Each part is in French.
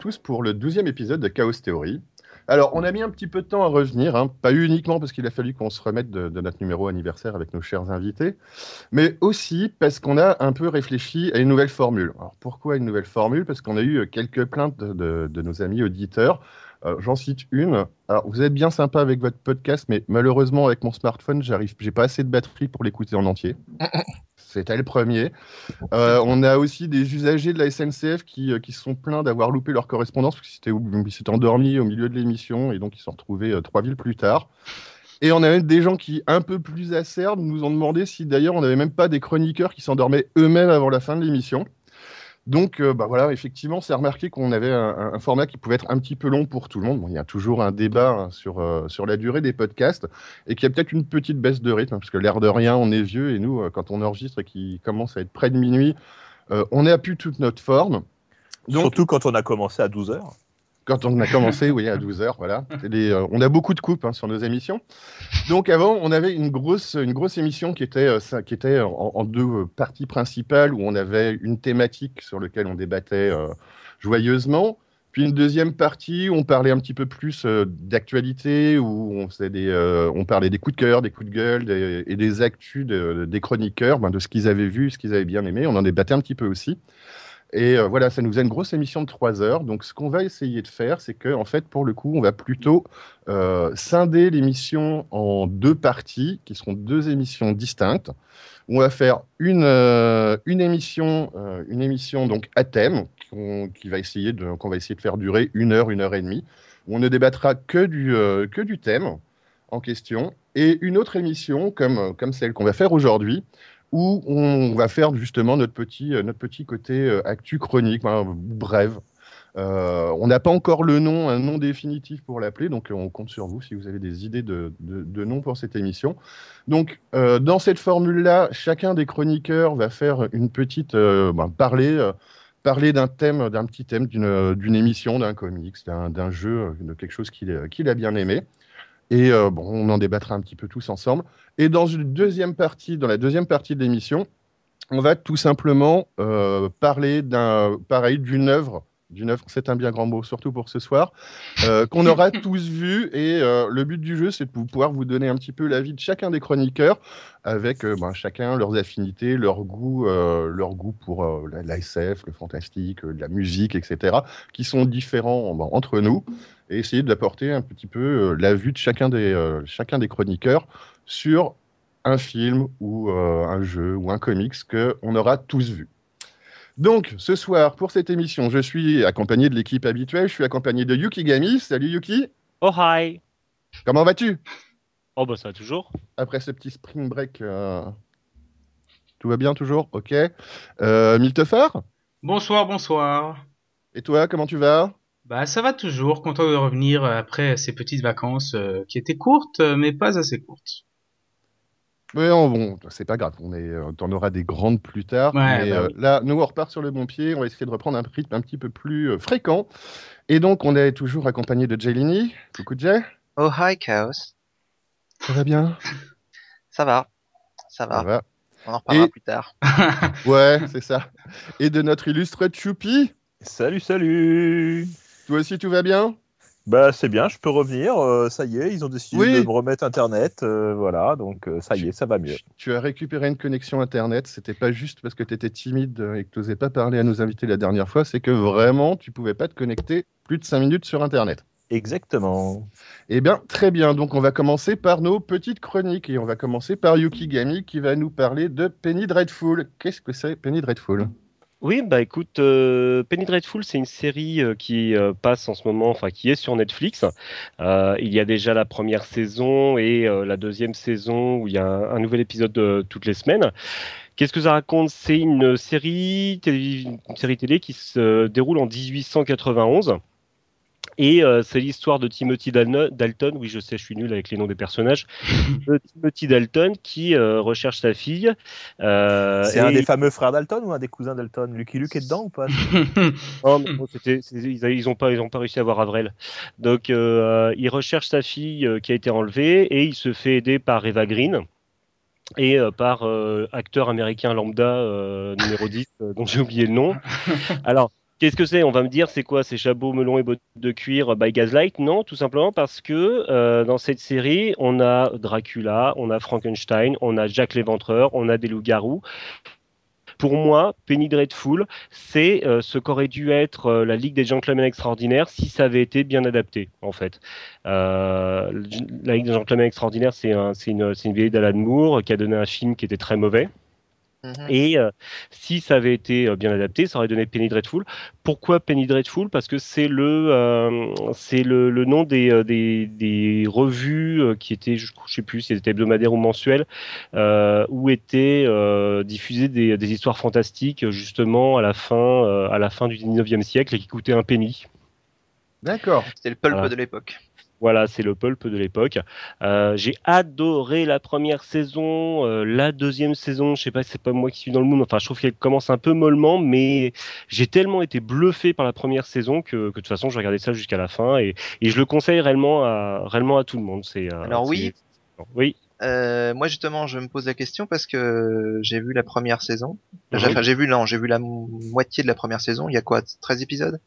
Tous pour le douzième épisode de Chaos Theory. Alors, on a mis un petit peu de temps à revenir, hein, pas uniquement parce qu'il a fallu qu'on se remette de, notre numéro anniversaire avec nos chers invités, mais aussi parce qu'on a un peu réfléchi à une nouvelle formule. Alors, pourquoi une nouvelle formule? Parce qu'on a eu quelques plaintes de, nos amis auditeurs. Euh, J'en cite une. Alors, vous êtes bien sympa avec votre podcast, mais malheureusement, avec mon smartphone, j'ai pas assez de batterie pour l'écouter en entier. C'était le premier. Euh, on a aussi des usagers de la SNCF qui, euh, qui se sont plaints d'avoir loupé leur correspondance parce qu'ils s'étaient endormis au milieu de l'émission et donc ils se sont retrouvés euh, trois villes plus tard. Et on a même des gens qui, un peu plus acerbes, nous ont demandé si d'ailleurs on n'avait même pas des chroniqueurs qui s'endormaient eux-mêmes avant la fin de l'émission. Donc, euh, bah voilà, effectivement, c'est remarqué qu'on avait un, format qui pouvait être un petit peu long pour tout le monde. Il y a toujours un débat hein, sur, euh, sur la durée des podcasts et qu'il y a peut-être une petite baisse de rythme, parce que l'air de rien, on est vieux et nous, euh, quand on enregistre et qu'il commence à être près de minuit, on n'a plus toute notre forme. Surtout quand on a commencé à 12 heures. Quand on a commencé, oui, à 12 heures, voilà. Les, euh, on a beaucoup de coupes hein, sur nos émissions. Donc avant, on avait une grosse, une grosse émission qui était, euh, qui était en, deux parties principales où on avait une thématique sur laquelle on débattait euh, joyeusement. Puis une deuxième partie où on parlait un petit peu plus euh, d'actualité, où on, faisait des, euh, on parlait des coups de cœur, des coups de gueule et des actus de, des chroniqueurs, ben, de ce qu'ils avaient vu, ce qu'ils avaient bien aimé. On en débattait un petit peu aussi. Et euh, voilà, ça nous a une grosse émission de trois heures. Donc, ce qu'on va essayer de faire, c'est que, en fait, pour le coup, on va plutôt euh, scinder l'émission en deux parties, qui seront deux émissions distinctes. On va faire une, euh, une émission, une émission donc à thème, qu'on va essayer de, va essayer de faire durer une heure, une heure et demie, où on ne débattra que du, que du thème en question, et une autre émission comme, comme celle qu'on va faire aujourd'hui, où on va faire justement notre petit, notre petit côté euh, actu chronique, hein, brève. Euh, on n'a pas encore le nom, un nom définitif pour l'appeler, donc on compte sur vous si vous avez des idées de, de, nom pour cette émission. Donc, euh, dans cette formule-là, chacun des chroniqueurs va faire une petite euh, ben, parler, parler d'un thème, d'un petit thème d'une émission, d'un comics, d'un jeu, de quelque chose qu'il qu a bien aimé. Et euh, bon, on en débattra un petit peu tous ensemble. Et dans une deuxième partie, dans la deuxième partie de l'émission, on va tout simplement euh, parler d'un, pareil, d'une œuvre. D'une œuvre, c'est un bien grand mot, surtout pour ce soir, euh, qu'on aura tous vu. Et euh, le but du jeu, c'est de pouvoir vous donner un petit peu l'avis de chacun des chroniqueurs, avec euh, ben, chacun leurs affinités, leur goût, leur goût pour la, la, SF, le fantastique, la musique, etc., qui sont différents ben, entre nous et essayer d'apporter un petit peu la vue de chacun des, chacun des chroniqueurs sur un film ou un jeu ou un comics qu'on aura tous vu. Donc, ce soir, pour cette émission, je suis accompagné de l'équipe habituelle. Je suis accompagné de Yuki Gami. Salut Yuki. Oh hi. Comment vas-tu? Oh bah ça va toujours. Après ce petit spring break, euh... tout va bien toujours? Ok. Euh, Miltefar? Bonsoir, bonsoir. Et toi, comment tu vas? Bah ça va toujours, content de revenir après ces petites vacances euh, qui étaient courtes, mais pas assez courtes. Mais bon, c'est pas grave, on est, on aura des grandes plus tard. Ouais, mais bah euh, oui. là, nous, on repart sur le bon pied, on va essayer de reprendre un rythme un petit peu plus euh, fréquent. Et donc, on est toujours accompagné de Jaylini. Coucou Jay. Oh hi Chaos. Ça va bien? Ça va. Ça va. Ça va. On en reparlera Et- plus tard. Ouais, c'est ça. Et de notre illustre Choupi. Salut, salut Toi aussi, tout va bien? Bah c'est bien, je peux revenir, euh, ça y est, ils ont décidé Oui. de me remettre Internet, euh, voilà, donc euh, ça y est, ça va mieux. Tu as récupéré une connexion Internet. C'était pas juste parce que tu étais timide et que tu n'osais pas parler à nos invités la dernière fois. C'est que vraiment, tu pouvais pas te connecter plus de 5 minutes sur Internet. Exactement. Eh bien, très bien. Donc, on va commencer par nos petites chroniques. Et on va commencer par Yuki Gami qui va nous parler de Penny Dreadful. Qu'est-ce que c'est Penny Dreadful? Oui, bah écoute, euh, Penny Dreadful, c'est une série euh, qui euh, passe en ce moment, enfin qui est sur Netflix. Euh, il y a déjà la première saison et euh, la deuxième saison où il y a un, nouvel épisode euh, toutes les semaines. Qu'est-ce que ça raconte? C'est une série, une série télé qui se déroule en 1891. Et euh, c'est l'histoire de Timothy Dalton, oui je sais, je suis nul avec les noms des personnages, de Timothy Dalton qui euh, recherche sa fille. euh, c'est un des fameux frères Dalton ou un des cousins Dalton? Lucky Luke est dedans ou pas? Non, mais bon, c'était, c'est- ils, a- ils ont pas, ils ont pas réussi à avoir Avril. Donc, euh, il recherche sa fille euh, qui a été enlevée et il se fait aider par Eva Green et euh, par euh, acteur américain lambda euh, numéro 10 euh, dont j'ai oublié le nom. Alors, Qu'est-ce que c'est? On va me dire, c'est quoi? C'est Chabot, melon et bottes de cuir by Gaslight? Non, tout simplement parce que euh, dans cette série, on a Dracula, on a Frankenstein, on a Jack l'Éventreur, on a des loups-garous. Pour moi, Penny Dreadful, c'est euh, ce qu'aurait dû être euh, la Ligue des Gentlemen Extraordinaires si ça avait été bien adapté, en fait. Euh, la Ligue des Gentlemen Extraordinaires, c'est une vieille d'Alan Moore qui a donné un film qui était très mauvais. Mhm. Et euh, si ça avait été euh, bien adapté, ça aurait donné Penny Dreadful. Pourquoi Penny Dreadful? Parce que c'est le, euh, c'est le, le nom des, des, des revues euh, qui étaient, je, je sais plus si c'était hebdomadaires ou mensuelles, euh, où étaient euh, diffusées des, des histoires fantastiques justement à la fin, euh, à la fin du 19e siècle et qui coûtaient un penny. D'accord. C'était le pulp Voilà. de l'époque. Voilà, c'est le pulp de l'époque. Euh, j'ai adoré la première saison, euh, la deuxième saison. Je sais pas, si c'est pas moi qui suis dans le mood. Enfin, je trouve qu'elle commence un peu mollement, mais j'ai tellement été bluffé par la première saison que, que de toute façon, je regardais ça jusqu'à la fin et, et je le conseille réellement à réellement à tout le monde. C'est euh, Alors oui. oui. Euh, moi justement, je me pose la question parce que j'ai vu la première saison. Enfin, j'ai vu non, j'ai vu la mo- moitié de la première saison. Il y a quoi 13 épisodes?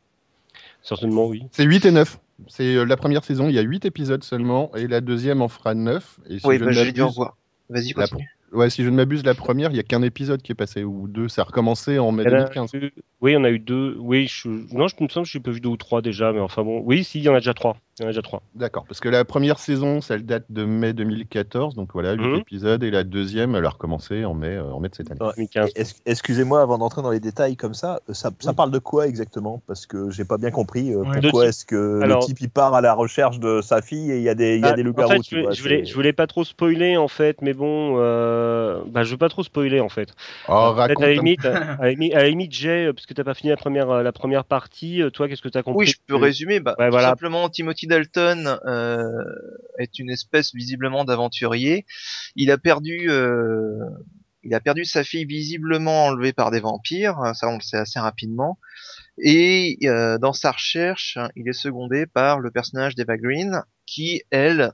Certainement, oui. C'est 8 et 9. C'est euh, la première saison, il y a 8 épisodes seulement, et la deuxième en fera 9. Et si Oui, je bah, j'ai dû en voir. Vas-y, La- continue. Ouais, si je ne m'abuse, la première, il y a qu'un épisode qui est passé, ou deux. Ça a recommencé en mai Il y en a 2015. eu- oui, on a eu deux. Oui, je... non, je me semble que j'ai pas vu deux ou trois déjà, mais enfin bon. Oui, si, il y en a déjà trois. Il y en a déjà trois. D'accord, parce que la première saison, ça date de mai 2014, donc voilà, 8 Mhm. épisodes, et la deuxième, elle a recommencé en mai, euh, en mai de cette année. Ouais. 2015. Es- Excusez-moi, avant d'entrer dans les détails comme ça, ça, ça parle de quoi exactement? Parce que j'ai pas bien compris. euh, Ouais. pourquoi est-ce que Alors- le type il part à la recherche de sa fille et il y a des, il y a Ah, des en loups-garous fait, je, vois, je voulais, c'est- je voulais pas trop spoiler en fait, mais bon, euh, bah, je veux pas trop spoiler en fait. Oh, Peut-être raconte à la limite, à la limite, à la limite, Jay, euh, parce que t'as pas fini la première, euh, la première partie, euh, toi, qu'est-ce que t'as compris Oui, je peux résumer. Bah, Ouais, tout voilà. simplement, Timothy Dalton euh, est une espèce visiblement d'aventurier. Il a perdu, euh, il a perdu sa fille visiblement enlevée par des vampires. Ça, on le sait assez rapidement. Et euh, dans sa recherche, il est secondé par le personnage d'Eva Green, qui elle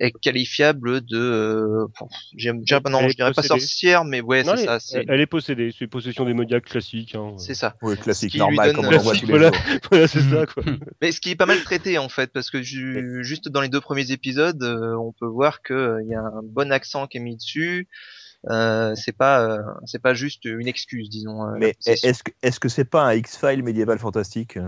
est qualifiable de, euh, bon, j'aime- j'aime- non, Elle est je dirais pas possédée. sorcière, mais ouais, Non, c'est elle, ça, c'est elle- est possédée, c'est une possession démoniaque classique. Hein. c'est ça. Oui, classique, normal, donne- comme on en voit tous les voilà. jours. voilà, c'est ça quoi. Mais ce qui est pas mal traité en fait, parce que ju- juste dans les deux premiers épisodes, euh, on peut voir que euh, il y a un bon accent qui est mis dessus. Euh, c'est pas, euh, c'est pas juste une excuse, disons. euh, Mais est-ce que est-ce que c'est pas un X-File médiéval fantastique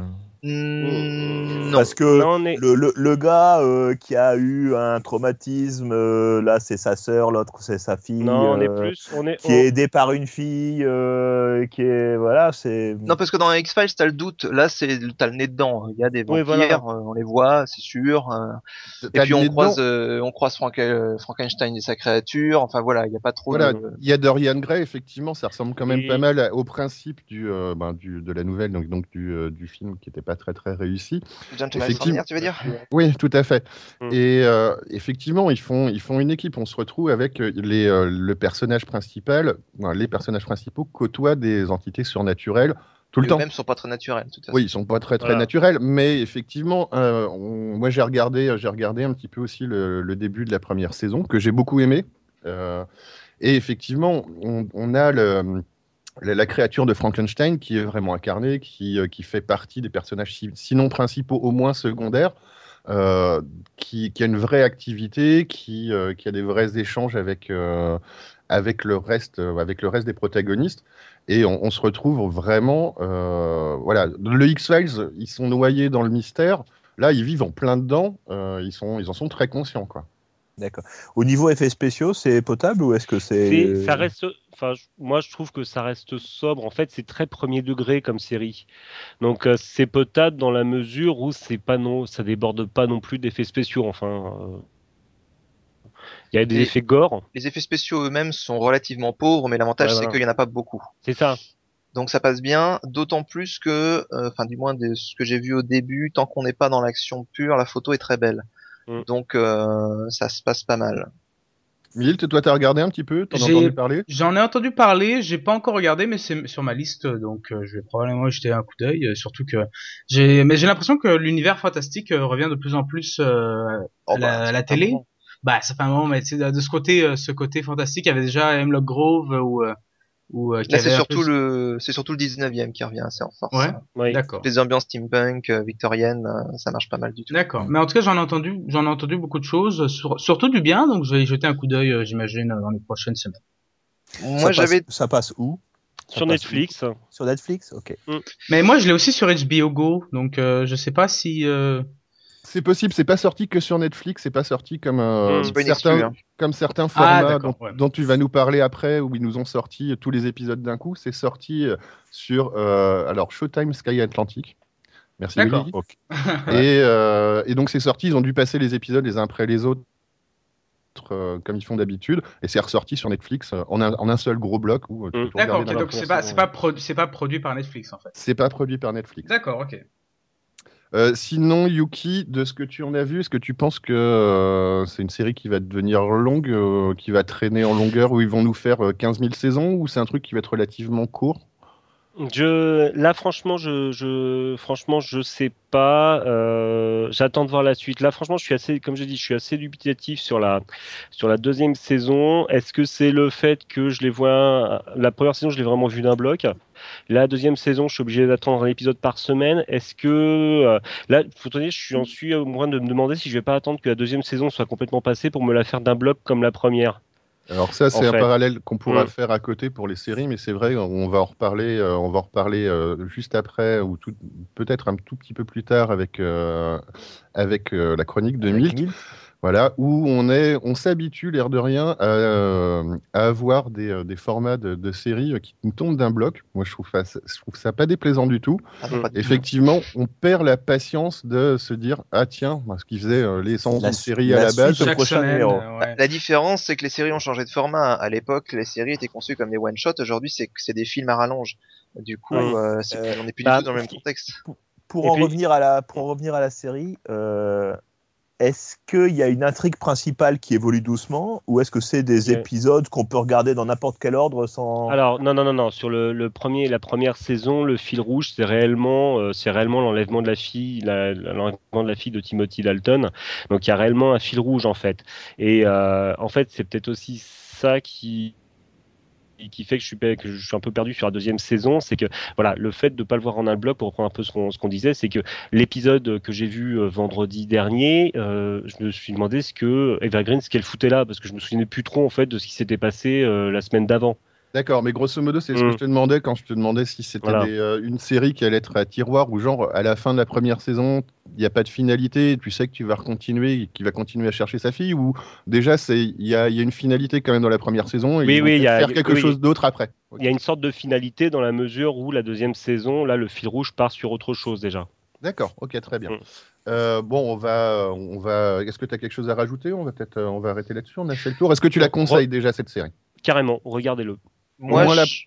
euh Mm, non. Parce que Non, on est- le, le, le gars euh, qui a eu un traumatisme, euh, là c'est sa sœur, l'autre c'est sa fille, non, on est euh, plus, on est. qui est aidé par une fille, euh, qui est voilà, c'est Non, parce que dans X-Files, t'as le doute. Là, c'est t'as le nez dedans. Il y a des Oui, vampires, voilà. euh, on les voit, c'est sûr. euh, et puis on croise, euh, on croise Frank- euh, Frankenstein et sa créature. Enfin voilà, il y a pas trop Voilà, de. il y a Dorian Gray, effectivement, ça ressemble quand même Et- pas mal au principe du, euh, ben, du, de la nouvelle, donc, donc du, euh, du film qui n'était pas très très réussi. Effectivement. Tu veux dire? Oui, tout à fait. Mm. Et euh, effectivement, ils font, ils font une équipe. On se retrouve avec euh, les, euh, le personnage principal, enfin, les personnages principaux côtoient des entités surnaturelles tout le temps. Même sont pas très naturels. Oui, ils sont pas très très Voilà. naturels, mais effectivement, euh, on- moi j'ai regardé, j'ai regardé un petit peu aussi le, le début de la première saison que j'ai beaucoup aimé. Euh, et effectivement, on, on a le, la, créature de Frankenstein qui est vraiment incarnée, qui, euh, qui fait partie des personnages si- sinon principaux, au moins secondaires. euh, qui, qui a une vraie activité, qui, euh, qui a des vrais échanges avec, avec, le reste, avec le reste des protagonistes. Et on, se retrouve vraiment. voilà, le X-Files, ils sont noyés dans le mystère. Là, ils vivent en plein dedans. ils, sont, ils en sont très conscients. Quoi. D'accord. Au niveau effets spéciaux, c'est potable ou est-ce que c'est ça reste, enfin, moi je trouve que ça reste sobre. En fait, c'est très premier degré comme série. Donc euh, c'est potable dans la mesure où c'est pas non, ça déborde pas non plus d'effets spéciaux. Enfin, euh, il y a des Et- effets gore, Les effets spéciaux eux-mêmes sont relativement pauvres, mais l'avantage c'est qu'il y en a pas beaucoup. c'est ça. Donc ça passe bien, d'autant plus que, euh, enfin du moins de ce que j'ai vu au début, tant qu'on n'est pas dans l'action pure, la photo est très belle. Mm. Donc euh, ça se passe pas mal. Milt, toi, t'as regardé un petit peu? T'en as entendu parler? J'en ai entendu parler, j'ai pas encore regardé, mais c'est sur ma liste, donc euh, je vais probablement jeter un coup d'œil. euh, surtout que j'ai, mais j'ai l'impression que l'univers fantastique euh, revient de plus en plus euh, Oh, à la, bah, à la télé. bon. Bah, ça fait un moment, mais tu sais, de ce côté, euh, ce côté fantastique, il y avait déjà Hemlock Grove où euh, ou euh, qui Là, c'est surtout le, c'est surtout le 19e qui revient assez en force. Ouais. Oui. D'accord. Les ambiances steampunk, euh, victoriennes, euh, ça marche pas mal du tout. D'accord. Mais en tout cas, j'en ai entendu, j'en ai entendu beaucoup de choses, sur- surtout du bien. Donc, je vais y jeter un coup d'œil, euh, j'imagine, dans les prochaines semaines. Moi, ça passe- j'avais, Ça passe où? Ça Sur passe Netflix. où? Sur Netflix? Ok. Mais moi, je l'ai aussi sur HBO Go. Donc, euh, je sais pas si. Euh, C'est possible, c'est pas sorti que sur Netflix, c'est pas sorti comme, euh, Mm. Une certains, hein. comme certains Ah, formats dont, ouais. dont tu vas nous parler après, où ils nous ont sorti tous les épisodes d'un coup. C'est sorti euh, sur euh, alors Showtime Sky Atlantic. Merci D'accord. Willy. Et, euh, et donc c'est sorti, ils ont dû passer les épisodes les uns après les autres. euh, comme ils font d'habitude, et c'est ressorti sur Netflix euh, en un, en un seul gros bloc où euh, Mm. tout D'accord. donc c'est pas, pas, pas produit par Netflix en fait. C'est pas produit par Netflix. D'accord. Ok. Euh, sinon, Yuki, de ce que tu en as vu, est-ce que tu penses que euh, c'est une série qui va devenir longue, euh, qui va traîner en longueur, où ils vont nous faire euh, 15 000 saisons, ou c'est un truc qui va être relativement court? Je, là, franchement, je, je, je sais pas. Euh, J'attends de voir la suite. Là, franchement, je suis assez, comme j'ai dit, je suis assez dubitatif sur la, deuxième saison. Est-ce que c'est le fait que je les vois, la première saison, je l'ai vraiment vue d'un bloc. La deuxième saison, je suis obligé d'attendre un épisode par semaine. Est-ce que euh, là, faut je suis en au moins de me demander si je vais pas attendre que la deuxième saison soit complètement passée pour me la faire d'un bloc comme la première. Alors ça, c'est un fait. parallèle qu'on pourra Mm. faire à côté pour les séries, mais c'est vrai, on va en reparler, euh, on va en reparler euh, juste après, ou peut-être un tout petit peu plus tard avec, euh, avec la chronique de Milk. Voilà, où on est, on s'habitue, l'air de rien, à, euh, à avoir des, euh, des formats de, de séries euh, qui nous tombent d'un bloc. Moi, je trouve, ça, je trouve ça pas déplaisant du tout. Ah. Effectivement, on perd la patience de se dire ah tiens, ce qui faisait euh, l'essence La d'une su- série la à la base. Le prochain semaine. numéro. ouais. La différence, c'est que les séries ont changé de format. À l'époque, les séries étaient conçues comme des one-shots. Aujourd'hui, c'est c'est des films à rallonge. Du coup, Oui. euh, Euh, on n'est plus bah, du tout dans le même contexte. Pour en puis- revenir à la, pour en revenir à la série, euh, est-ce qu'il y a une intrigue principale qui évolue doucement, ou est-ce que c'est des Ouais. épisodes qu'on peut regarder dans n'importe quel ordre sans Alors non non non non sur le, le premier la première saison le fil rouge c'est réellement euh, c'est réellement l'enlèvement de la fille l'enlèvement de la fille de Timothy Dalton donc il y a réellement un fil rouge en fait et euh, en fait c'est peut-être aussi ça qui qui fait que je suis un peu perdu sur la deuxième saison c'est que voilà le fait de pas le voir en un bloc pour reprendre un peu ce qu'on ce qu'on disait c'est que l'épisode que j'ai vu euh, vendredi dernier euh, je me suis demandé ce que Evergreen ce qu'elle foutait là parce que je me souvenais plus trop en fait de ce qui s'était passé euh, la semaine d'avant D'accord, mais grosso modo, c'est ce Mm. que je te demandais quand je te demandais si c'était Voilà. euh, une série qui allait être à tiroir ou genre à la fin de la première saison, il n'y a pas de finalité, tu sais que tu vas continuer, qu'il va continuer à chercher sa fille, ou déjà c'est il y a, il y a une finalité quand même dans la première saison et Oui, oui, y a- faire quelque oui. chose d'autre après. Il y a une sorte de finalité dans la mesure où la deuxième saison, là, le fil rouge part sur autre chose déjà. D'accord, ok, très bien. Mm. Euh, bon, on va, on va. Est-ce que tu as quelque chose à rajouter? On va peut-être, euh, on va arrêter là-dessus. On a fait le tour. Est-ce que tu la conseilles déjà cette série? Carrément, regardez-le. Moi, moins la- je-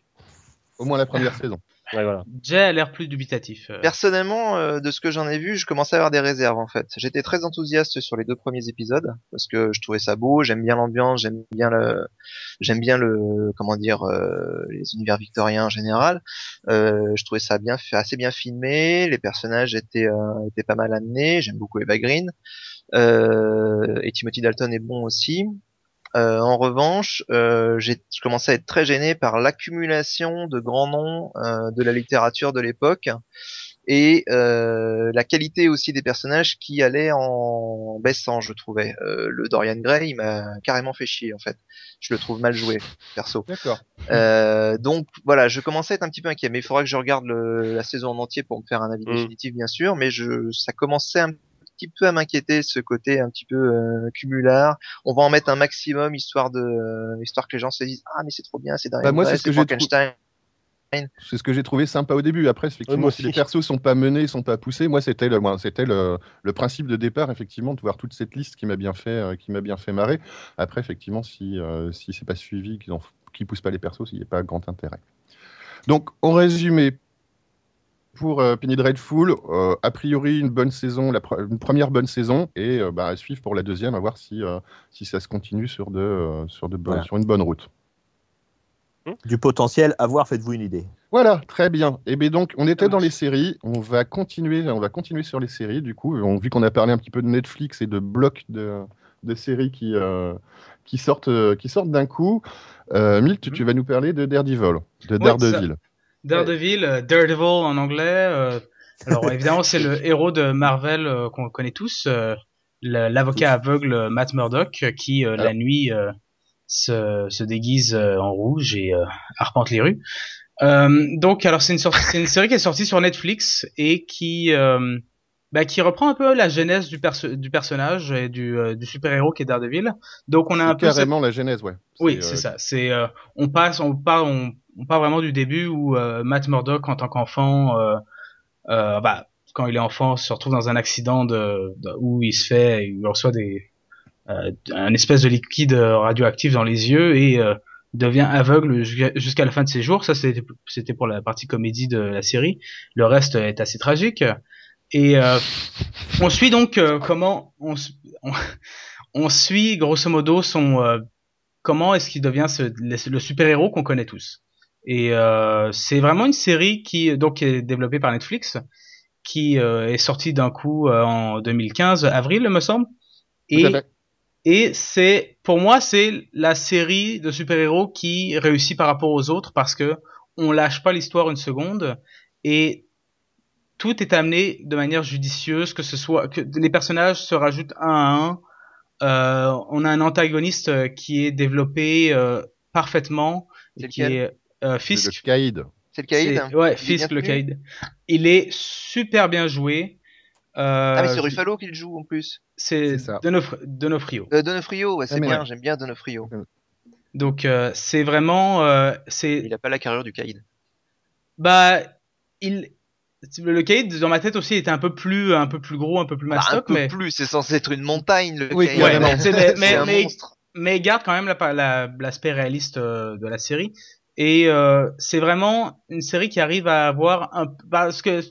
Au moins la première saison. Ouais, voilà. Jay a l'air plus dubitatif. euh. personnellement, euh, de ce que j'en ai vu, je commençais à avoir des réserves en fait. J'étais très enthousiaste sur les deux premiers épisodes parce que je trouvais ça beau, j'aime bien l'ambiance, j'aime bien le, j'aime bien le, comment dire, euh, les univers victoriens en général. Euh, je trouvais ça bien fait, assez bien filmé, les personnages étaient euh, étaient pas mal amenés. J'aime beaucoup Eva Green euh, et Timothy Dalton est bon aussi. Euh, en revanche, euh, j'ai je commençais à être très gêné par l'accumulation de grands noms euh, de la littérature de l'époque et euh, la qualité aussi des personnages qui allaient en baissant, je trouvais. Euh, le Dorian Gray, il m'a carrément fait chier en fait. Je le trouve mal joué, perso. D'accord. Euh, donc voilà, je commençais à être un petit peu inquiet, mais il faudra que je regarde le- la saison en entier pour me faire un avis Mm. définitif, bien sûr. Mais je, ça commençait un petit peu à m'inquiéter ce côté un petit peu euh, cumulard. On va en mettre un maximum histoire de, euh, histoire que les gens se disent ah mais c'est trop bien, c'est Dorian Bah, moi, c'est ce que j'ai. C'est ce que j'ai trouvé sympa au début. Après, effectivement, si les persos sont pas menés, sont pas poussés, moi, c'était le, moi, c'était le, le principe de départ, effectivement, de voir toute cette liste qui m'a bien fait, euh, qui m'a bien fait marrer. Après, effectivement, si, euh, si c'est pas suivi, qu'ils ne poussent pas les persos, il n'y a pas grand intérêt. Donc, en résumé, pour euh, Penny Dreadful, euh, a priori une bonne saison, la pre- une première bonne saison, et euh, bah, à suivre pour la deuxième, à voir si, euh, si ça se continue sur, de, euh, sur, de bonnes- Voilà. sur une bonne route. du potentiel à voir Faites-vous une idée. Voilà, très bien. Et bien donc, on était dans les séries. On va continuer, on va continuer sur les séries. Du coup, on, vu qu'on a parlé un petit peu de Netflix et de blocs de, de séries qui, euh, qui sortent, qui sortent d'un coup, Euh, Milt, tu vas nous parler de Daredevil, de Daredevil. Daredevil, euh, Daredevil en anglais. euh, alors évidemment, c'est le héros de Marvel euh, qu'on connaît tous, euh, l'avocat aveugle Matt Murdock, qui euh, la nuit euh, se, se déguise euh, en rouge et euh, arpente les rues. Euh, donc, alors c'est une, une série qui est sortie sur Netflix et qui euh, bah, qui reprend un peu la genèse du, perso- du personnage et du, euh, du super héros qui est Daredevil. Donc on a un peu cette- carrément la genèse, ouais. oui, euh, c'est ça. C'est euh, on passe, on part, on, on part vraiment du début où euh, Matt Murdock en tant qu'enfant, euh, euh, bah quand il est enfant, se retrouve dans un accident de, où il se fait, il reçoit des un espèce de liquide radioactif dans les yeux et devient aveugle jusqu'à la fin de ses jours. Ça c'était pour la partie comédie de la série. Le reste est assez tragique. Et euh, on suit donc euh, comment on, on, on suit grosso modo son euh, comment est-ce qu'il devient ce, le, le super-héros qu'on connaît tous. Et euh, c'est vraiment une série qui donc est développée par Netflix, qui euh, est sortie d'un coup euh, en 2015 avril, me semble. Et et c'est pour moi c'est la série de super-héros qui réussit par rapport aux autres parce que on lâche pas l'histoire une seconde et tout est amené de manière judicieuse, que ce soit que les personnages se rajoutent un à un. Euh, on a un antagoniste euh, qui est développé euh, parfaitement, qui est euh, Fisk. le Caïd. C'est le Caïd C'est- Ouais, Il est Fisk le Caïd. Il est super bien joué. Euh, Ah mais c'est Ruffalo qui le joue en plus. C'est. Donofr- Donofrio. Euh, Donofrio, ouais, c'est Ah, bien, ouais. j'aime bien Donofrio. Donc euh, c'est vraiment euh, c'est Il a pas la carrure du Caïd. bah il le caïd dans ma tête aussi était un peu plus un peu plus gros un peu plus Bah, un mastoc peu mais plus, c'est censé être une montagne le Oui, Caïd. ouais, mais, mais, un mais, monstre. mais il garde quand même la- la- l'aspect réaliste euh, de la série et euh, c'est vraiment une série qui arrive à avoir un parce que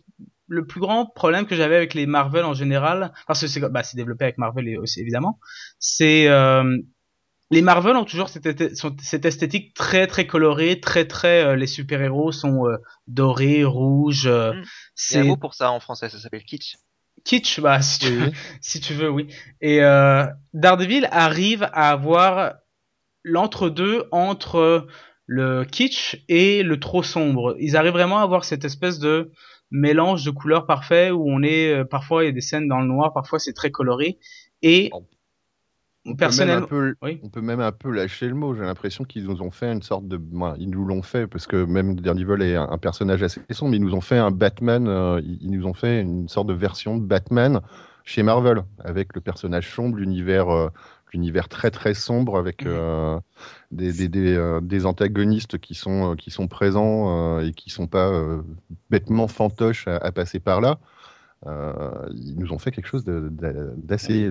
le plus grand problème que j'avais avec les Marvel en général parce que c'est bah, c'est développé avec Marvel aussi évidemment c'est euh, les Marvel ont toujours cette, esthé- sont- cette esthétique très très colorée, très très euh, les super héros sont euh, dorés, rouges. euh, Mm. A un c'est mot pour ça en français, ça s'appelle kitsch. kitsch, bah si tu, Oui. si tu veux, oui. Et euh, Daredevil arrive à avoir l'entre-deux entre le kitsch et le trop sombre. Ils arrivent vraiment à avoir cette espèce de mélange de couleurs parfait où on est euh, parfois il y a des scènes dans le noir, parfois c'est très coloré et On personnellement un peu, oui. on peut même un peu lâcher le mot. J'ai l'impression qu'ils nous ont fait une sorte de. bon, ils nous l'ont fait parce que même Daredevil est un, un personnage assez sombre. Ils nous ont fait un Batman. euh, ils, ils nous ont fait une sorte de version de Batman chez Marvel avec le personnage sombre, l'univers, euh, l'univers très très sombre avec Mhm. euh, des, des, des, euh, des antagonistes qui sont, euh, qui sont présents et qui sont pas bêtement fantoches à, à passer par là. Ils nous ont fait quelque chose de- de-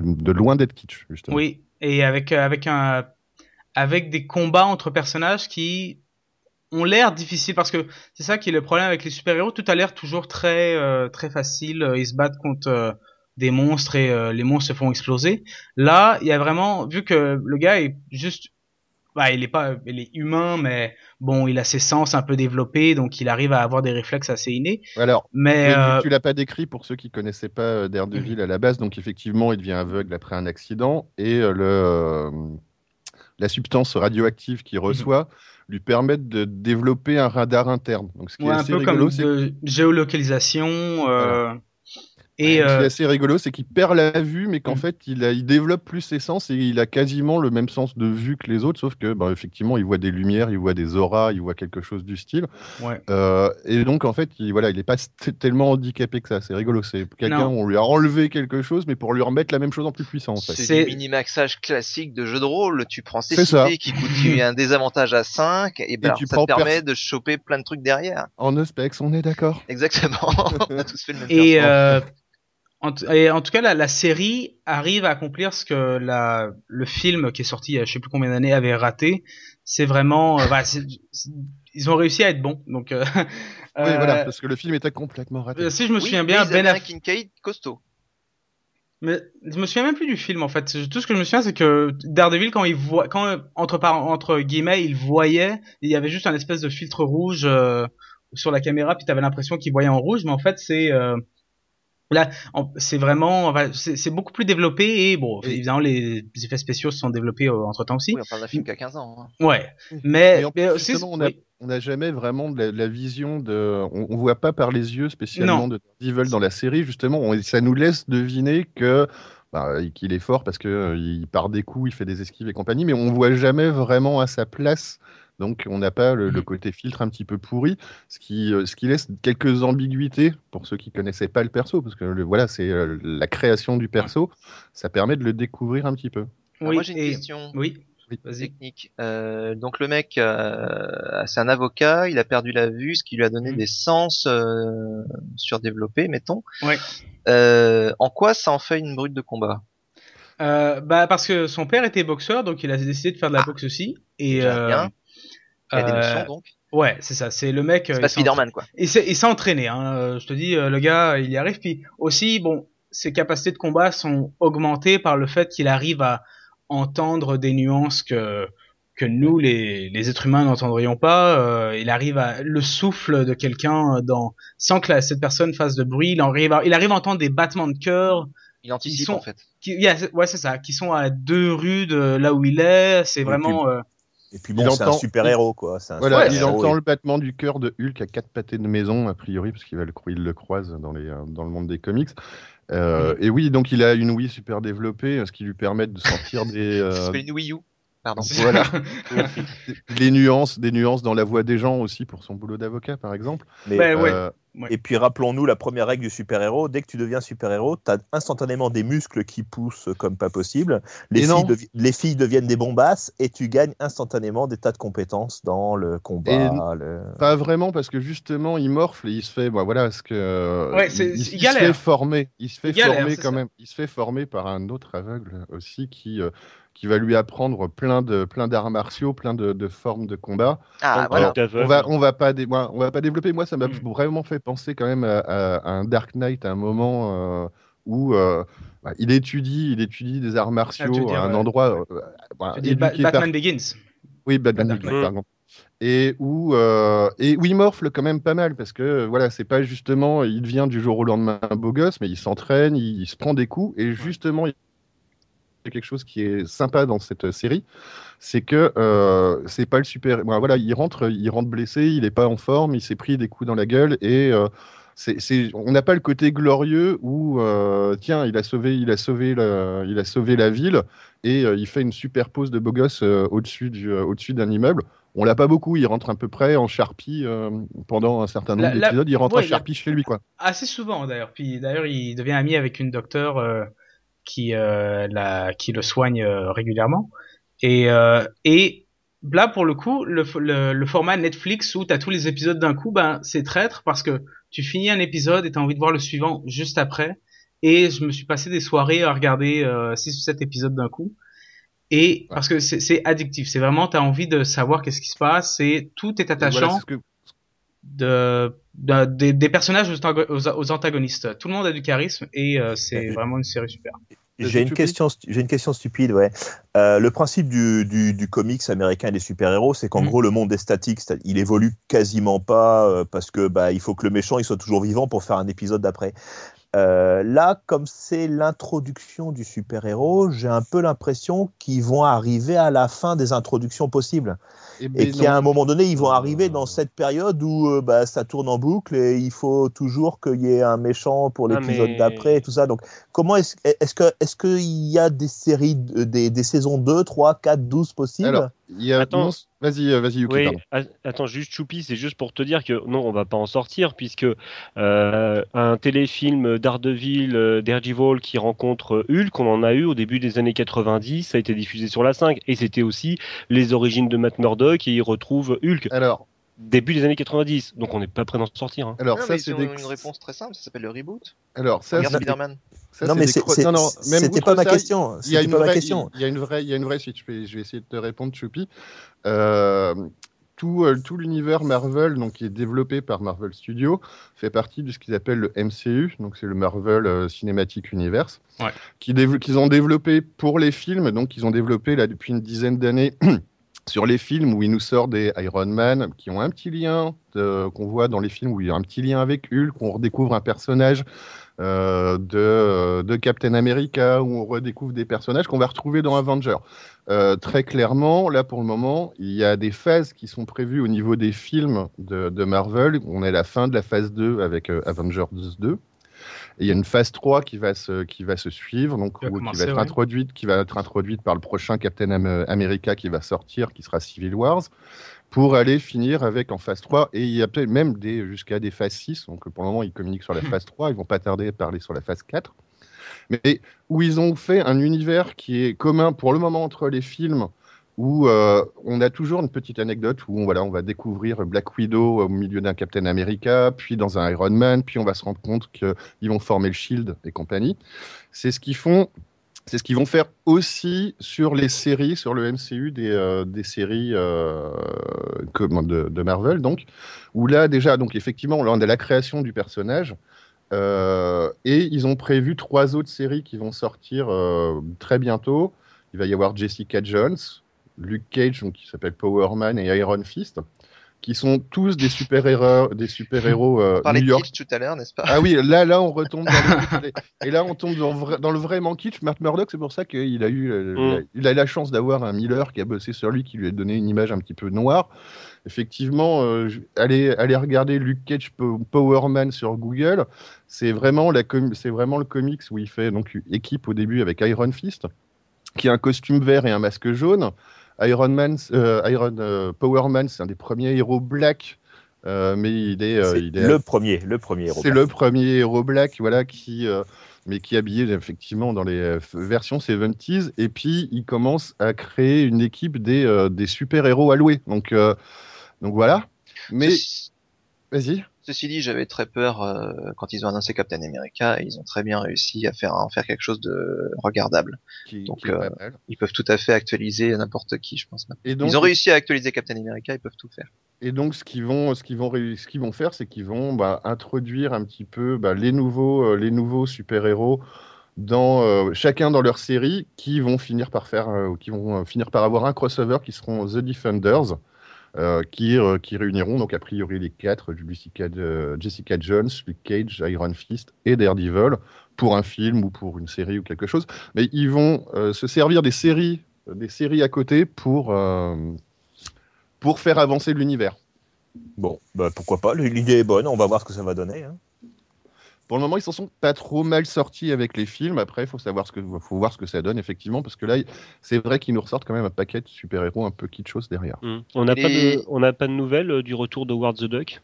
de loin d'être kitsch justement. Oui, et avec avec un avec des combats entre personnages qui ont l'air difficiles parce que c'est ça qui est le problème avec les super-héros, tout a l'air toujours très très facile, ils se battent contre des monstres et euh, les monstres se font exploser. Là, il y a vraiment vu que le gars est juste bah, il est pas il est humain mais bon, il a ses sens un peu développés donc il arrive à avoir des réflexes assez innés. Alors, Mais euh, Tu l'as pas décrit pour ceux qui connaissaient pas euh, Daredevil à la base. Donc effectivement, il devient aveugle après un accident et le, la substance radioactive qu'il reçoit lui permet de développer un radar interne. Donc ce qui ouais, est un peu rigolo, comme de géolocalisation euh, et ce qui est euh, assez rigolo, c'est qu'il perd la vue, mais qu'en Mhm. fait, il, a- il développe plus ses sens et il a quasiment le même sens de vue que les autres, sauf que, bah, effectivement, il voit des lumières, il voit des auras, il voit quelque chose du style. ouais. Euh, et donc, en fait, il, voilà, il n'est pas tellement handicapé que ça. C'est rigolo. C'est quelqu'un, on lui a enlevé quelque chose, mais pour lui remettre la même chose en plus puissant, en fait. C'est du mini-maxage classique de jeu de rôle. Tu prends ces cités qui coûtent un désavantage à 5 et, ben Et alors, tu ça te permet de choper plein de trucs derrière. En Euspex, on est d'accord. Exactement. On a tous fait le même Et, en, et en tout cas, la, la série arrive à accomplir ce que la, le film qui est sorti il y a je sais plus combien d'années avait raté. C'est vraiment, euh, bah, ils ont réussi à être bons. Donc, euh, Oui, euh, voilà, parce que le film était complètement raté. euh, si je me Oui, souviens bien, Ben Aff- Kincaid costaud. Mais je me souviens même plus du film en fait. Tout ce que je me souviens, c'est que Daredevil, quand il voit, quand entre par entre guillemets, il voyait, il y avait juste un espèce de filtre rouge euh, sur la caméra, puis t'avais l'impression qu'il voyait en rouge, mais en fait c'est euh, Là, c'est vraiment, c'est beaucoup plus développé et bon, Et- évidemment, les effets spéciaux se sont développés entre temps aussi. Oui, on parle d'un film qui a 15 ans. hein. Ouais, mais, en mais plus, aussi- justement, on a- oui. On n'a jamais vraiment de la, de la vision de. On, on voit pas par les yeux spécialement Non. de Daredevil dans la série. Justement, on- ça nous laisse deviner que bah, qu'il est fort parce que euh, il part des coups, il fait des esquives et compagnie, mais on voit jamais vraiment à sa place. Donc, on n'a pas le, le Mhm. côté filtre un petit peu pourri, ce qui, euh, ce qui laisse quelques ambiguïtés pour ceux qui connaissaient pas le perso, parce que le- voilà, c'est euh, la création du perso, ça permet de le découvrir un petit peu. Alors Oui, moi j'ai une et- question Oui, Oui. vas-y. technique. Euh, donc le mec, euh, c'est un avocat, il a perdu la vue, ce qui lui a donné Mhm. des sens euh, surdéveloppés, mettons. Ouais. Euh, en quoi ça en fait une brute de combat? Euh, bah parce que son père était boxeur, donc il a décidé de faire de la boxe aussi. Et euh. Il y a des euh, notions donc. ouais, c'est ça. C'est le mec. C'est euh, pas Spider-Man quoi. Et c'est- il s'est entraîné, hein. euh, je te dis, le gars, il y arrive. Puis aussi, bon, ses capacités de combat sont augmentées par le fait qu'il arrive à entendre des nuances que que nous, les, les êtres humains, n'entendrions pas. Euh, il arrive à le souffle de quelqu'un dans sans que la- cette personne fasse de bruit. Il arrive, à, il arrive à entendre des battements de cœur. Il anticipe sont- en fait. Qui, yeah, ouais, c'est ça. Qui sont à deux rues de là où il est. C'est vraiment. euh, Et puis Il bon, c'est un entend- super héros, quoi. Un Voilà, super il héros, entend et- le battement du cœur de Hulk à quatre pâtés de maison, a priori, parce qu'il va le, cro- il le croise dans, les, euh, dans le monde des comics. Euh, Et oui, donc il a une Wii super développée, ce qui lui permet de sentir des, euh, une Wii U. Pardon. voilà, des nuances, des nuances dans la voix des gens aussi pour son boulot d'avocat, par exemple. Mais, ouais. Euh, Et puis rappelons-nous la première règle du super-héros, dès que tu deviens super-héros, tu as instantanément des muscles qui poussent comme pas possible, les, filles, non. devi- les filles deviennent des bombasses et tu gagnes instantanément des tas de compétences dans le combat. Le- Pas vraiment, parce que justement, il morfle et il se fait, bah, voilà, ce que Ouais, c'est- il, c'est- il il se fait former, il se fait Il galère, former quand ça. même, il se fait former par un autre aveugle aussi qui euh, qui va lui apprendre plein de plein d'arts martiaux, plein de, de formes de combat. Ah Donc, voilà. d'aveugle. On va on va pas dé- moi, on va pas développer. Moi, ça m'a Mm. vraiment fait penser quand même à, à- à un Dark Knight, à un moment euh, où euh, bah, il étudie, il étudie des arts martiaux Ah, dire, à un ouais. endroit. euh, bah, Ba- par- Batman Begins. oui, Batman Begins, pardon. Et où, euh, et où il morfle quand même pas mal parce que euh, voilà, c'est pas justement il devient du jour au lendemain un beau gosse, mais il s'entraîne, il, il se prend des coups et justement il quelque chose qui est sympa dans cette série, c'est que euh, c'est pas le super. bon, voilà, il rentre, il rentre blessé, il est pas en forme, il s'est pris des coups dans la gueule et euh, c'est, c'est- on n'a pas le côté glorieux où euh, tiens, il a sauvé, il a sauvé, la, il a sauvé la ville et euh, il fait une super pose de beau gosse euh, au-dessus du, euh, au-dessus d'un immeuble. On l'a pas beaucoup, il rentre à peu près en charpie euh, pendant un certain nombre La- la- d'épisodes, il rentre ouais, en la- charpie chez lui quoi. assez souvent d'ailleurs. Puis d'ailleurs, il devient ami avec une docteure euh, qui euh, la, qui le soigne euh, régulièrement. Et euh, et là pour le coup, le, le, le format Netflix où t'as tous les épisodes d'un coup, ben c'est traître parce que tu finis un épisode et t'as envie de voir le suivant juste après. Et je me suis passé des soirées à regarder euh, six ou sept épisodes d'un coup. Et parce que c'est addictif, c'est vraiment t'as envie de savoir qu'est-ce qui se passe et tout est voilà, attachant ce que- de, de- des, des personnages aux, antago- aux- aux antagonistes. Tout le monde a du charisme et euh, c'est vraiment une série super. J'ai une question, j'ai une question stupide, ouais. Euh, le principe du, du, du comics américain et des super-héros, c'est qu'en Mhm. gros le monde est statique, c'est- il évolue quasiment pas euh, parce que bah il faut que le méchant il soit toujours vivant pour faire un épisode d'après. Euh, là, comme c'est l'introduction du super-héros, j'ai un peu l'impression qu'ils vont arriver à la fin des introductions possibles Eh ben et qu'à non. un moment donné, ils vont Euh, arriver dans cette période où euh, bah, ça tourne en boucle et il faut toujours qu'il y ait un méchant pour Ah, l'épisode mais- d'après et tout ça. Donc, comment est-ce est-ce que est-ce qu'il y a des séries, de- des, des saisons 2, 3, 4, 12 possibles? Alors, il y a Attends. Vas-y, euh, vas-y Yuki, Oui, attends, juste Choupi, c'est juste pour te dire que non, on va pas en sortir, puisque euh, un téléfilm d'Ardeville, euh, qui rencontre Hulk, on en a eu au début des années 90, ça a été diffusé sur la 5, et c'était aussi les origines de Matt Murdock, et il retrouve Hulk. Alors, début des années 90, donc on n'est pas prêt d'en sortir. hein. alors Non, ça c'est des une réponse très simple, ça s'appelle le reboot. alors ça Regarde Spider-Man. ça, Non, mais non, non, c'était pas ma ça, question. Il y a C'était une pas ma vraie, question. il y a une vraie, il y a une vraie suite. Je vais, je vais essayer de te répondre, Choupi. Euh, tout, euh, tout l'univers Marvel, donc qui est développé par Marvel Studios, fait partie de ce qu'ils appellent le MCU, donc c'est le Marvel euh, Cinematic Universe, Ouais. dév- qu'ils ont développé pour les films. Donc ils ont développé là depuis une dizaine d'années sur les films où il nous sort des Iron Man qui ont un petit lien, qu'on voit dans les films où il y a un petit lien avec Hulk, où on redécouvre un personnage euh, de, de Captain America, où on redécouvre des personnages qu'on va retrouver dans Avenger. Euh, très clairement, là pour le moment, il y a des phases qui sont prévues au niveau des films de, de Marvel. On est à la fin de la phase 2 avec euh, Avengers 2. Et il y a une phase 3 qui va se, qui va se suivre, donc, Qui va commencer, être ouais. introduite, qui va être introduite par le prochain Captain Am- America qui va sortir, qui sera Civil Wars, pour aller finir avec en phase 3. Et il y a peut-être même des, jusqu'à des phases 6. Donc pour le moment, ils communiquent sur la phase 3. Ils vont pas tarder à parler sur la phase 4. Mais où ils ont fait un univers qui est commun pour le moment entre les films, où euh, on a toujours une petite anecdote où on, voilà, on va découvrir Black Widow au milieu d'un Captain America, puis dans un Iron Man, puis on va se rendre compte qu'ils vont former le Shield et compagnie. C'est ce qu'ils font. C'est ce qu'ils vont faire aussi sur les séries, sur le MCU des, euh, des séries euh, de, Marvel, donc, où là déjà, donc effectivement, on a la création du personnage, et ils ont prévu trois autres séries qui vont sortir très bientôt. Il va y avoir Jessica Jones, Luke Cage, donc, qui s'appelle Power Man, et Iron Fist, qui sont tous des super-héros des super-héros euh, On parlait New de York. kitsch tout à l'heure, n'est-ce pas? Ah oui, là, là, on retombe dans le. Et là, on tombe dans, le vrai- dans le vraiment kitsch. Matt Murdock, c'est pour ça qu'il a eu, euh, Mm. il a eu la chance d'avoir un Miller qui a bossé sur lui, qui lui a donné une image un petit peu noire. Effectivement, euh, allez, allez regarder Luke Cage Po- Power Man sur Google. C'est vraiment, la com- c'est vraiment le comics où il fait donc équipe au début avec Iron Fist, qui a un costume vert et un masque jaune. Iron Man, euh, Iron euh, Power Man, c'est un des premiers héros black, euh, mais il est, euh, C'est il est le premier, le premier. c'est le premier héros black, voilà, qui, euh, mais qui est habillé effectivement dans les versions 70s. Et puis, il commence à créer une équipe des, des super-héros alloués. Donc, donc voilà. Mais, vas-y. Ceci dit, j'avais très peur euh, quand ils ont annoncé Captain America et ils ont très bien réussi à faire, à en faire quelque chose de regardable. Qui, Donc, qui euh. Ils peuvent tout à fait actualiser n'importe qui, je pense. maintenant. Et donc, ils ont réussi à actualiser Captain America, ils peuvent tout faire. Et donc, ce qu'ils vont, ce qu'ils vont, réu- ce qu'ils vont faire, c'est qu'ils vont bah, introduire un petit peu bah, les nouveaux, euh, les nouveaux super-héros dans euh, chacun dans leur série, qui vont finir par faire, euh, qui vont finir par avoir un crossover qui seront The Defenders, qui, euh, qui réuniront donc a priori les quatre Jessica, euh, Jessica Jones, Luke Cage, Iron Fist et Daredevil pour un film ou pour une série ou quelque chose. Mais ils vont euh, se servir des séries, des séries à côté pour euh, pour faire avancer l'univers. Bon, bah, pourquoi pas, l'idée est bonne, on va voir ce que ça va donner. hein. Pour le moment, ils s'en sont pas trop mal sortis avec les films. Après, il faut savoir ce que, faut voir ce que ça donne effectivement, parce que là, c'est vrai qu'ils nous ressortent quand même un paquet de super-héros un peu kitschos derrière. Mm. On n'a pas, de- on n'a pas de nouvelles euh, du retour de Ward the Duck?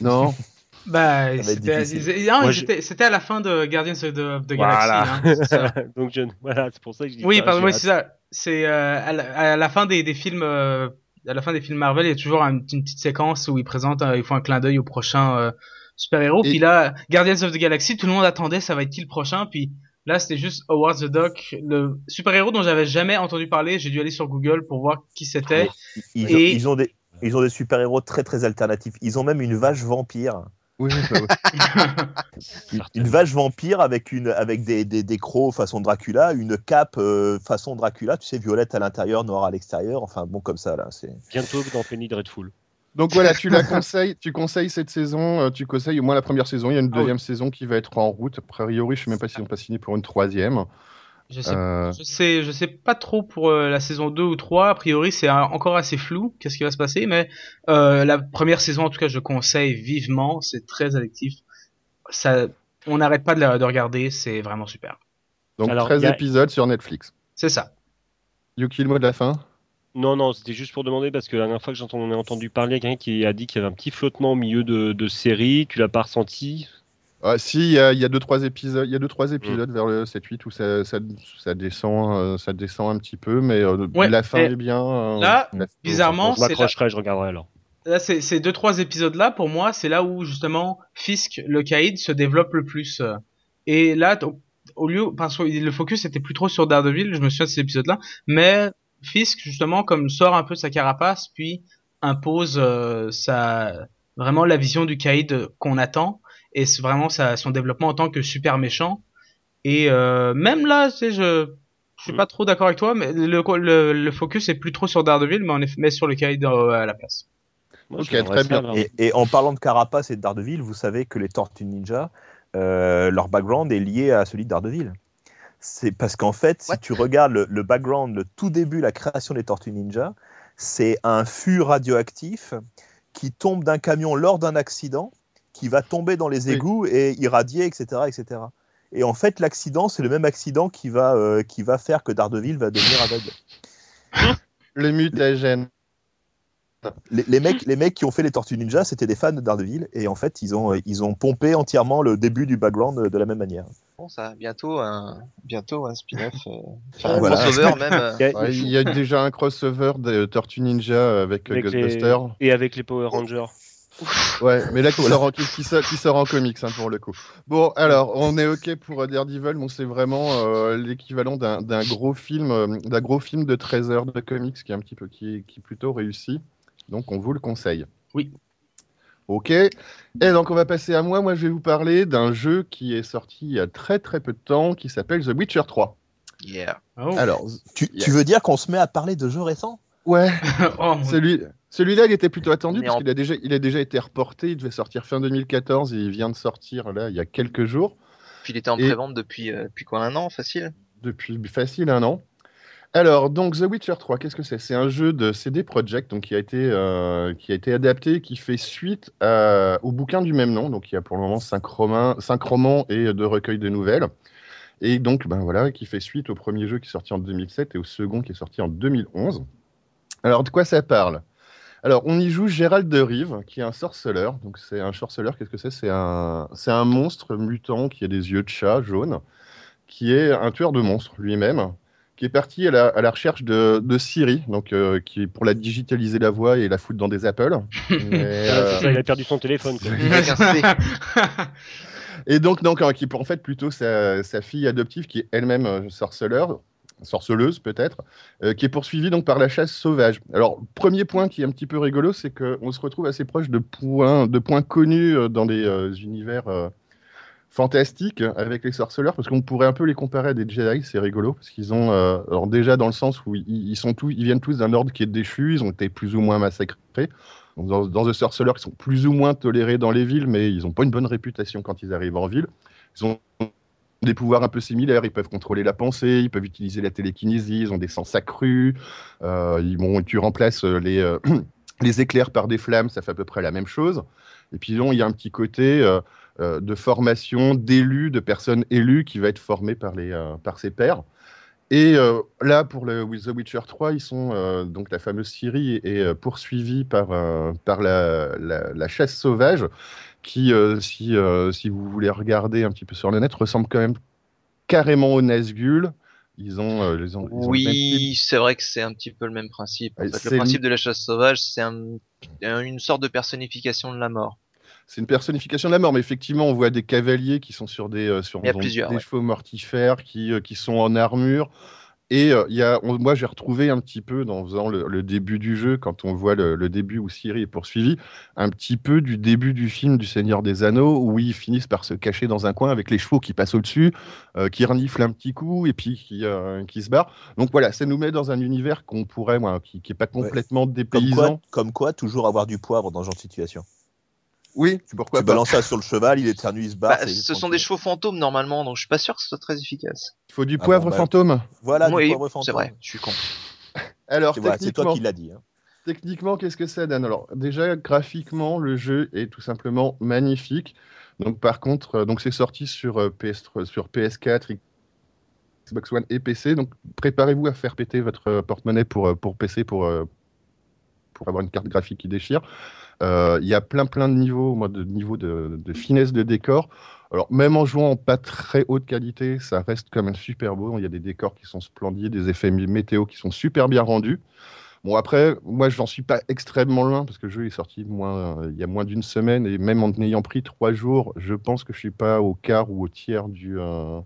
Non, Bah, être c'était je- à la fin de Guardians of the, of the Voilà. Galaxy. hein. Donc je, voilà, c'est pour ça que je dis Oui, ça, pardon, c'est ça. C'est euh, à, la, à la fin des, des films, euh, à la fin des films Marvel, il y a toujours un- une petite séquence où ils présentent, euh, ils font un clin d'œil au prochain super héros. Et- Puis là, Guardians of the Galaxy, tout le monde attendait, ça va être qui le prochain Puis là, c'était juste Howard the Duck, le super héros dont j'avais jamais entendu parler. J'ai dû aller sur Google pour voir qui c'était. Ils, ont- Et- ils ont des, ils ont des super-héros très très alternatifs. Ils ont même une vache vampire. oui, bah. Une, vache vampire avec, une, avec des, des, des crocs façon Dracula, une cape euh, façon Dracula, tu sais, violette à l'intérieur, noire à l'extérieur. Enfin, bon, comme ça, là. c'est Bientôt dans Penny Dreadful. Donc voilà, tu la conseilles, tu conseilles cette saison, euh, tu conseilles au moins la première saison. Il y a une Ah oui. deuxième saison qui va être en route. A priori, je sais même pas s'ils ont pas signé pour une troisième. je sais Euh, Je sais, je sais pas trop pour euh, la saison 2 ou 3. A priori, c'est encore assez flou. Qu'est-ce qui va se passer? Mais euh, la première saison, en tout cas, je conseille vivement. C'est très addictif. Ça, on n'arrête pas de, la- de regarder. C'est vraiment super. donc Alors, 13 il y a- épisodes sur Netflix. C'est ça. Yuki, le mot de la fin? Non, non, c'était juste pour demander parce que la dernière fois que j'en ai entendu parler, il y a quelqu'un qui a dit qu'il y avait un petit flottement au milieu de, de série. Tu l'as pas ressenti? Ah, si, il y a, il y a deux trois épisodes, il y a deux trois Mm. épisodes vers le 7-8 où ça, ça, ça descend, euh, ça descend un petit peu, mais euh, Ouais, la fin est bien. euh, là, la- bizarrement, Je m'accrocherai, je regarderai alors. là, c'est- ces deux trois épisodes là pour moi, c'est là où justement Fisk, le caïd, se développe le plus. Et là, au lieu parce que le focus était plus trop sur Daredevil, je me souviens de ces épisodes là, mais Fisk justement comme sort un peu de sa carapace puis impose euh, sa vraiment la vision du caïd qu'on attend et c'est vraiment sa, son développement en tant que super méchant. Et euh, même là, tu sais, je je suis pas trop d'accord avec toi, mais le, le, le focus est plus trop sur Daredevil, mais on est met sur le Kaïd à la place. Moi, Ok, très ça, bien. Et, et en parlant de Carapace et de Daredevil, vous savez que les Tortues Ninja, euh, leur background est lié à celui de Daredevil. C'est parce qu'en fait, si tu regardes le, le background, le tout début, la création des Tortues Ninja, c'est un fût radioactif qui tombe d'un camion lors d'un accident, qui va tomber dans les Oui. égouts et irradier, etc., etc. Et en fait, l'accident, c'est le même accident qui va, euh, qui va faire que Daredevil va devenir aveugle. Le mutagène. Les, les mecs, les mecs qui ont fait les Tortues Ninja, c'était des fans de Daredevil, et en fait, ils ont, ils ont pompé entièrement le début du background de la même manière. Bon, ça, bientôt un, bientôt un spin-off, euh, enfin, un Voilà. crossover même. euh. Il y a- Ouais, il y a déjà un crossover de Tortue Ninja avec, euh, avec les- Ghostbusters. Et avec les Power Rangers. Ouais, mais là qui sort, en, qui, qui sort, qui sort en comics hein, pour le coup. Bon, alors on est ok pour euh, Daredevil. Bon, c'est vraiment euh, l'équivalent d'un d'un gros film, euh, d'un gros film de 13 heures de comics qui est un petit peu, qui, est- qui est plutôt réussi. Donc on vous le conseille. Oui. Ok. Et donc on va passer à moi. Moi, je vais vous parler d'un jeu qui est sorti il y a très très peu de temps, qui s'appelle The Witcher 3. Yeah. Oh. Alors, Tu, Yeah. tu veux dire qu'on se met à parler de jeux récents? Ouais. Oh, Celui, celui-là, il était plutôt attendu parce en- qu'il a déjà, il a déjà été reporté. Il devait sortir fin 2014 et il vient de sortir là il y a quelques jours, Puis il était en Et- pré-vente depuis, euh, depuis quoi, un an, facile? Depuis facile un an. Alors, donc The Witcher 3, qu'est-ce que c'est? C'est un jeu de CD Projekt donc qui a été euh, qui a été adapté, qui fait suite à- au bouquin du même nom. Donc il y a pour le moment cinq romans, et deux recueils de nouvelles. Et donc ben voilà, qui fait suite au premier jeu qui est sorti en 2007 et au second qui est sorti en 2011. Alors de quoi ça parle? Alors on y joue Gérald de Rive, qui est un sorceleur. Donc c'est un sorceleur, qu'est-ce que c'est? C'est un un monstre mutant qui a des yeux de chat jaunes, qui est un tueur de monstres lui-même qui est parti à la, à la recherche de, de Siri, donc euh, qui est pour la digitaliser la voix et la foutre dans des appels. Mais, Ah, euh, c'est ça, il a perdu son téléphone. quoi. Et donc, donc hein, qui est en fait plutôt sa, sa fille adoptive, qui est elle-même euh, sorceleur, sorceleuse peut-être, euh, qui est poursuivie donc par la chasse sauvage. Alors, premier point qui est un petit peu rigolo, c'est qu'on se retrouve assez proche de points, de points connus dans des euh, univers euh, fantastiques avec les sorceleurs, parce qu'on pourrait un peu les comparer à des Jedi, c'est rigolo, parce qu'ils ont, euh, alors déjà dans le sens où ils, ils sont tous, ils viennent tous d'un ordre qui est déchu, ils ont été plus ou moins massacrés. Dans, dans The qui sont plus ou moins tolérés dans les villes, mais ils n'ont pas une bonne réputation quand ils arrivent en ville. Ils ont des pouvoirs un peu similaires, ils peuvent contrôler la pensée, ils peuvent utiliser la télékinésie, ils ont des sens accrus, euh, ils, bon, tu remplaces euh, les, les éclairs par des flammes, ça fait à peu près la même chose. Et puis il y a un petit côté euh, de formation d'élus, de personnes élues qui va être formé par, les, euh, par ses pairs. Et euh, là, pour le with The Witcher 3, ils sont donc la fameuse Ciri est, poursuivie par, par la, la, la chasse sauvage, qui, si, si vous voulez regarder un petit peu sur le net, ressemble quand même carrément aux Nazgûl. Ils ont, euh, ils ont, ils ont le même type- Oui, c'est vrai que c'est un petit peu le même principe. En fait, le principe de la chasse sauvage, c'est un- un- une sorte de personnification de la mort. C'est une personnification de la mort, mais effectivement, on voit des cavaliers qui sont sur des, euh, sur des ouais. chevaux mortifères, qui, euh, qui sont en armure. Et euh, il y a, on- moi, j'ai retrouvé un petit peu, dans faisant le, le début du jeu, quand on voit le, le début où Ciri est poursuivie, un petit peu du début du film du Seigneur des Anneaux, où ils finissent par se cacher dans un coin avec les chevaux qui passent au-dessus, euh, qui reniflent un petit coup et puis qui, euh, qui se barrent. Donc voilà, ça nous met dans un univers qu'on pourrait, moi, qui n'est pas complètement comme dépaysant. quoi, comme quoi, toujours avoir du poivre dans ce genre de situation. Oui, pourquoi tu pas. balances ça sur le cheval, il éternue, il se barre. Bah, ce sont des chevaux fantômes normalement, donc je suis pas sûr que ce soit très efficace. Il faut du Ah poivre bon, bah, fantôme. Voilà, oui, du poivre fantôme. c'est vrai, je suis con. Alors, C'est voilà, toi techniquement, qui l'as dit. hein. Techniquement, qu'est-ce que ça donne Alors, déjà, graphiquement, le jeu est tout simplement magnifique. Donc, par contre, euh, donc c'est sorti sur, euh, PS, sur PS4, Xbox One et PC. Donc, préparez-vous à faire péter votre euh, porte-monnaie pour, euh, pour PC pour, euh, pour avoir une carte graphique qui déchire. Euh, Il y a plein, plein de niveaux, moi, de niveaux de, finesse de décor. Alors, même en jouant en pas très haute qualité, ça reste quand même super beau. Il y a des décors qui sont splendides, des effets mé- météo qui sont super bien rendus. Bon, après, moi, je n'en suis pas extrêmement loin parce que le jeu est sorti moins, euh, il y a moins d'une semaine et même en ayant pris trois jours, je pense que je suis pas au quart ou au tiers du, euh,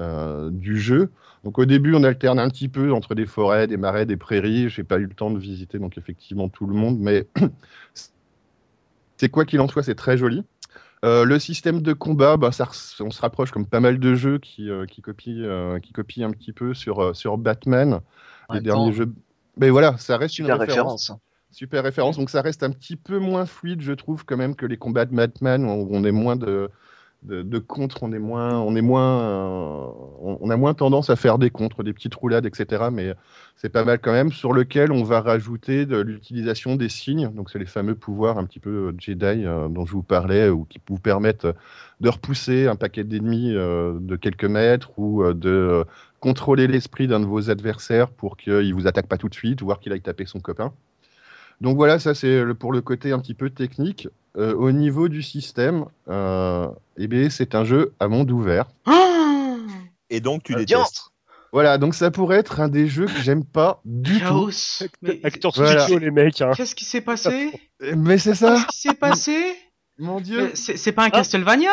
euh, du jeu. Donc, au début, on alterne un petit peu entre des forêts, des marais, des prairies. Je n'ai pas eu le temps de visiter donc effectivement tout le monde, mais c'est quoi qu'il en soit, c'est très joli. Euh, le système de combat, bah, ça, on se rapproche comme pas mal de jeux qui, euh, qui, copient, euh, qui copient un petit peu sur, sur Batman, les derniers jeux. Mais voilà, ça reste Super une référence. référence. Super référence. Donc ça reste un petit peu moins fluide, je trouve, quand même, que les combats de Batman, où on est moins de, de, contre, on est moins, on est moins, euh, on, a moins tendance à faire des contres, des petites roulades, etc. Mais c'est pas mal quand même. Sur lequel on va rajouter de l'utilisation des signes. Donc c'est les fameux pouvoirs un petit peu euh, Jedi euh, dont je vous parlais, ou qui vous permettent de repousser un paquet d'ennemis de quelques mètres ou de contrôler l'esprit d'un de vos adversaires pour qu'il vous attaque pas tout de suite, voire qu'il aille taper son copain. Donc voilà, ça c'est pour le côté un petit peu technique. Euh, au niveau du système, euh, eh bien, c'est un jeu à monde ouvert. Ah Et donc, tu Euh, détestes. diantre Voilà, donc ça pourrait être un des jeux que j'aime pas du tout. Chaos. Mais Acteur Voilà. studio, les mecs. Hein. qu'est-ce qui s'est passé Mais c'est ça, Qu'est-ce qui s'est passé mon dieu. Mais C'est pas un Castlevania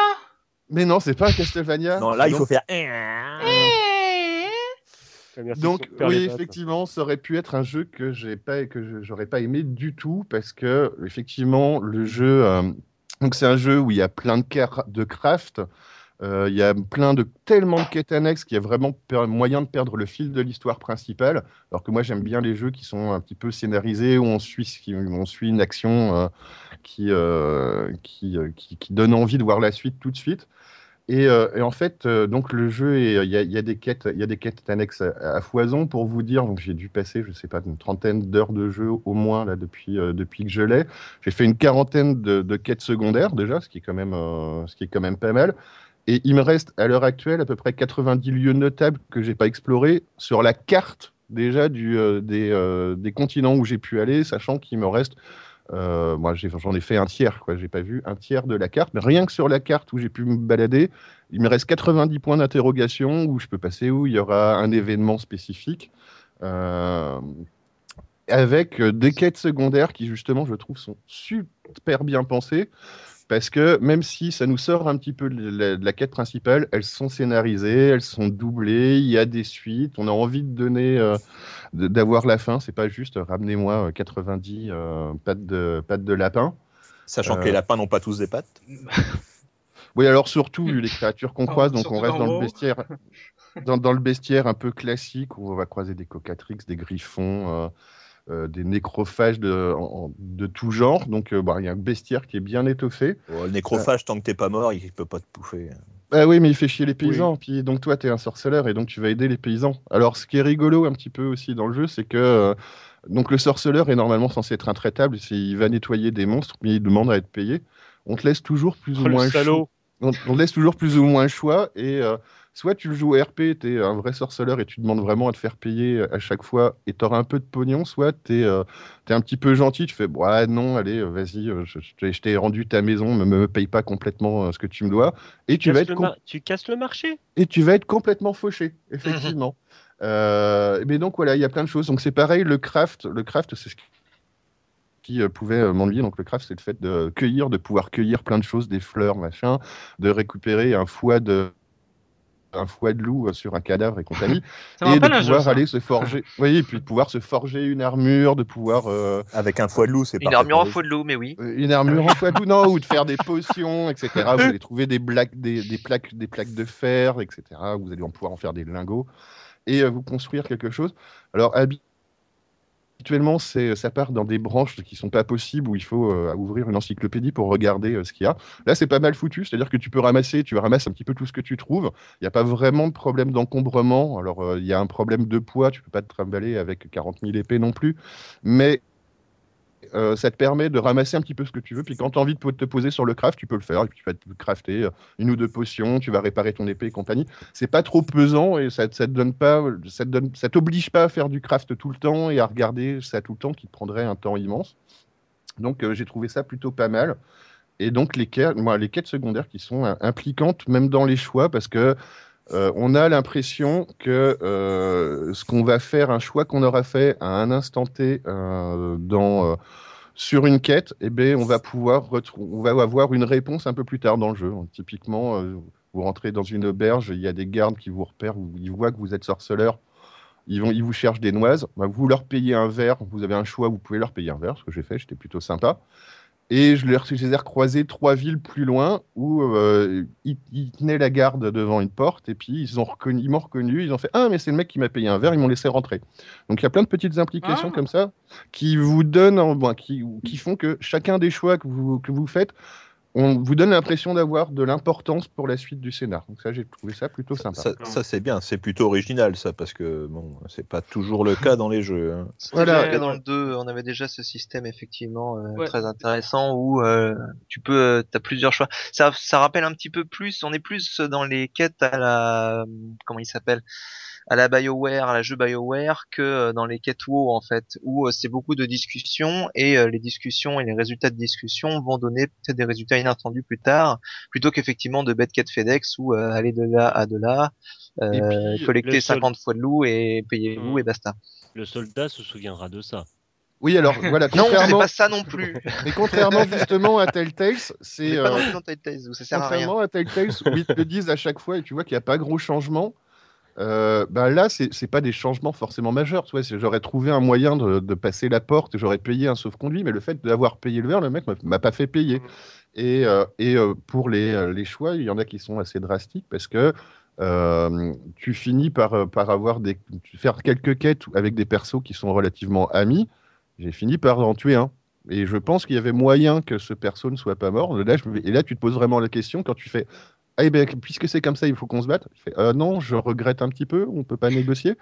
Mais non, c'est pas un Castlevania. Non, là, il Donc- faut faire. Donc oui, effectivement, ça aurait pu être un jeu que j'ai pas que j'aurais pas aimé du tout parce que effectivement le jeu euh, donc c'est un jeu où il y a plein de de craft, euh, il y a plein de tellement de quêtes annexes qu'il y a vraiment moyen de perdre le fil de l'histoire principale. Alors que moi j'aime bien les jeux qui sont un petit peu scénarisés où on suit où on suit une action euh, qui, qui, qui qui donne envie de voir la suite tout de suite. Et, euh, et en fait, euh, donc le jeu, est- il y, a- des quêtes, il y a des quêtes annexes à, foison pour vous dire. Donc j'ai dû passer, je sais pas, une trentaine d'heures de jeu au moins là depuis euh, depuis que je l'ai. J'ai fait une quarantaine de, quêtes secondaires déjà, ce qui est quand même euh, ce qui est quand même pas mal. Et il me reste à l'heure actuelle à peu près 90 lieux notables que j'ai pas explorés sur la carte déjà euh, des, euh, des continents où j'ai pu aller, sachant qu'il me reste euh, moi, j'en ai fait un tiers, quoi. J'ai pas vu un tiers de la carte, mais rien que sur la carte où j'ai pu me balader, il me reste 90 points d'interrogation où je peux passer où il y aura un événement spécifique. euh, avec euh, des quêtes secondaires qui, justement, je trouve, sont super bien pensées. Parce que même si ça nous sort un petit peu de la, de la quête principale, elles sont scénarisées, elles sont doublées, il y a des suites, on a envie de donner, euh, d'avoir la fin. C'est pas juste euh, ramenez-moi euh, 90 euh, pattes, de, pattes de lapin. Sachant que Euh. les lapins n'ont pas tous des pattes. Oui, alors surtout vu les créatures qu'on croise, donc on reste dans le bestiaire, dans, dans le bestiaire un peu classique où on va croiser des cocatrix, des griffons, euh, des nécrophages de, en- de tout genre. Donc euh, bah, il y a un bestiaire qui est bien étoffé. Oh, le nécrophage, tant que t'es pas mort, il peut pas te bouffer. Ah oui, mais il fait chier les paysans. Puis donc toi, tu es un sorceleur et donc tu vas aider les paysans. Alors ce qui est rigolo un petit peu aussi dans le jeu, c'est que euh, donc le sorceleur est normalement censé être intraitable. Il va nettoyer des monstres, mais il demande à être payé. On te laisse toujours plus Oh, ou moins le choix. salaud. on, on te laisse toujours plus ou moins le choix et euh, soit tu le joues au RP, tu es un vrai sorceleur et tu demandes vraiment à te faire payer à chaque fois et tu auras un peu de pognon, soit tu es, un petit peu gentil, tu fais bon, ah, non, allez, euh, vas-y, euh, je, je t'ai- rendu ta maison, ne me, me paye pas complètement euh, ce que tu me dois et tu, vas être com- tu casses le marché et tu vas être complètement fauché, effectivement. Euh, mais donc voilà, il y a plein de choses. Donc c'est pareil, le craft, le craft, c'est ce qui euh, pouvait euh, m'ennuyer. Donc le craft, c'est le fait de cueillir, de pouvoir cueillir plein de choses, des fleurs, machin, de récupérer un foie de un foie de loup euh, sur un cadavre et compagnie, Ça et de jeu. pouvoir aller se forger, oui, et puis de pouvoir se forger une armure, de pouvoir euh, Avec un foie de loup, c'est Une armure en foie de loup, mais oui. euh, une armure en foie de loup, non, ou de faire des potions, etc. Vous allez trouver des, blagues, des, des plaques, des plaques de fer, etc. Vous allez en pouvoir en faire des lingots et euh, vous construire quelque chose. Alors habituellement, c'est ça part dans des branches qui sont pas possibles où il faut euh, ouvrir une encyclopédie pour regarder euh, ce qu'il y a. Là, c'est pas mal foutu, c'est-à-dire que tu peux ramasser, tu ramasses un petit peu tout ce que tu trouves. Il n'y a pas vraiment de problème d'encombrement. Alors, euh, il y a un problème de poids, tu peux pas te trimballer avec 40 000 épées non plus, mais euh, ça te permet de ramasser un petit peu ce que tu veux. Puis quand tu as envie de te poser sur le craft, tu peux le faire. Et puis tu vas te crafter euh, une ou deux potions, tu vas réparer ton épée et compagnie. C'est pas trop pesant et ça, ça te donne pas, ça donne, ça t'oblige pas à faire du craft tout le temps et à regarder ça tout le temps, qui te prendrait un temps immense. Donc euh, j'ai trouvé ça plutôt pas mal. Et donc les quêtes, moi, les quêtes secondaires qui sont impliquantes même dans les choix parce que euh, on a l'impression que euh, ce qu'on va faire, un choix qu'on aura fait à un instant T euh, dans, sur une quête, eh ben, on va pouvoir on avoir une réponse un peu plus tard dans le jeu. Typiquement, euh, vous rentrez dans une auberge, il y a des gardes qui vous repèrent, ils voient que vous êtes sorceleur, ils, vont, vous cherchent des noises, bah, vous leur payez un verre, vous avez un choix, vous pouvez leur payer un verre, ce que j'ai fait, j'étais plutôt sympa. Et je, les, ai recroisés trois villes plus loin où euh, ils, ils tenaient la garde devant une porte et puis ils ont reconnu, ils m'ont reconnu, ils ont fait ah mais c'est le mec qui m'a payé un verre, ils m'ont laissé rentrer. Donc il y a plein de petites implications Ah. comme ça qui vous donnent, bon, qui, qui font que chacun des choix que vous, que vous faites, on vous donne l'impression d'avoir de l'importance pour la suite du scénar. Donc ça j'ai trouvé ça plutôt sympa. Ça, ça, c'est bien, c'est plutôt original ça, parce que bon, c'est pas toujours le cas dans les jeux. hein. Voilà. déjà dans le 2, on avait déjà ce système effectivement euh, Ouais. très intéressant où euh, tu peux, euh, t'as plusieurs choix. Ça, ça rappelle un petit peu plus, on est plus dans les quêtes à la, comment il s'appelle, à la BioWare, à la jeu BioWare que euh, dans les quêtes WoW en fait, où euh, c'est beaucoup de discussions et euh, les discussions et les résultats de discussion vont donner peut-être des résultats inattendus plus tard, plutôt qu'effectivement de bêtes quêtes FedEx où euh, aller de là à de là, euh, puis, collecter le seul- 50 fois de loup et payer vous Hmm. et basta. Le soldat se souviendra de ça. Oui alors voilà, Non, c'est contrairement, pas ça non plus. mais contrairement justement à Telltales, c'est euh, Telltales sert à rien. Contrairement à Telltale, où ils te le disent à chaque fois et tu vois qu'il n'y a pas gros changement, euh, ben là, c'est c'est pas des changements forcément majeurs. C'est- j'aurais trouvé un moyen de, de passer la porte, j'aurais payé un sauf-conduit, mais le fait d'avoir payé le verre, le mec m'a- m'a pas fait payer. Et, euh, et euh, pour les, euh, les choix, il y en a qui sont assez drastiques parce que euh, tu finis par, par avoir des, faire quelques quêtes avec des persos qui sont relativement amis. J'ai fini par en tuer un. Et je pense qu'il y avait moyen que ce perso ne soit pas mort. Là, je et là, tu te poses vraiment la question quand tu fais eh ben, puisque c'est comme ça, il faut qu'on se batte. Tu fais, Euh, non, je regrette un petit peu, on peut pas négocier.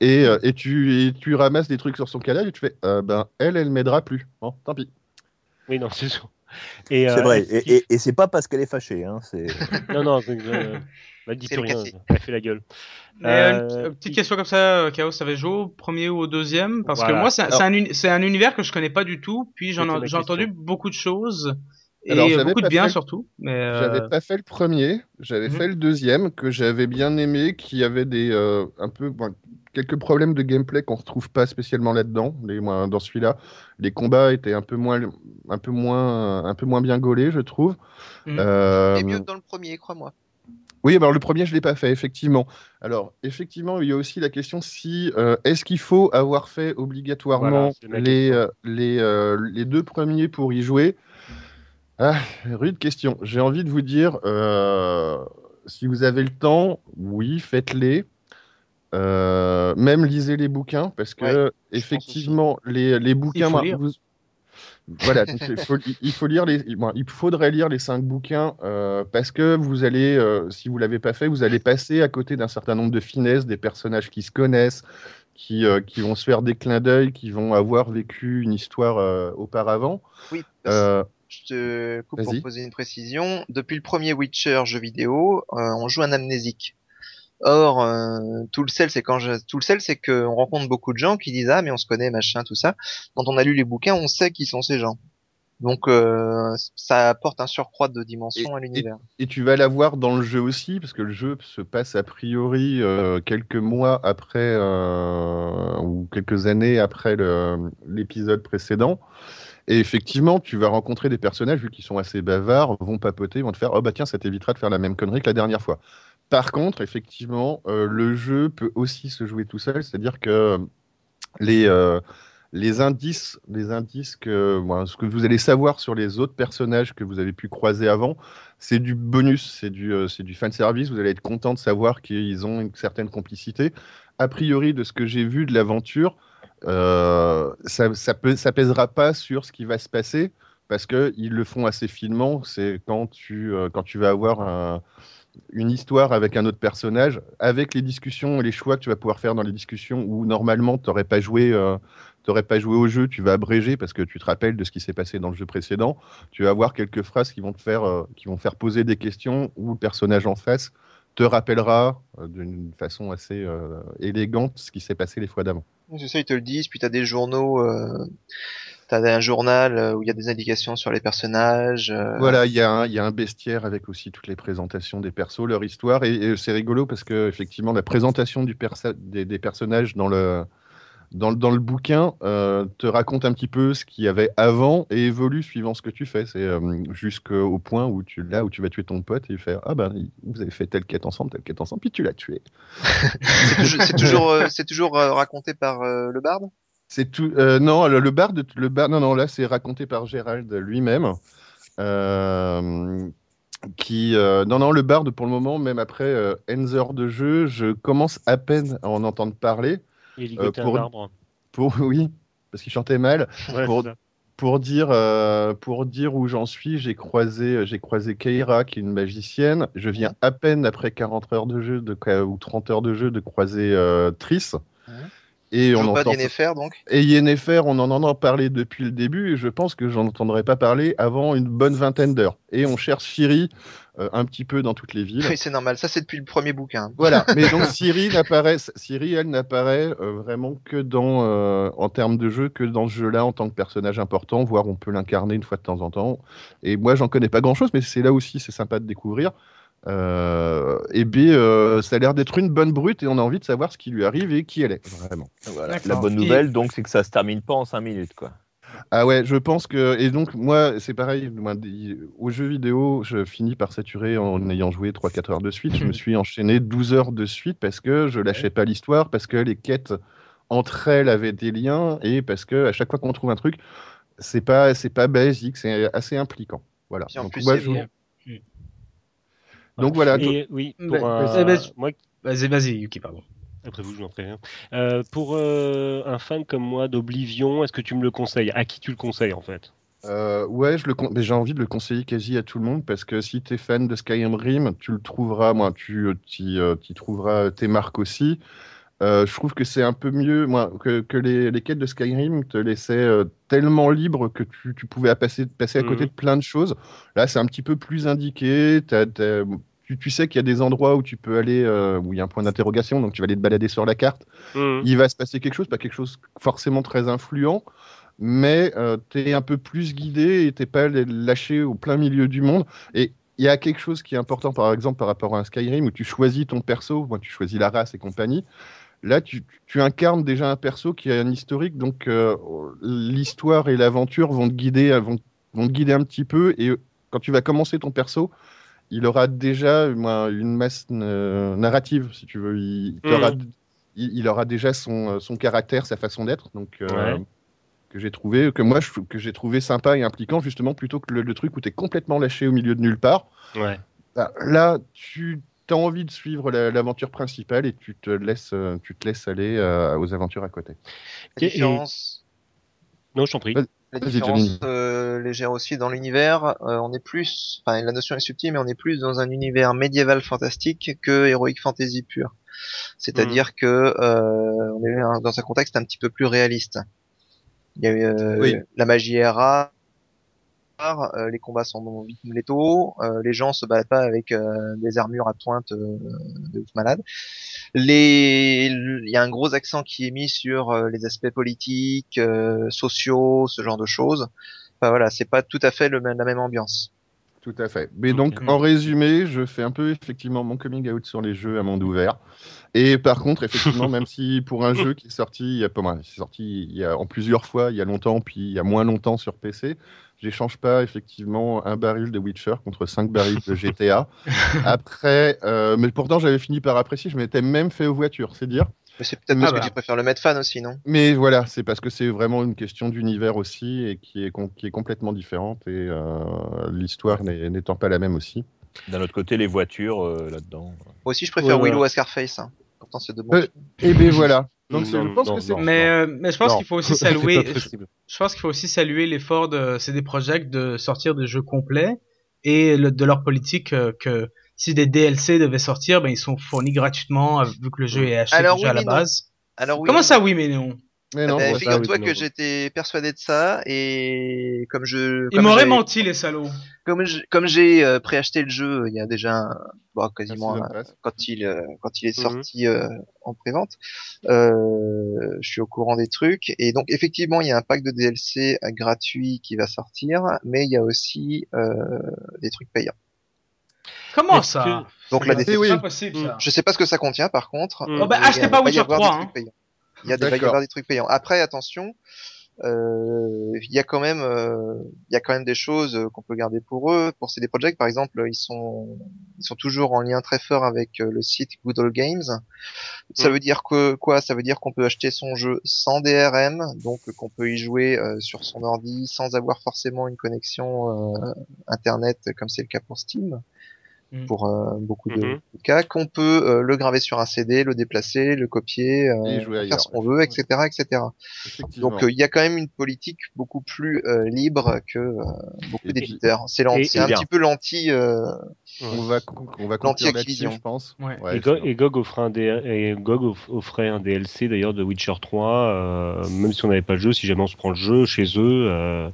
Et, euh, et, tu, et tu ramasses des trucs sur son cadavre et tu fais Euh, Ben, elle, elle m'aidera plus. Bon, tant pis. Oui, non, c'est sûr. C'est euh, vrai, et, et, et c'est pas parce qu'elle est fâchée. Hein. Non, non, euh, bah, dis C'est plus rien, elle fait la gueule. Euh, une petite question comme ça, Chaos, ça va jouer au premier ou au deuxième? Parce Voilà. que moi, c'est un, univers que je connais pas du tout. Puis j'en ai, entendu beaucoup de choses et Alors, j'avais beaucoup de bien fait- surtout. Mais euh, J'avais pas fait le premier, j'avais Mhm. fait le deuxième que j'avais bien aimé, qui avait des euh, un peu bon, quelques problèmes de gameplay qu'on retrouve pas spécialement là-dedans. Les dans celui-là, les combats étaient un peu moins un peu moins un peu moins bien gaulés, je trouve. Mhm. Euh, C'est mieux que dans le premier, crois-moi. oui, alors le premier, je l'ai pas fait, effectivement. Alors, effectivement, il y a aussi la question si euh, est-ce qu'il faut avoir fait obligatoirement Voilà, les, euh, les, euh, les deux premiers pour y jouer? Ah, rude question. J'ai envie de vous dire, euh, si vous avez le temps, oui, faites-les. Euh, même lisez les bouquins, parce que effectivement, les, les bouquins, faut moi, lire. vous- voilà, il faut, il faut lire les, bon, il faudrait lire les cinq bouquins euh, parce que vous allez, euh, si vous l'avez pas fait, vous allez passer à côté d'un certain nombre de finesses, des personnages qui se connaissent, qui, euh, qui vont se faire des clins d'œil, qui vont avoir vécu une histoire auparavant. Oui. Je te coupe pour poser une précision. Depuis le premier Witcher jeu vidéo, euh, on joue un amnésique. Or, euh, tout le sel, c'est quand je... tout le sel, c'est qu'on rencontre beaucoup de gens qui disent ah mais on se connaît machin tout ça. Quand on a lu les bouquins, on sait qui sont ces gens. Donc euh, ça apporte un surcroît de dimension à l'univers. Et tu vas l'avoir dans le jeu aussi, parce que le jeu se passe a priori euh, quelques mois après, euh, ou quelques années après l'épisode précédent. Et effectivement, tu vas rencontrer des personnages, vu qu'ils sont assez bavards, vont papoter, vont te faire Oh bah tiens, ça t'évitera de faire la même connerie que la dernière fois. Par contre, effectivement, euh, le jeu peut aussi se jouer tout seul, c'est-à-dire que les, euh, les indices, les indices que, ce que vous allez savoir sur les autres personnages que vous avez pu croiser avant, c'est du bonus, c'est du, euh, c'est du fan service. Vous allez être content de savoir qu'ils ont une certaine complicité. A priori, de ce que j'ai vu de l'aventure, euh, ça, ça, peut, ça pèsera pas sur ce qui va se passer parce que ils le font assez finement. C'est quand tu, euh, quand tu vas avoir un- une histoire avec un autre personnage, avec les discussions et les choix que tu vas pouvoir faire dans les discussions où normalement tu n'aurais pas joué. euh, pas joué au jeu, tu vas abréger parce que tu te rappelles de ce qui s'est passé dans le jeu précédent. Tu vas avoir quelques phrases qui vont te faire, euh, qui vont faire poser des questions où le personnage en face te rappellera euh, d'une façon assez euh, élégante ce qui s'est passé les fois d'avant. C'est ça, ils te le disent. Puis t'as des journaux, euh, t'as un journal où il y a des indications sur les personnages. Voilà, il y, a un- il y a un bestiaire avec aussi toutes les présentations des persos, leur histoire, et, et c'est rigolo parce que effectivement la présentation du persa- des, des personnages dans le dans, le- dans le bouquin euh, te raconte un petit peu ce qu'il y avait avant et évolue suivant ce que tu fais. C'est euh, jusqu'au point où tu là où tu vas tuer ton pote et fait ah ben vous avez fait telle quête ensemble, telle quête ensemble, puis tu l'as tué. C'est toujours, c'est toujours, euh, euh, raconté par le barde? C'est tout. non, le, le bar de le bar. Non, non, là, c'est raconté par Gérald lui-même. Euh, qui euh, non non le bard pour le moment même après euh, heures de jeu je commence à peine à en entendre parler Il ligotait pour- un arbre. pour oui parce qu'il chantait mal. Ouais, pour- dire euh, pour dire où j'en suis j'ai croisé j'ai croisé Keira qui est une magicienne. Je viens à peine après 40 heures de jeu de ou 30 heures de jeu de croiser euh, Triss et on entend donc? et Yennefer, on en entend parler depuis le début, et je pense que j'en entendrai pas parler avant une bonne vingtaine d'heures. Et on cherche Ciri euh, un petit peu dans toutes les villes. Oui, c'est normal. Ça, c'est depuis le premier bouquin. Voilà, mais donc n'apparaît, Ciri, elle n'apparaît euh, vraiment que dans, euh, en termes de jeu, que dans ce jeu-là en tant que personnage important, voire on peut l'incarner une fois de temps en temps. Et moi, j'en connais pas grand-chose, mais c'est là aussi, c'est sympa de découvrir. Euh, et B, euh, ça a l'air d'être une bonne brute et on a envie de savoir ce qui lui arrive et qui elle est, vraiment. Voilà. La bonne nouvelle, donc, c'est que ça se termine pas en 5 minutes, quoi. Ah ouais, je pense que. Et donc, moi, c'est pareil, moi, aux jeux vidéo, je finis par saturer en ayant joué 3-4 heures de suite. Je me suis enchaîné 12 heures de suite parce que je lâchais pas l'histoire, parce que les quêtes entre elles avaient des liens et parce que à chaque fois qu'on trouve un truc, c'est pas, c'est pas basique, c'est assez impliquant. Voilà. Donc, moi, je-. Donc voilà. Et oui, Mais- pour un- Eh ben, moi, Vas-y, vas-y, Yuki, pardon. après vous, je ferai rien. Euh, pour euh, un fan comme moi d'Oblivion, est-ce que tu me le conseilles? À qui tu le conseilles en fait? Euh, ouais, je le con- j'ai envie de le conseiller quasi à tout le monde parce que si tu es fan de Skyrim, tu le trouveras, moi, tu y trouveras tes marques aussi. Euh, je trouve que c'est un peu mieux moi, que, que les, les quêtes de Skyrim te laissaient euh, tellement libre que tu, tu pouvais passer, passer à côté Mhm. de plein de choses. Là, c'est un petit peu plus indiqué. tu, tu sais qu'il y a des endroits où tu peux aller, euh, où il y a un point d'interrogation, donc tu vas aller te balader sur la carte il va se passer quelque chose, pas quelque chose forcément très influent, mais tu es un peu plus guidé et t'es pas lâché au plein milieu du monde. Et il y a quelque chose qui est important, par exemple, par rapport à un Skyrim où tu choisis ton perso, moi, tu choisis la race et compagnie. Là, tu, tu incarnes déjà un perso qui a un historique, donc euh, l'histoire et l'aventure vont te guider, vont, vont te guider un petit peu. Et quand tu vas commencer ton perso, il aura déjà une masse euh, narrative, si tu veux. Il, il Mhm. aura, il, il aura déjà son, son caractère, sa façon d'être, donc euh, Ouais. que j'ai trouvé, que moi je, que j'ai trouvé sympa et impliquant justement plutôt que le, le truc où tu es complètement lâché au milieu de nulle part. Ouais. Bah, là, tu as envie de suivre la- l'aventure principale et tu te laisses, euh, tu te laisses aller euh, aux aventures à côté. La Et- différence, Non, je t'en prie. Vas-y. la différence euh, légère aussi dans l'univers, euh, on est plus, enfin la notion est subtile, mais on est plus dans un univers médiéval fantastique que heroic fantasy pur. C'est-à-dire Hmm. que euh, on est dans un contexte un petit peu plus réaliste. Il y a euh, Oui. la magie est euh, les combats sont vite létaux, euh, les gens se baladent pas avec euh, des armures à pointe euh, de ouf malade. Les, il y a un gros accent qui est mis sur euh, les aspects politiques, euh, sociaux, ce genre de choses. Enfin voilà, c'est pas tout à fait le même, la même ambiance. Tout à fait. Mais donc, en résumé, je fais un peu effectivement mon coming out sur les jeux à monde ouvert. Et par contre, effectivement, même si pour un jeu qui est sorti, il y a pas mal, c'est sorti il y a en plusieurs fois, il y a longtemps, puis il y a moins longtemps sur PC, j'échange pas effectivement un baril de Witcher contre cinq barils de GTA. Après, euh, mais pourtant j'avais fini par apprécier. Je m'étais même fait aux voitures, c'est dire. Mais c'est peut-être Ah parce bah. que tu préfères le mettre fan aussi, non? Mais voilà, c'est parce que c'est vraiment une question d'univers aussi et qui est, com- qui est complètement différente et euh, l'histoire n'étant pas la même aussi. D'un autre côté, les voitures euh, là-dedans. Moi aussi, je préfère Ouais, Willow à Scarface. Hein. Pourtant, c'est de bons. Euh, Et ben voilà. Donc c'est- Non, je pense non, que c'est non. Mais, euh, mais je pense qu'il faut aussi saluer, je pense qu'il faut aussi saluer l'effort de CD Projekt de sortir des jeux complets et le- de leur politique euh, que si des DLC devaient sortir, ben ils sont fournis gratuitement vu que le jeu est acheté Alors déjà oui, à la base. Alors oui. Comment ça oui mais non? Mais non, ça, Figure-toi oui, que j'étais persuadé de ça et comme je Ils m'auraient menti les salauds. comme j'ai euh, préacheté le jeu il y a déjà un- bon, quasiment un- quand il euh, quand il est Mhm. sorti euh, en prévente euh, je suis au courant des trucs et donc effectivement il y a un pack de DLC gratuit qui va sortir mais il y a aussi euh, des trucs payants Comment ça? Donc, la déception- possible ça. je sais pas ce que ça contient par contre Mm. Oh bah mais achetez pas Witcher avoir 3 des hein. Il y a des, va y D'accord. avoir des trucs payants. Après attention euh, il y a quand même euh, il y a quand même des choses euh, qu'on peut garder pour eux. Pour CD Projekt par exemple ils sont ils sont toujours en lien très fort avec le site Good Old Games. Ça Mm. veut dire que quoi? Ça veut dire qu'on peut acheter son jeu sans DRM donc qu'on peut y jouer euh, sur son ordi sans avoir forcément une connexion euh, internet comme c'est le cas pour Steam Mm. pour euh, beaucoup de Mhm. cas qu'on peut euh, le graver sur un CD le déplacer le copier euh, faire ce qu'on veut etc etc donc euh, il y a quand même une politique beaucoup plus euh, libre que euh, beaucoup d'éditeurs. C'est un bien. petit peu l'anti. euh, on va, on va je pense. Ouais. Ouais, et, Go- et GOG offrait un, et GOG off- offrait un DLC d'ailleurs de Witcher 3, euh, même si on n'avait pas le jeu, si jamais on se prend le jeu chez eux, euh,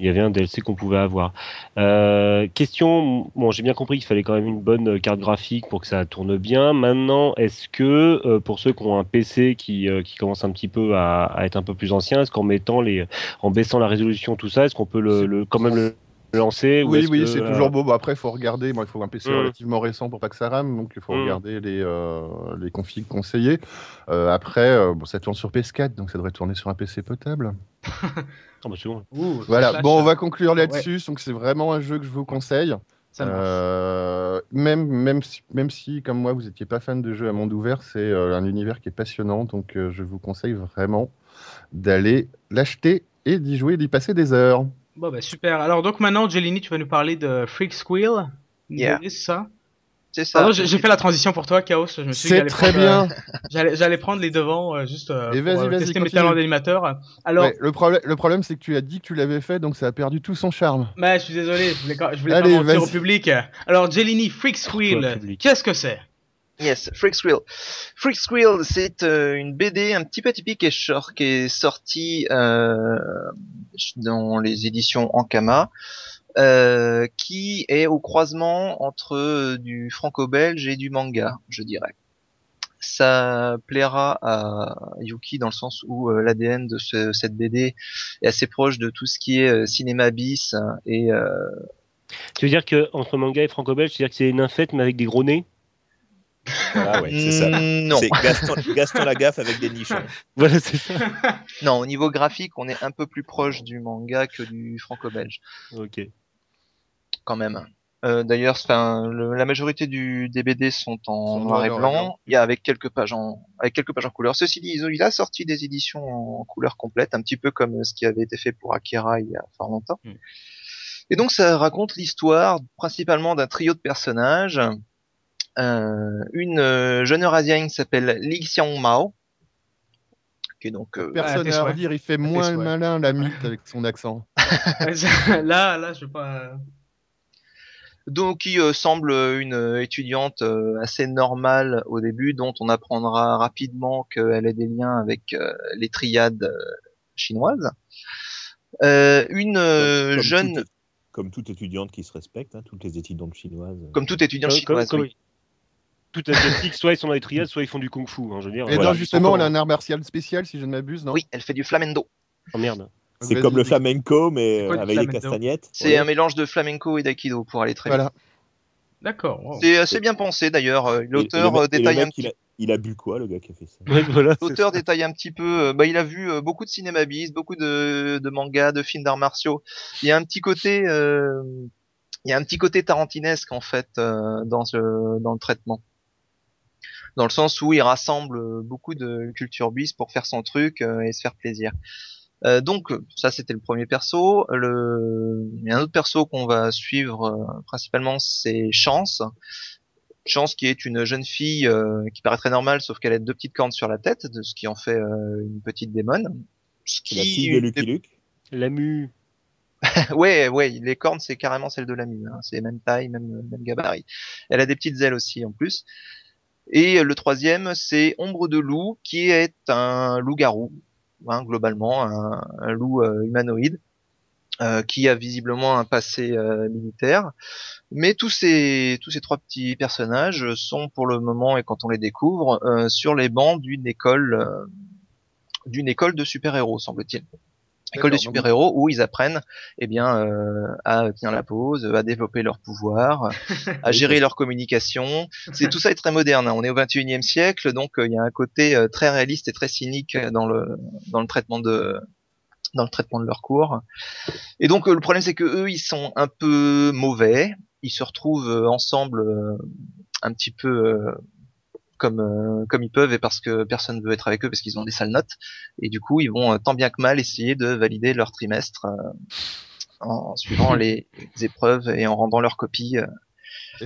il y avait un DLC qu'on pouvait avoir. Euh, question, bon j'ai bien compris qu'il fallait quand même une bonne carte graphique pour que ça tourne bien. Maintenant, est-ce que euh, pour ceux qui ont un PC qui, euh, qui commence un petit peu à, à être un peu plus ancien, est-ce qu'en mettant les, en baissant la résolution tout ça, est-ce qu'on peut le, le- quand même le lancer ou Oui, oui, c'est euh, toujours beau. Bon, après, il faut regarder. Moi, il faut un PC Mm. relativement récent pour pas que ça rame, donc il faut Mm. regarder les, euh, les configs conseillés. Euh, après, euh, bon, ça tourne sur PS4, donc ça devrait tourner sur un PC potable. Ah bah, bon. Ouh, Voilà. flash, Bon, on va conclure là-dessus. Donc, c'est vraiment un jeu que je vous conseille. Euh, même, même, si, même si, comme moi, vous n'étiez pas fan de jeux à monde ouvert, c'est euh, un univers qui est passionnant. Donc, euh, je vous conseille vraiment d'aller l'acheter et d'y jouer, d'y passer des heures. Bon, bah, super. Alors, donc maintenant, Jelini, tu vas nous parler de Freak Squill. Yeah. C'est ça? C'est ça. J'ai fait la transition pour toi, Chaos. Je me suis C'est très prendre, euh, bien. J'allais j'allais prendre les devants euh, juste euh, Et pour vas-y, euh, vas-y, tester mes talents d'animateur. Alors, Ouais, le, problème, le problème, c'est que tu as dit que tu l'avais fait, donc ça a perdu tout son charme. bah, je suis désolé, je voulais, je voulais Allez, pas mentir au public. Alors, Jelini, Freak public qu'est-ce que c'est? Yes, Freak Squill. Freak Squill, c'est euh, une BD un petit peu atypique et short qui est sortie euh, dans les éditions Ankama, euh, qui est au croisement entre euh, du franco-belge et du manga, je dirais. Ça plaira à Yuki dans le sens où euh, l'ADN de ce- cette BD est assez proche de tout ce qui est euh, cinéma bis hein, et Tu veux dire que entre manga et franco-belge, c'est-à-dire que c'est une infête mais avec des gros nez? Voilà, ouais, c'est ça. mm, non. C'est Gaston, Gaston Lagaffe avec des nichons. Voilà, c'est ça. Non, au niveau graphique, on est un peu plus proche du manga que du franco-belge, Ok. quand même. Euh, D'ailleurs, la majorité du, des BD sont en Sont noir et noir et blanc. blanc. Il y a avec quelques pages en, avec quelques pages en couleur. Ceci dit, il a sorti des éditions en couleur complète, un petit peu comme ce qui avait été fait pour Akira il y a fort longtemps. Mm. Et donc, ça raconte l'histoire principalement d'un trio de personnages. Euh, une euh, jeune eurasienne qui s'appelle Li Xiang Mao, qui est donc euh, Personne tes à redire, il fait moins le malin, la mythe, avec son accent. là, là, je vais pas. donc qui euh, semble une étudiante euh, assez normale au début, dont on apprendra rapidement qu'elle a des liens avec euh, les triades euh, chinoises. Euh, une euh, Comme jeune, toute- comme toute étudiante qui se respecte, hein, toutes les étudiantes chinoises. comme toute étudiante chinoise. comme- oui. Tout asiatique, soit ils sont dans les triades, soit ils font du kung-fu. Hein, je veux dire. Et Voilà. non, justement, elle a un art martial spécial, si je ne m'abuse, non? Oui, elle fait du flamenco. pas- Oh merde. C'est Vas-y, comme le flamenco, mais C'est quoi euh, avec des flamenco? castagnettes. C'est Ouais. un mélange de flamenco et d'aïkido pour aller très Voilà. D'accord. wow. C'est assez bien pensé d'ailleurs. euh, L'auteur euh, détaille un petit il a, il a bu quoi, le gars qui a fait ça? Ouais, voilà, c'est L'auteur détaille un petit peu, bah, il a vu euh, beaucoup de cinéma bis, beaucoup de, de mangas, de films d'arts martiaux. Il y a un petit côté, euh, il y a un petit côté tarantinesque en fait euh, dans ce, dans le traitement, dans le sens où il rassemble euh, beaucoup de culture bis pour faire son truc euh, et se faire plaisir. Euh, donc ça c'était le premier perso. Le, il y a un autre perso qu'on va suivre euh, principalement, c'est Chance. Chance qui est une jeune fille euh, qui paraît très normale, sauf qu'elle a deux petites cornes sur la tête, de ce qui en fait euh, une petite démone. Ce C'est la qui- fille de Lucky Luke. La mu. ouais, ouais, les cornes c'est carrément celle de la mue, hein. c'est même taille, même, même gabarit. Elle a des petites ailes aussi en plus. Et le troisième c'est Ombre de loup, qui est un loup-garou, hein, globalement un, loup euh, humanoïde, euh, qui a visiblement un passé euh, militaire. Mais tous ces tous ces trois petits personnages sont pour le moment et quand on les découvre sur les bancs d'une école d'une école de super-héros semble-t-il. École de super-héros où ils apprennent eh bien euh, à tenir la pause, à développer leur pouvoir, à gérer leur communication. C'est tout ça est très moderne. hein. On est au 21e siècle, donc euh, il y a un côté euh, très réaliste et très cynique dans le dans le traitement de dans le traitement de leurs cours. Et donc euh, le problème c'est que eux ils sont un peu mauvais, ils se retrouvent ensemble un petit peu euh, comme euh, comme ils peuvent et parce que personne veut être avec eux parce qu'ils ont des sales notes et du coup ils vont euh, tant bien que mal essayer de valider leur trimestre euh, en suivant les, les épreuves et en rendant leurs copies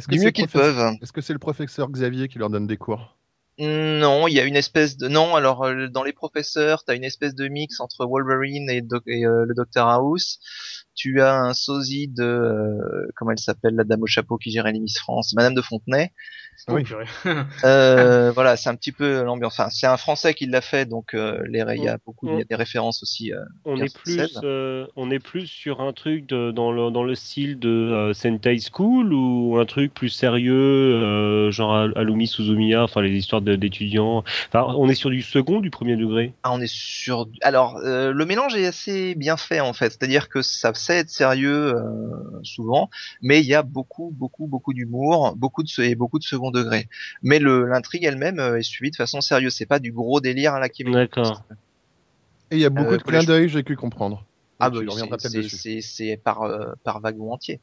que du mieux qu'ils peuvent. Est-ce que c'est le professeur Xavier qui leur donne des cours? Non, il y a une espèce de non. Alors euh, dans les professeurs, t'as une espèce de mix entre Wolverine et, Doc- et, euh, le Docteur House. Tu as un sosie de euh, comment elle s'appelle la dame au chapeau qui gérait les Miss France, Madame de Fontenay. Oh, Oui. purée. Euh, voilà, c'est un petit peu l'ambiance. Enfin, c'est un Français qui l'a fait, donc euh, les il y a beaucoup, il y a des références aussi. euh, On est plus, euh, on est plus sur un truc de- dans le dans le style de euh, Sentai School ou un truc plus sérieux, euh, genre Al- Alumi Suzumiya, enfin les histoires de- d'étudiants? Enfin, on est sur du second, du premier degré? Ah, on est sur. Alors, euh, le mélange est assez bien fait en fait. C'est-à-dire que ça sait être sérieux euh, souvent, mais il y a beaucoup, beaucoup, beaucoup d'humour, beaucoup de et beaucoup de second degré. Mais l'intrigue elle-même euh, est suivie de façon sérieuse. C'est pas du gros délire à la. D'accord. Et il y a beaucoup Euh, de clins d'œil, j'ai cru comprendre. Ah bah c'est par euh, par wagon entier.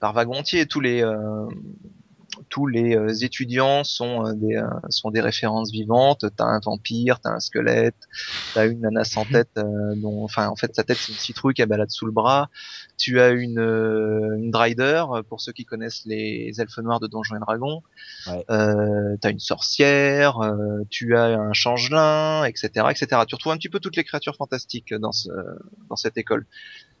Par wagon entier, tous les euh, tous les euh, étudiants sont euh, des euh, sont des références vivantes. T'as un vampire, t'as un squelette, t'as une nana sans tête euh, dont enfin en fait sa tête c'est une citrouille qu'elle balade sous le bras. Tu as une euh, une Drider pour ceux qui connaissent les elfes noirs de Donjons et Dragons. Ouais. Euh, t'as une sorcière, euh, tu as un changelin, etc., etc. Tu retrouves un petit peu toutes les créatures fantastiques dans ce dans cette école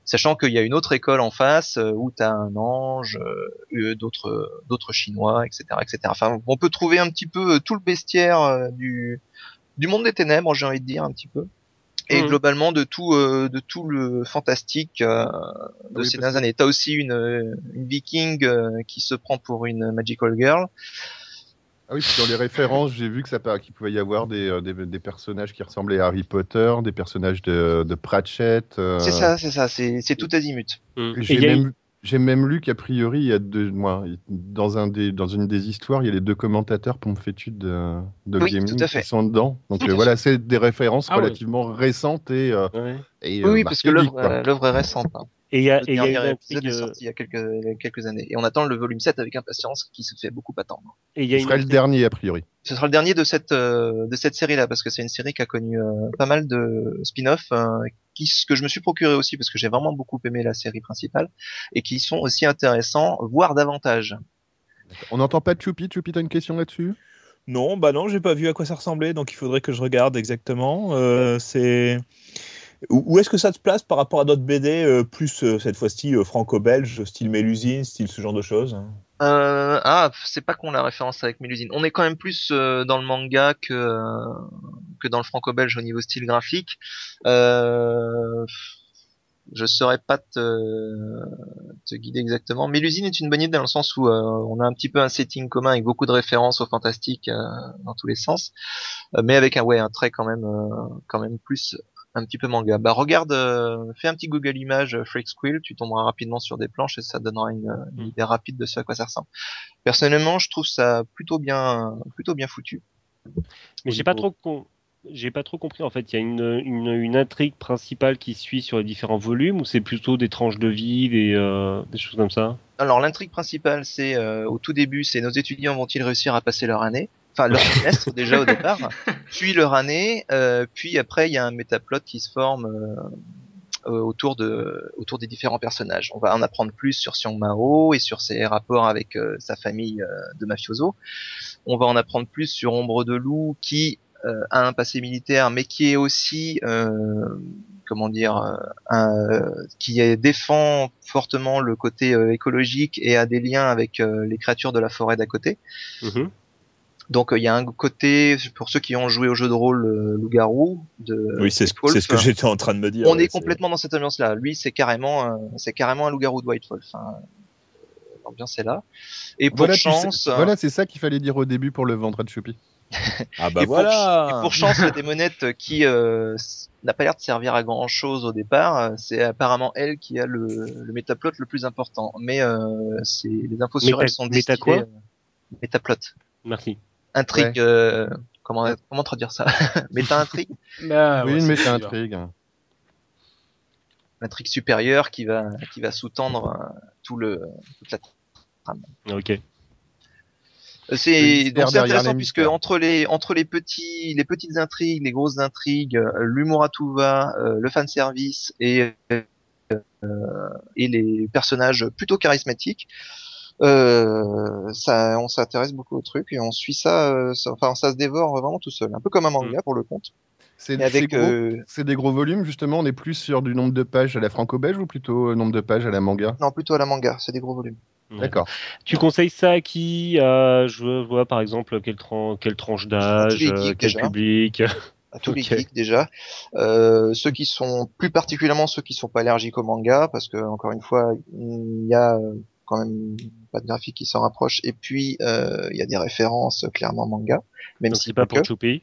sachant qu'il y a une autre école en face euh, où tu as un ange, euh, d'autres d'autres chinois, etc., etc. Enfin, on peut trouver un petit peu euh, tout le bestiaire euh, du du monde des ténèbres, j'ai envie de dire un petit peu, et Mhm. globalement de tout euh, de tout le fantastique euh, de Oui, ces dernières années. T'as aussi une euh, une Viking euh, qui se prend pour une magical girl. Ah oui, dans les références, j'ai vu que ça qu'il pouvait y avoir des, euh, des, des personnages qui ressemblaient à Harry Potter, des personnages de, de Pratchett. euh, C'est ça, c'est ça, c'est tout azimut. Mm. J'ai même, lu qu'a priori, il y a deux, moi, dans, un des, dans une des histoires, il y a les deux commentateurs pompfétudes de, de Oui, gaming qui sont dedans. Donc euh, voilà, c'est des références Ah oui. relativement récentes et, euh, Ouais. et Oui, euh, oui, parce que euh, l'œuvre est récente. hein. Et il y a, Le et il y a dernier une épisode intrigue, est sorti il y a quelques, années. Et on attend le volume 7 avec impatience qui se fait beaucoup attendre. et il y a Ce une serait le dernier, a priori. Ce sera le dernier de cette, euh, de cette série-là parce que c'est une série qui a connu euh, pas mal de spin-off euh, que je me suis procuré aussi parce que j'ai vraiment beaucoup aimé la série principale et qui sont aussi intéressants, voire davantage. On n'entend pas Choupi? Choupi, t'as une question là-dessus? Non, bah non, j'ai pas vu à quoi ça ressemblait, donc il faudrait que je regarde exactement. Euh, c'est où, est-ce que ça te place par rapport à d'autres BD euh, plus euh, cette fois-ci euh, franco-belge, style Mélusine, style ce genre de choses Euh, ah, c'est pas qu'on la référence avec Mélusine. On est quand même plus dans le manga que que dans le franco-belge au niveau style graphique. Je saurais pas te, guider exactement. Mélusine est une bonne idée dans le sens où on a un petit peu un setting commun avec beaucoup de références au fantastique dans tous les sens, mais avec un ouais un trait quand même quand même plus un petit peu manga. Bah regarde, euh, fais un petit Google Image euh, Freak Squill, tu tomberas rapidement sur des planches et ça donnera une, une Mm. idée rapide de ce à quoi ça ressemble. Personnellement, je trouve ça plutôt bien plutôt bien foutu. Mais j'ai pas trop j'ai pas trop compris en fait. Il y a une, une, une intrigue principale qui suit sur les différents volumes ou c'est plutôt des tranches de vie, des, euh, des choses comme ça? Alors l'intrigue principale, c'est euh, au tout début, c'est nos étudiants vont-ils réussir à passer leur année, enfin leur semestre déjà au départ, puis leur année, euh, puis après il y a un métaplot qui se forme euh, autour de autour des différents personnages. On va en apprendre plus sur Xiong Mao et sur ses rapports avec euh, sa famille de mafioso. On va en apprendre plus sur Ombre de Loup qui a un passé militaire, mais qui est aussi comment dire qui défend fortement le côté écologique et a des liens avec les créatures de la forêt d'à côté. Mhm. Donc euh, il y a un côté pour ceux qui ont joué au jeu de rôle euh, loup-garou de Oui, c'est ce, Wolf, c'est ce que j'étais en train de me dire. on ouais, est complètement dans cette ambiance-là. Lui, c'est carrément, euh, c'est carrément un loup-garou de White Wolf. hein. L'ambiance est là. Et pour Voilà, tu sais- chance, voilà, c'est ça qu'il fallait dire au début pour le vendre à Choupi. Ah bah et pour- voilà. et pour chance, la démonette qui euh, n'a pas l'air de servir à grand chose au départ, c'est apparemment elle qui a le, le métaplot le plus important. Mais euh, c'est les infos sur Méta- elle sont méta distillées. quoi? euh, métaplot. Merci. Intrigue. euh, comment comment traduire ça Méta intrigue. Bah, oui, ouais, une méta intrigue. l'intrigue supérieure qui va qui va sous-tendre euh, tout le toute la trame. Ok. Euh, C'est intéressant puisque entre les entre les petits les petites intrigues, les grosses intrigues, l'humour à tout va, euh, le fan service et euh, et les personnages plutôt charismatiques, euh, ça on s'intéresse beaucoup au truc et on suit ça, euh, ça- enfin ça se dévore vraiment tout seul, un peu comme un manga pour le compte. C'est Et avec c'est gros, euh, c'est des gros volumes, justement. On est plus sur du nombre de pages à la franco-belge ou plutôt euh, nombre de pages à la manga? Non plutôt à la manga, c'est des gros volumes. Ouais. D'accord. Tu conseilles ça à qui? Je vois par exemple quelle, tran- quelle tranche d'âge, quel déjà. public? à tous les geeks déjà. Euh, ceux qui sont plus particulièrement ceux qui sont pas allergiques au manga, parce que encore une fois, il y a quand même pas de graphique qui s'en rapproche. Et puis euh, il y a des références euh, clairement manga, même Donc si c'est pas pour. Choupi.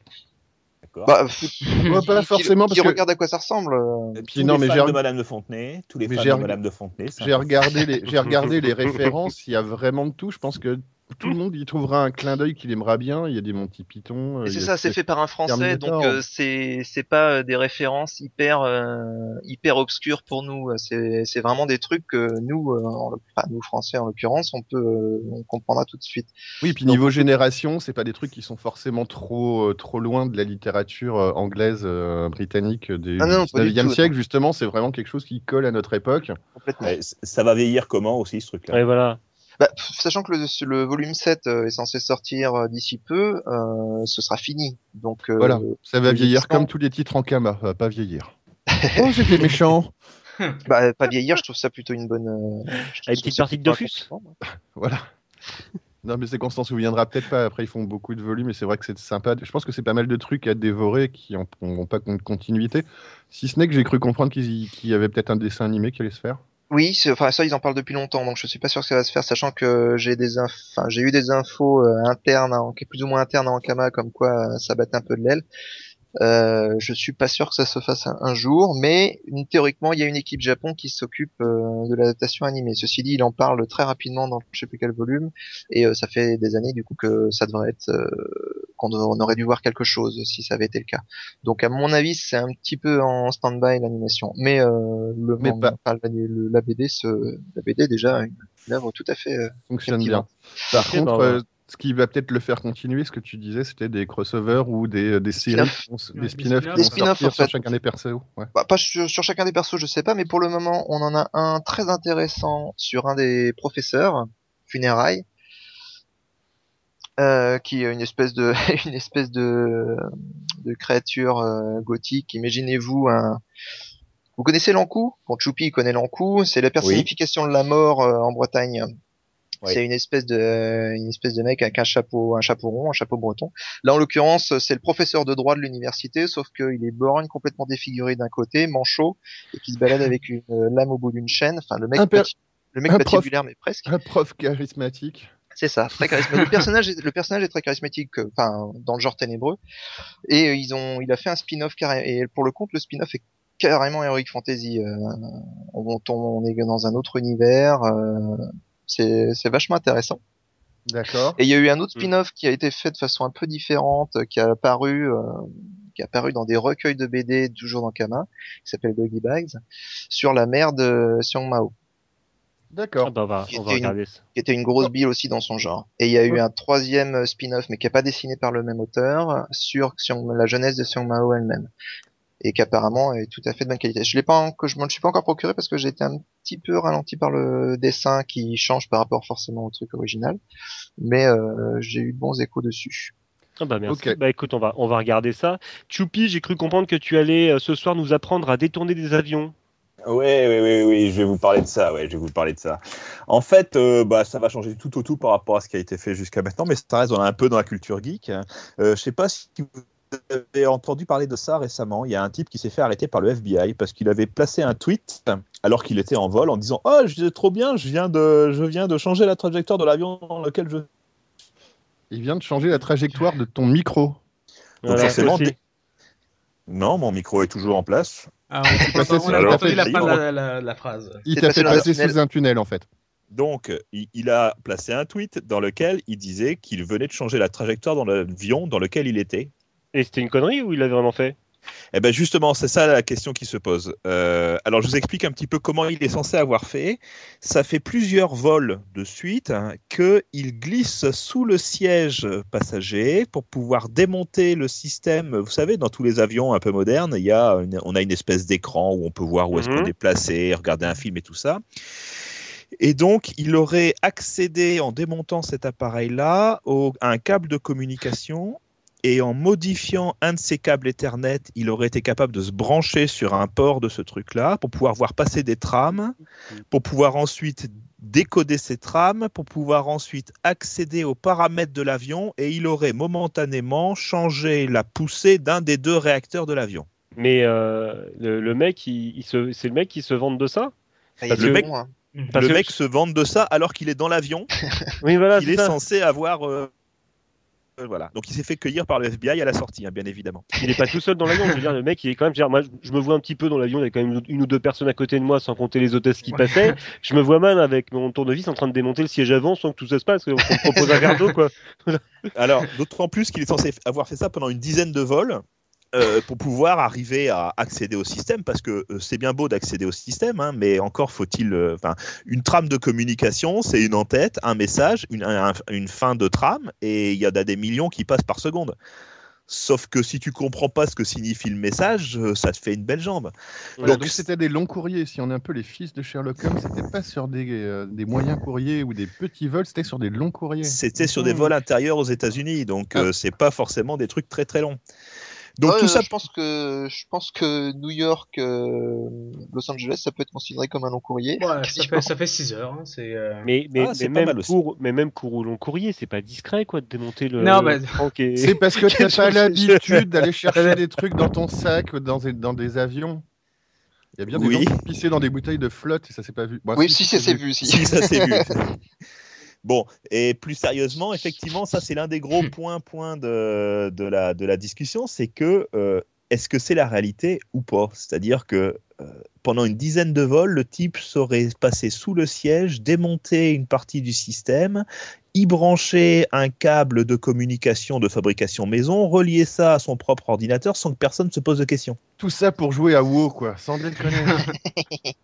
D'accord. Bah, Ouais, pas forcément, Qui, parce que- regarde à quoi ça ressemble. euh, Et puis tous non, les mais fans de Madame de Fontenay, tous les fans de Madame de Fontenay. J'ai regardé, les, j'ai regardé les références, il y a vraiment de tout. Je pense que tout le monde y trouvera un clin d'œil qu'il aimera bien. Il y a des Monty Python. euh, Et c'est ça, c'est fait par un français, Terminator. donc euh, c'est c'est pas euh, des références hyper euh, hyper obscures pour nous. C'est c'est vraiment des trucs que nous, euh, en enfin nous français en l'occurrence, on peut euh, on comprendra tout de suite. Oui, puis Donc- niveau génération, c'est pas des trucs qui sont forcément trop, euh, trop loin de la littérature anglaise, euh, britannique des Ah non, du 19e tout, siècle. Justement, c'est vraiment quelque chose qui colle à notre époque. Complètement. Ouais, ça va vieillir comment aussi ce truc-là? Ouais, voilà. Bah, pff, sachant que le, le volume 7 euh, est censé sortir euh, d'ici peu, euh, ce sera fini. Donc euh, Voilà, ça va vieillir comme tous les titres en kama, ça va pas vieillir. oh, j'étais méchant. bah, pas vieillir, je trouve ça plutôt une bonne. euh, une petite partie de Dofus. Voilà. Non, mais c'est qu'on s'en souviendra peut-être pas. Après, ils font beaucoup de volumes et c'est vrai que c'est sympa. Je pense que c'est pas mal de trucs à dévorer qui n'ont pas de continuité. Si ce n'est que j'ai cru comprendre qu'il y avait peut-être un dessin animé qui allait se faire. Oui, enfin ça ils en parlent depuis longtemps, donc je suis pas sûr que ça va se faire, sachant que j'ai des inf... enfin, j'ai eu des infos euh, internes, en... plus ou moins internes à Ankama, comme quoi euh, ça battait un peu de l'aile. Euh, je suis pas sûr que ça se fasse un, jour, mais théoriquement il y a une équipe Japon qui s'occupe euh, de l'adaptation animée. Ceci dit, il en parle très rapidement dans je sais plus quel volume, et ça fait des années du coup que ça devrait être euh, qu'on aurait dû voir quelque chose si ça avait été le cas. Donc à mon avis c'est un petit peu en stand-by l'animation, mais euh, le Mais manga, enfin, la, le- la BD la BD déjà une, une œuvre tout à fait. euh, Fonctionne bien. Par contre, bah, euh, ce qui va peut-être le faire continuer, ce que tu disais, c'était des crossovers ou des, des séries, des spin-offs en sur fait. chacun des persos. Ouais. Bah, pas sur, sur chacun des persos, je sais pas, mais pour le moment, on en a un très intéressant sur un des professeurs, Funérailles, euh, qui est une espèce de, une espèce de, de créature euh, gothique. Imaginez-vous un. Vous connaissez l'Ankou? Bon, Choupi il connaît l'Ankou, c'est la personnification de la mort euh, en Bretagne. Oui. C'est une espèce de, une espèce de mec avec un chapeau, un chapeau rond, un chapeau breton. Là, en l'occurrence, c'est le professeur de droit de l'université, sauf qu'il est borgne, complètement défiguré d'un côté, manchot, et qui se balade avec une euh, lame au bout d'une chaîne. Enfin, le mec, pati- le mec prof- patibulaire, mais presque. Un prof charismatique. C'est ça, très charismatique. le personnage, est, le personnage est très charismatique, euh, enfin, dans le genre ténébreux. Et euh, ils ont, il a fait un spin-off carré. Et pour le compte, le spin-off est carrément heroic fantasy. Euh, on, on est dans un autre univers. euh, c'est, c'est vachement intéressant. D'accord. Et il y a eu un autre Mm. spin-off qui a été fait de façon un peu différente, euh, qui a apparu, euh, qui a apparu dans des recueils de BD toujours dans Kama, qui s'appelle Doggy Bags, sur la mère de Xiong Mao, D'accord. Ah bah, on va, Qui on était va une- regarder ça. qui était une grosse bille aussi dans son genre. Et il y a eu un troisième euh, spin-off, mais qui n'est pas dessiné par le même auteur, sur la jeunesse de Xiong Mao elle-même. Et qui apparemment est tout à fait de bonne qualité. Je l'ai pas, en- que je me le suis pas encore procuré parce que j'ai été un petit peu ralenti par le dessin qui change par rapport forcément au truc original. Mais euh, j'ai eu de bons échos dessus. Ah bah merci. Bah écoute, on va, on va regarder ça. Choupi, j'ai cru comprendre que tu allais euh, ce soir nous apprendre à détourner des avions. Oui, oui, oui, oui, je vais vous parler de ça. Ouais, je vais vous parler de ça. En fait, euh, bah, ça va changer du tout au tout par rapport à ce qui a été fait jusqu'à maintenant, mais ça reste on est un peu dans la culture geek. Euh, je sais pas si vous avez entendu parler de ça récemment. Il y a un type qui s'est fait arrêter par le FBI parce qu'il avait placé un tweet alors qu'il était en vol en disant "Oh, je trop bien, je viens de, je viens de changer la trajectoire de l'avion dans lequel je." Il vient de changer la trajectoire de ton micro. Donc Voilà, forcément, Non, mon micro est toujours en place. Ah, on a on alors, la fin de la, la- la phrase. Il t'a fait passer tunnel. sous un tunnel, en fait. Donc, il, il a placé un tweet dans lequel il disait qu'il venait de changer la trajectoire dans l'avion dans lequel il était. Et c'était une connerie ou il l'avait vraiment fait? Eh ben justement, c'est ça la question qui se pose. Euh, alors je vous explique un petit peu comment il est censé avoir fait. Ça fait plusieurs vols de suite hein, qu'il glisse sous le siège passager pour pouvoir démonter le système. Vous savez, dans tous les avions un peu modernes, il y a une- on a une espèce d'écran où on peut voir où est-ce Mhm. qu'on est placé, regarder un film et tout ça. Et donc, il aurait accédé en démontant cet appareil-là à un câble de communication et en modifiant un de ces câbles Ethernet, il aurait été capable de se brancher sur un port de ce truc-là pour pouvoir voir passer des trames, pour pouvoir ensuite décoder ces trames, pour pouvoir ensuite accéder aux paramètres de l'avion et il aurait momentanément changé la poussée d'un des deux réacteurs de l'avion. Mais euh, le, le mec, il, il se, c'est le mec qui se vante de ça? Ah, il Parce est que- bon, hein. Parce le que- mec se vante de ça alors qu'il est dans l'avion, Oui, voilà, il est censé avoir... euh, voilà. Donc il s'est fait cueillir par le FBI à la sortie, hein, bien évidemment. Il est pas tout seul dans l'avion. Je veux dire, le mec, il est quand même. je veux dire, moi, je- me vois un petit peu dans l'avion. Il y a quand même une ou deux personnes à côté de moi, sans compter les hôtesses qui passaient. Je me vois mal avec mon tournevis en train de démonter le siège avant, sans que tout ça se passe. On propose un verre d'eau, quoi. Alors, d'autant plus qu'il est censé avoir fait ça pendant une dizaine de vols euh, pour pouvoir arriver à accéder au système, parce que euh, c'est bien beau d'accéder au système, hein, mais encore faut-il... euh, une trame de communication, c'est une en-tête, un message, une, un- une fin de trame, et il y en a des millions qui passent par seconde. Sauf que si tu comprends pas ce que signifie le message, ça te fait une belle jambe. Voilà, Donc, c'était des longs courriers. Si on est un peu les fils de Sherlock Holmes, c'était pas sur des, euh, des moyens courriers ou des petits vols, c'était sur des longs courriers. C'était sur des Mhm. vols intérieurs aux États-Unis, donc Ah. euh, c'est pas forcément des trucs très très longs. Donc Ouais, tout ça je pense que je pense que New York, euh, Los Angeles, ça peut être considéré comme un long courrier. Ouais, ça fait, ça fait 6 heures. hein, c'est, euh, Mais, mais, Ah, mais même, mal aussi. cour, mais même cour ou long courrier, c'est pas discret, quoi, de démonter le. Non, bah- C'est parce que t'as pas l'habitude d'aller chercher des trucs dans ton sac ou dans des, dans des avions. Il y a bien des gens qui pissaient dans des bouteilles de flotte et ça s'est pas vu. Bon, oui, si, ça s'est vu, si. Si, ça s'est vu. Bon, et plus sérieusement, effectivement, ça c'est l'un des gros points, points de, de, la, de la discussion, c'est que euh, est-ce que c'est la réalité ou pas? C'est-à-dire que euh, pendant une dizaine de vols, le type saurait passer sous le siège, démonter une partie du système, y brancher un câble de communication de fabrication maison, relier ça à son propre ordinateur sans que personne se pose de questions. Tout ça pour jouer à WoW, quoi, sans déconner.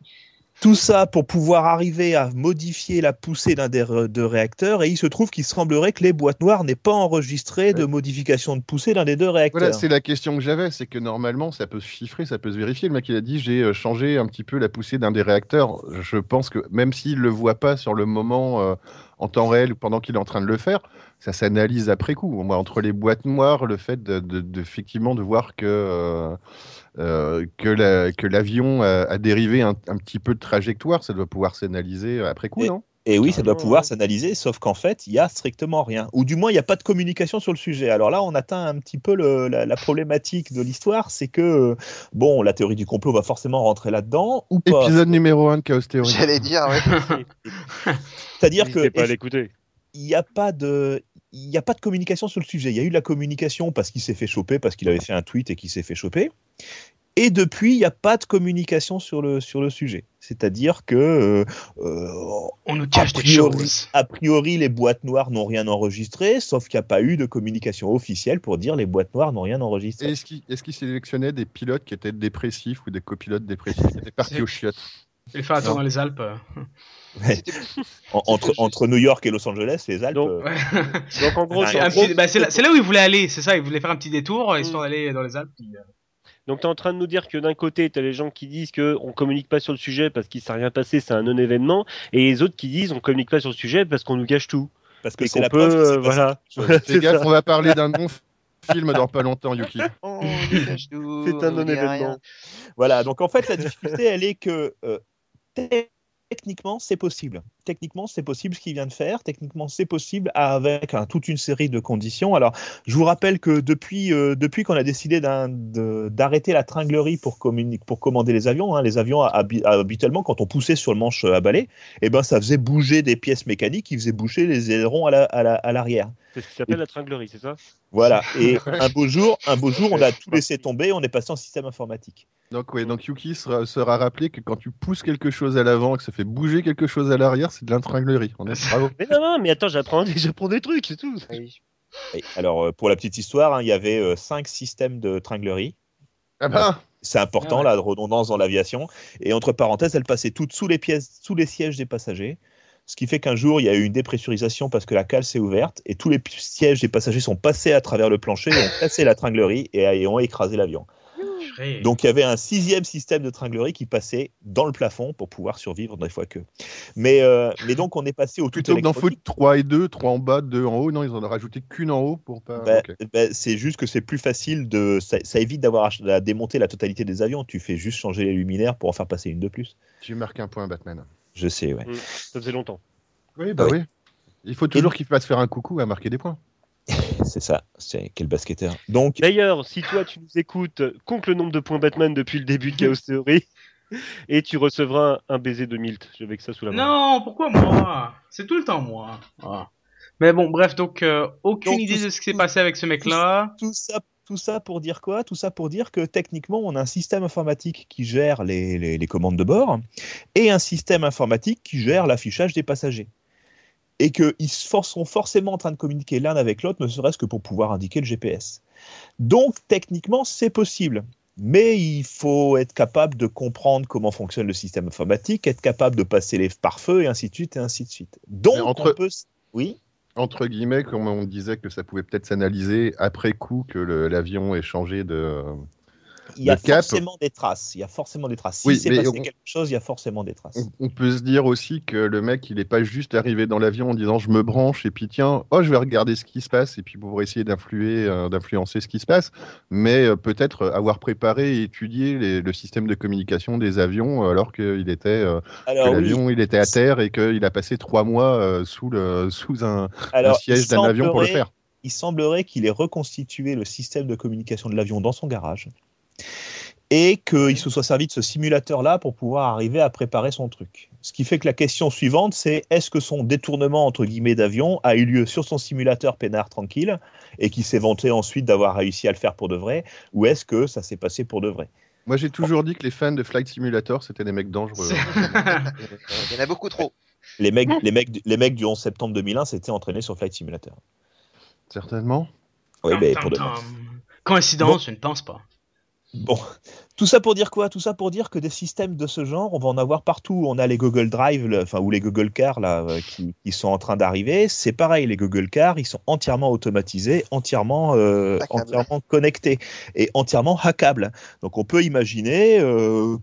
Tout ça pour pouvoir arriver à modifier la poussée d'un des deux réacteurs, et il se trouve qu'il semblerait que les boîtes noires n'aient pas enregistré de modification de poussée d'un des deux réacteurs. Voilà, c'est la question que j'avais, c'est que normalement, ça peut se chiffrer, ça peut se vérifier. Le mec, il a dit, j'ai euh, changé un petit peu la poussée d'un des réacteurs. Je pense que même s'il le voit pas sur le moment, euh, en temps réel ou pendant qu'il est en train de le faire, ça s'analyse après coup. Moi, entre les boîtes noires, le fait de, de- de- effectivement de voir que euh, euh, que la- que l'avion a, a dérivé un, un petit peu de trajectoire, ça doit pouvoir s'analyser après coup, Et- non? Et oui, ça doit pouvoir ouais. s'analyser, sauf qu'en fait, il y a strictement rien. Ou du moins, il n'y a pas de communication sur le sujet. Alors là, on atteint un petit peu le- la, la problématique de l'histoire, c'est que, euh, bon, la théorie du complot va forcément rentrer là-dedans, ou pas? Épisode numéro 1 de Chaos Theory. J'allais dire, ouais. C'est-à-dire que N'hésitez pas à l'écouter. il n'y a pas de il n'y a pas de communication sur le sujet. Il y a eu de la communication parce qu'il s'est fait choper, parce qu'il avait fait un tweet et qu'il s'est fait choper. Et depuis, il n'y a pas de communication sur le, sur le sujet. C'est-à-dire que, euh, euh, On nous a cache des priori, choses. a priori, les boîtes noires n'ont rien enregistré, sauf qu'il n'y a pas eu de communication officielle pour dire les boîtes noires n'ont rien enregistré. Est-ce qu'il est qu'il sélectionnait des pilotes qui étaient dépressifs ou des copilotes dépressifs? Qui étaient partis aux chiottes Et faire un tour Non. dans les Alpes. euh. Ouais. Entre, entre New York et Los Angeles, les Alpes. Donc, euh. Donc en gros, Ah, c'est- bah, c'est là, où il voulait aller, c'est ça. Il voulait faire un petit détour, Mm. histoire d'aller dans les Alpes. puis, euh, Donc tu es en train de nous dire que d'un côté, tu as les gens qui disent que on communique pas sur le sujet parce qu'il s'est rien passé, c'est un non-événement, et les autres qui disent on communique pas sur le sujet parce qu'on nous cache tout. parce que c'est qu'on la peut, euh, voilà. gaffe, ça. on va parler d'un bon film dans pas longtemps, Yuki. On nous cache tout, C'est un non-événement. Voilà, donc en fait, la difficulté, elle est que euh, techniquement, c'est possible. Techniquement, c'est possible ce qu'il vient de faire. Techniquement, c'est possible avec hein, toute une série de conditions. Alors, je vous rappelle que depuis, euh, depuis qu'on a décidé d'arrêter la tringlerie pour, commander les avions, hein, les avions, habi- habituellement, quand on poussait sur le manche à balai, eh ben, ça faisait bouger des pièces mécaniques qui faisaient bouger les ailerons à la- à la- à l'arrière. C'est ce qui s'appelle la tringlerie, c'est ça? Voilà. Et un beau jour, un beau jour, on a tout laissé tomber, on est passé en système informatique. Donc, ouais, donc Yuki sera, sera rappelé que quand tu pousses quelque chose à l'avant et que ça fait bouger quelque chose à l'arrière, c'est de l'intranglerie. On est bravo. Mais non, non, mais attends, j'apprends j'apprends des trucs, c'est tout. Oui. Et alors, euh, pour la petite histoire, hein, il y avait euh, cinq systèmes de tringlerie. Ah ben, C'est important, Ah ouais. la redondance dans l'aviation. Et entre parenthèses, elle passait toutes sous les pièces, sous les sièges des passagers. Ce qui fait qu'un jour, il y a eu une dépressurisation parce que la cale s'est ouverte et tous les sièges des passagers sont passés à travers le plancher, et ont cassé la tringlerie et, et ont écrasé l'avion. Purée. Donc il y avait un sixième système de tringlerie qui passait dans le plafond pour pouvoir survivre des fois que. Mais, euh, mais donc on est passé au tout plutôt que d'en foutre 3 et 2, 3 en bas, 2 en haut, non, ils en ont rajouté qu'une en haut pour pas. Bah, bah, c'est juste que c'est plus facile de. Ça, ça évite d'avoir à, démonter la totalité des avions. Tu fais juste changer les luminaires pour en faire passer une de plus. Tu marques un point, Batman. Je sais, ouais. Ça faisait longtemps. Oui, bah Oui. oui. Il faut toujours qu'il fasse faire un coucou à marquer des points. C'est ça. C'est quel basketteur. Donc, D'ailleurs, si toi tu nous écoutes, compte le nombre de points Batman depuis le début de Chaos Theory et tu recevras un, un baiser de Milt. J'avais que ça sous la main. Non, pourquoi moi? C'est tout le temps moi. Ah. Mais bon, bref, donc euh, aucune Donc, idée de ce qui s'est passé avec ce mec-là. tout ça, tout ça pour dire quoi? Tout ça pour dire que techniquement, on a un système informatique qui gère les, les- les commandes de bord et un système informatique qui gère l'affichage des passagers. Et qu'ils sont forcément en train de communiquer l'un avec l'autre, ne serait-ce que pour pouvoir indiquer le GPS. Donc, techniquement, c'est possible. Mais il faut être capable de comprendre comment fonctionne le système informatique, être capable de passer les pare-feux, et ainsi de suite, et ainsi de suite. Donc, entre- on peut... s- Oui? Entre guillemets, comme on disait que ça pouvait peut-être s'analyser après coup que l'avion ait changé de. Il y a cap. forcément des traces. Il y a forcément des traces. Si Oui, c'est passé on- quelque chose, il y a forcément des traces. On, on peut se dire aussi que le mec, il n'est pas juste arrivé dans l'avion en disant je me branche et puis tiens, oh, je vais regarder ce qui se passe et puis pour essayer d'influer, euh, d'influencer ce qui se passe, mais euh, peut-être avoir préparé et étudié les- le système de communication des avions alors qu'il était, euh, que oui, il était à terre et qu'il a passé trois mois sous, le, sous un, siège d'un avion pour le faire. Il semblerait qu'il ait reconstitué le système de communication de l'avion dans son garage et qu'il se soit servi de ce simulateur-là pour pouvoir arriver à préparer son truc. Ce qui fait que la question suivante, c'est est-ce que son détournement entre guillemets d'avion a eu lieu sur son simulateur peinard tranquille et qui s'est vanté ensuite d'avoir réussi à le faire pour de vrai, ou est-ce que ça s'est passé pour de vrai? Moi j'ai toujours dit que les fans de Flight Simulator c'était des mecs dangereux. Il y en a beaucoup trop. les mecs, les, mecs, du- les mecs du 11 septembre 2001 s'étaient entraînés sur Flight Simulator. Certainement. Oui, mais pour de tam. Coïncidence, je ne pense pas. Bon, tout ça pour dire quoi? Tout ça pour dire que des systèmes de ce genre, on va en avoir partout. On a les Google Drive, le- enfin ou les Google Car là, euh, qui, qui sont en train d'arriver. C'est pareil, les Google Car, ils sont entièrement automatisés, entièrement, euh, entièrement connectés et entièrement hackables. Donc on peut imaginer. euh,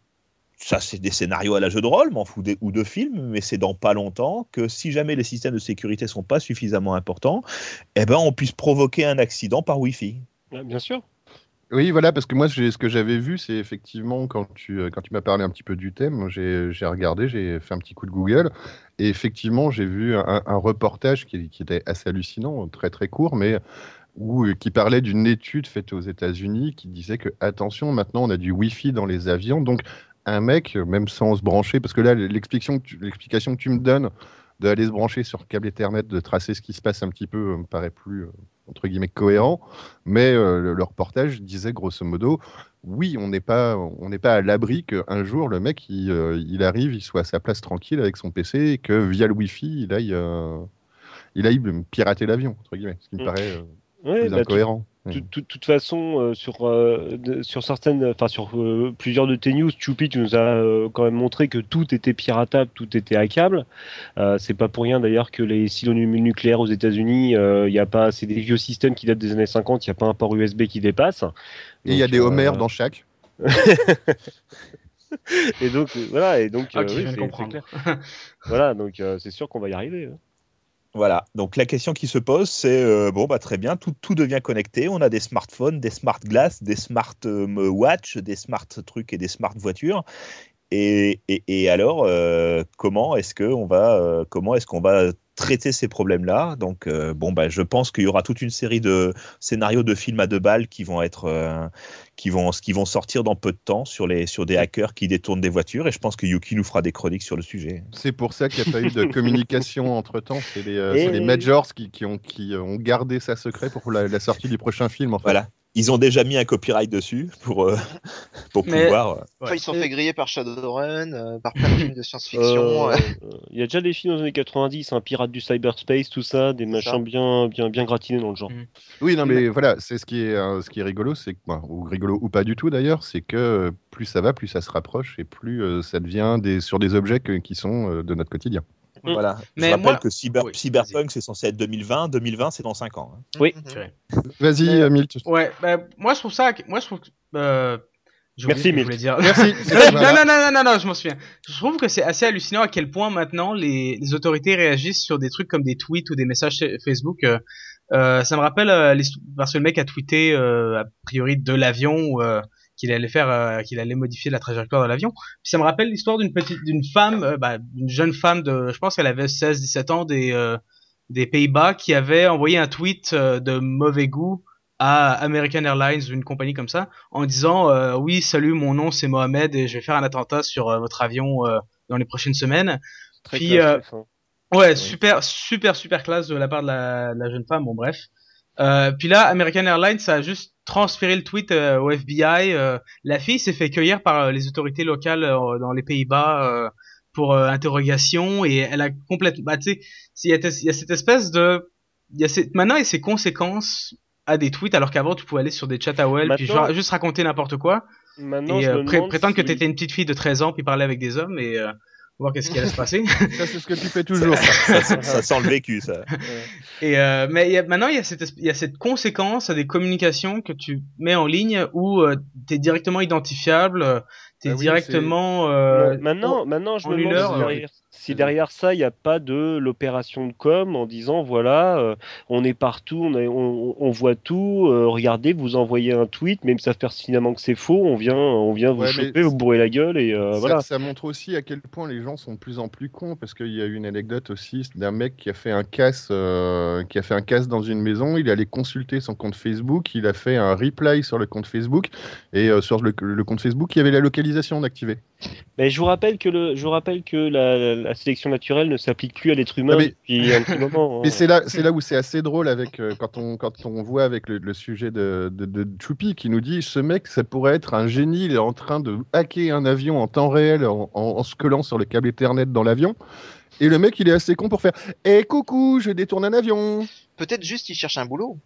ça, c'est des scénarios à la jeu de rôle, m'en fous des, ou de films, mais c'est dans pas longtemps que si jamais les systèmes de sécurité sont pas suffisamment importants, eh ben on puisse provoquer un accident par Wi-Fi. Ouais, Bien sûr. Oui, voilà, parce que moi, ce que j'avais vu, c'est effectivement quand tu, euh, quand tu m'as parlé un petit peu du thème, j'ai regardé, j'ai fait un petit coup de Google, et effectivement, j'ai vu un, reportage qui, était assez hallucinant, très très court, mais où, euh, qui parlait d'une étude faite aux États-Unis qui disait que, attention, maintenant on a du Wi-Fi dans les avions, donc un mec, même sans se brancher, parce que là, l'explication que tu me donnes d'aller se brancher sur câble Ethernet, de tracer ce qui se passe un petit peu, euh, me paraît plus, euh, entre guillemets, cohérent. Mais euh, le, reportage disait grosso modo, oui, on n'est pas, on n'est pas à l'abri qu'un jour le mec il, euh, il arrive, il soit à sa place tranquille avec son PC et que via le Wi-Fi il aille, euh, il aille pirater l'avion entre guillemets, ce qui me Mm. paraît Ouais, plus bah, incohérent. De toute- toute façon, euh, sur, euh, de- sur certaines, enfin sur euh, plusieurs de tes news, Choupi, tu nous as euh, quand même montré que tout était piratable, tout était hackable. Euh, c'est pas pour rien d'ailleurs que les silos nu- nucléaires aux États-Unis, euh, il y a pas, c'est des vieux systèmes qui datent des années 50, il n'y a pas un port USB qui dépasse. Et il y a des euh, homères dans chaque. Et donc voilà, et donc euh, oui, de c'est- clair. voilà, donc euh, c'est sûr qu'on va y arriver. hein. Voilà, donc la question qui se pose, c'est euh, bon, bah, très bien, tout, devient connecté. On a des smartphones, des smart glass, des smart euh, watch, des smart trucs et des smart voitures. Et, et, et alors, euh, comment est-ce qu'on va, euh, comment est-ce qu'on va traiter ces problèmes-là? Donc, euh, bon, bah, je pense qu'il y aura toute une série de scénarios de films à deux balles qui vont être, qui vont, qui vont sortir dans peu de temps sur les, sur des hackers qui détournent des voitures. Et je pense que Yuki nous fera des chroniques sur le sujet. C'est pour ça qu'il n'y a pas eu de communication entre temps. C'est les, Et- c'est les majors qui, qui ont, qui ont gardé ça secret pour la, la sortie du prochain film. En fait. Voilà. Ils ont déjà mis un copyright dessus pour, euh, pour Mais- pouvoir. euh, Enfin, ils sont fait griller par Shadowrun, euh, par plein de films de science-fiction. Euh, euh. euh, Il y a déjà des films dans les années 90, un pirate du cyberspace, tout ça, des ça. machins bien, bien, bien gratinés dans le genre. Oui, non, mais voilà, c'est ce qui est, euh, ce qui est rigolo, c'est que, ou rigolo ou pas du tout d'ailleurs, c'est que euh, plus ça va, plus ça se rapproche et plus euh, ça devient des, sur des objets que- qui sont euh, de notre quotidien. Mm. Voilà. Mais Je rappelle moi- que cyber, Oui, Cyberpunk, c'est censé être 2020. 2020, c'est dans 5 ans. hein. Oui. Mhm. Vas-y, Mais- euh, Milt. Ouais, bah, moi je trouve ça. Moi je trouve. que- Euh, Merci, je voulais dire. Merci. non, non, non, non, non, non, je m'en souviens. Je trouve que c'est assez hallucinant à quel point maintenant les, les autorités réagissent sur des trucs comme des tweets ou des messages Facebook. euh, ça me rappelle euh, l'histoire- parce que le mec a tweeté euh, a priori de l'avion euh, qu'il allait faire, euh, qu'il allait modifier la trajectoire de l'avion. Puis ça me rappelle l'histoire d'une petite, d'une femme, euh, bah, d'une jeune femme de, je pense qu'elle avait 16-17 ans des euh, des Pays-Bas qui avait envoyé un tweet de mauvais goût à American Airlines une compagnie comme ça en disant oui salut mon nom c'est Mohamed et je vais faire un attentat sur votre avion dans les prochaines semaines Très Puis, classe, fin. ouais super super super classe de la part de la, de la jeune femme bon bref euh, puis là American Airlines a juste transféré le tweet euh, au FBI euh, la fille s'est fait cueillir par euh, les autorités locales dans les Pays-Bas euh, pour interrogation. Et elle a complètement bah tu sais il y, a il y a cette espèce de il y a ces- maintenant il y a ces conséquences à des tweets alors qu'avant tu pouvais aller sur des chats AOL puis Maintenant- genre, juste raconter n'importe quoi. Maintenant, et je me prétendre que t'étais une petite fille de 13 ans puis parler avec des hommes et voir qu'est-ce qui allait se passer. Ça, c'est ce que tu fais toujours. Ça, ça- ça sent le vécu, ça. Et euh, mais il y a, maintenant il y a cette y a cette conséquence à des communications que tu mets en ligne où euh, t'es directement identifiable, euh, t'es Ah oui, directement euh, maintenant, maintenant, je en me demande si derrière, ça, il n'y a pas de l'opération de com en disant voilà, euh, on est partout, on, est- on, on voit tout, euh, regardez, vous envoyez un tweet, même si ça fait pertinemment que c'est faux, on vient, on vient vous Ouais, choper, vous bourrer la gueule et euh, ça, voilà. ça montre aussi à quel point les gens sont de plus en plus cons parce qu'il y a eu une anecdote aussi d'un mec qui a fait un casse, qui a fait un casse dans une maison. Il est allé consulter son compte Facebook, il a fait un reply sur le compte Facebook et sur le, le compte Facebook, il y avait la localisation d'activer. Mais je vous rappelle que le, je vous rappelle que la, la sélection naturelle ne s'applique plus à l'être humain mais- depuis un petit moment. hein. Mais c'est là, c'est là où c'est assez drôle avec euh, quand on quand on voit avec le, le sujet de, de, de Choupi qui nous dit ce mec ça pourrait être un génie, il est en train de hacker un avion en temps réel en, en, en se collant sur le câble Ethernet dans l'avion. Et le mec, il est assez con pour faire Eh coucou, je détourne un avion. Peut-être juste il cherche un boulot.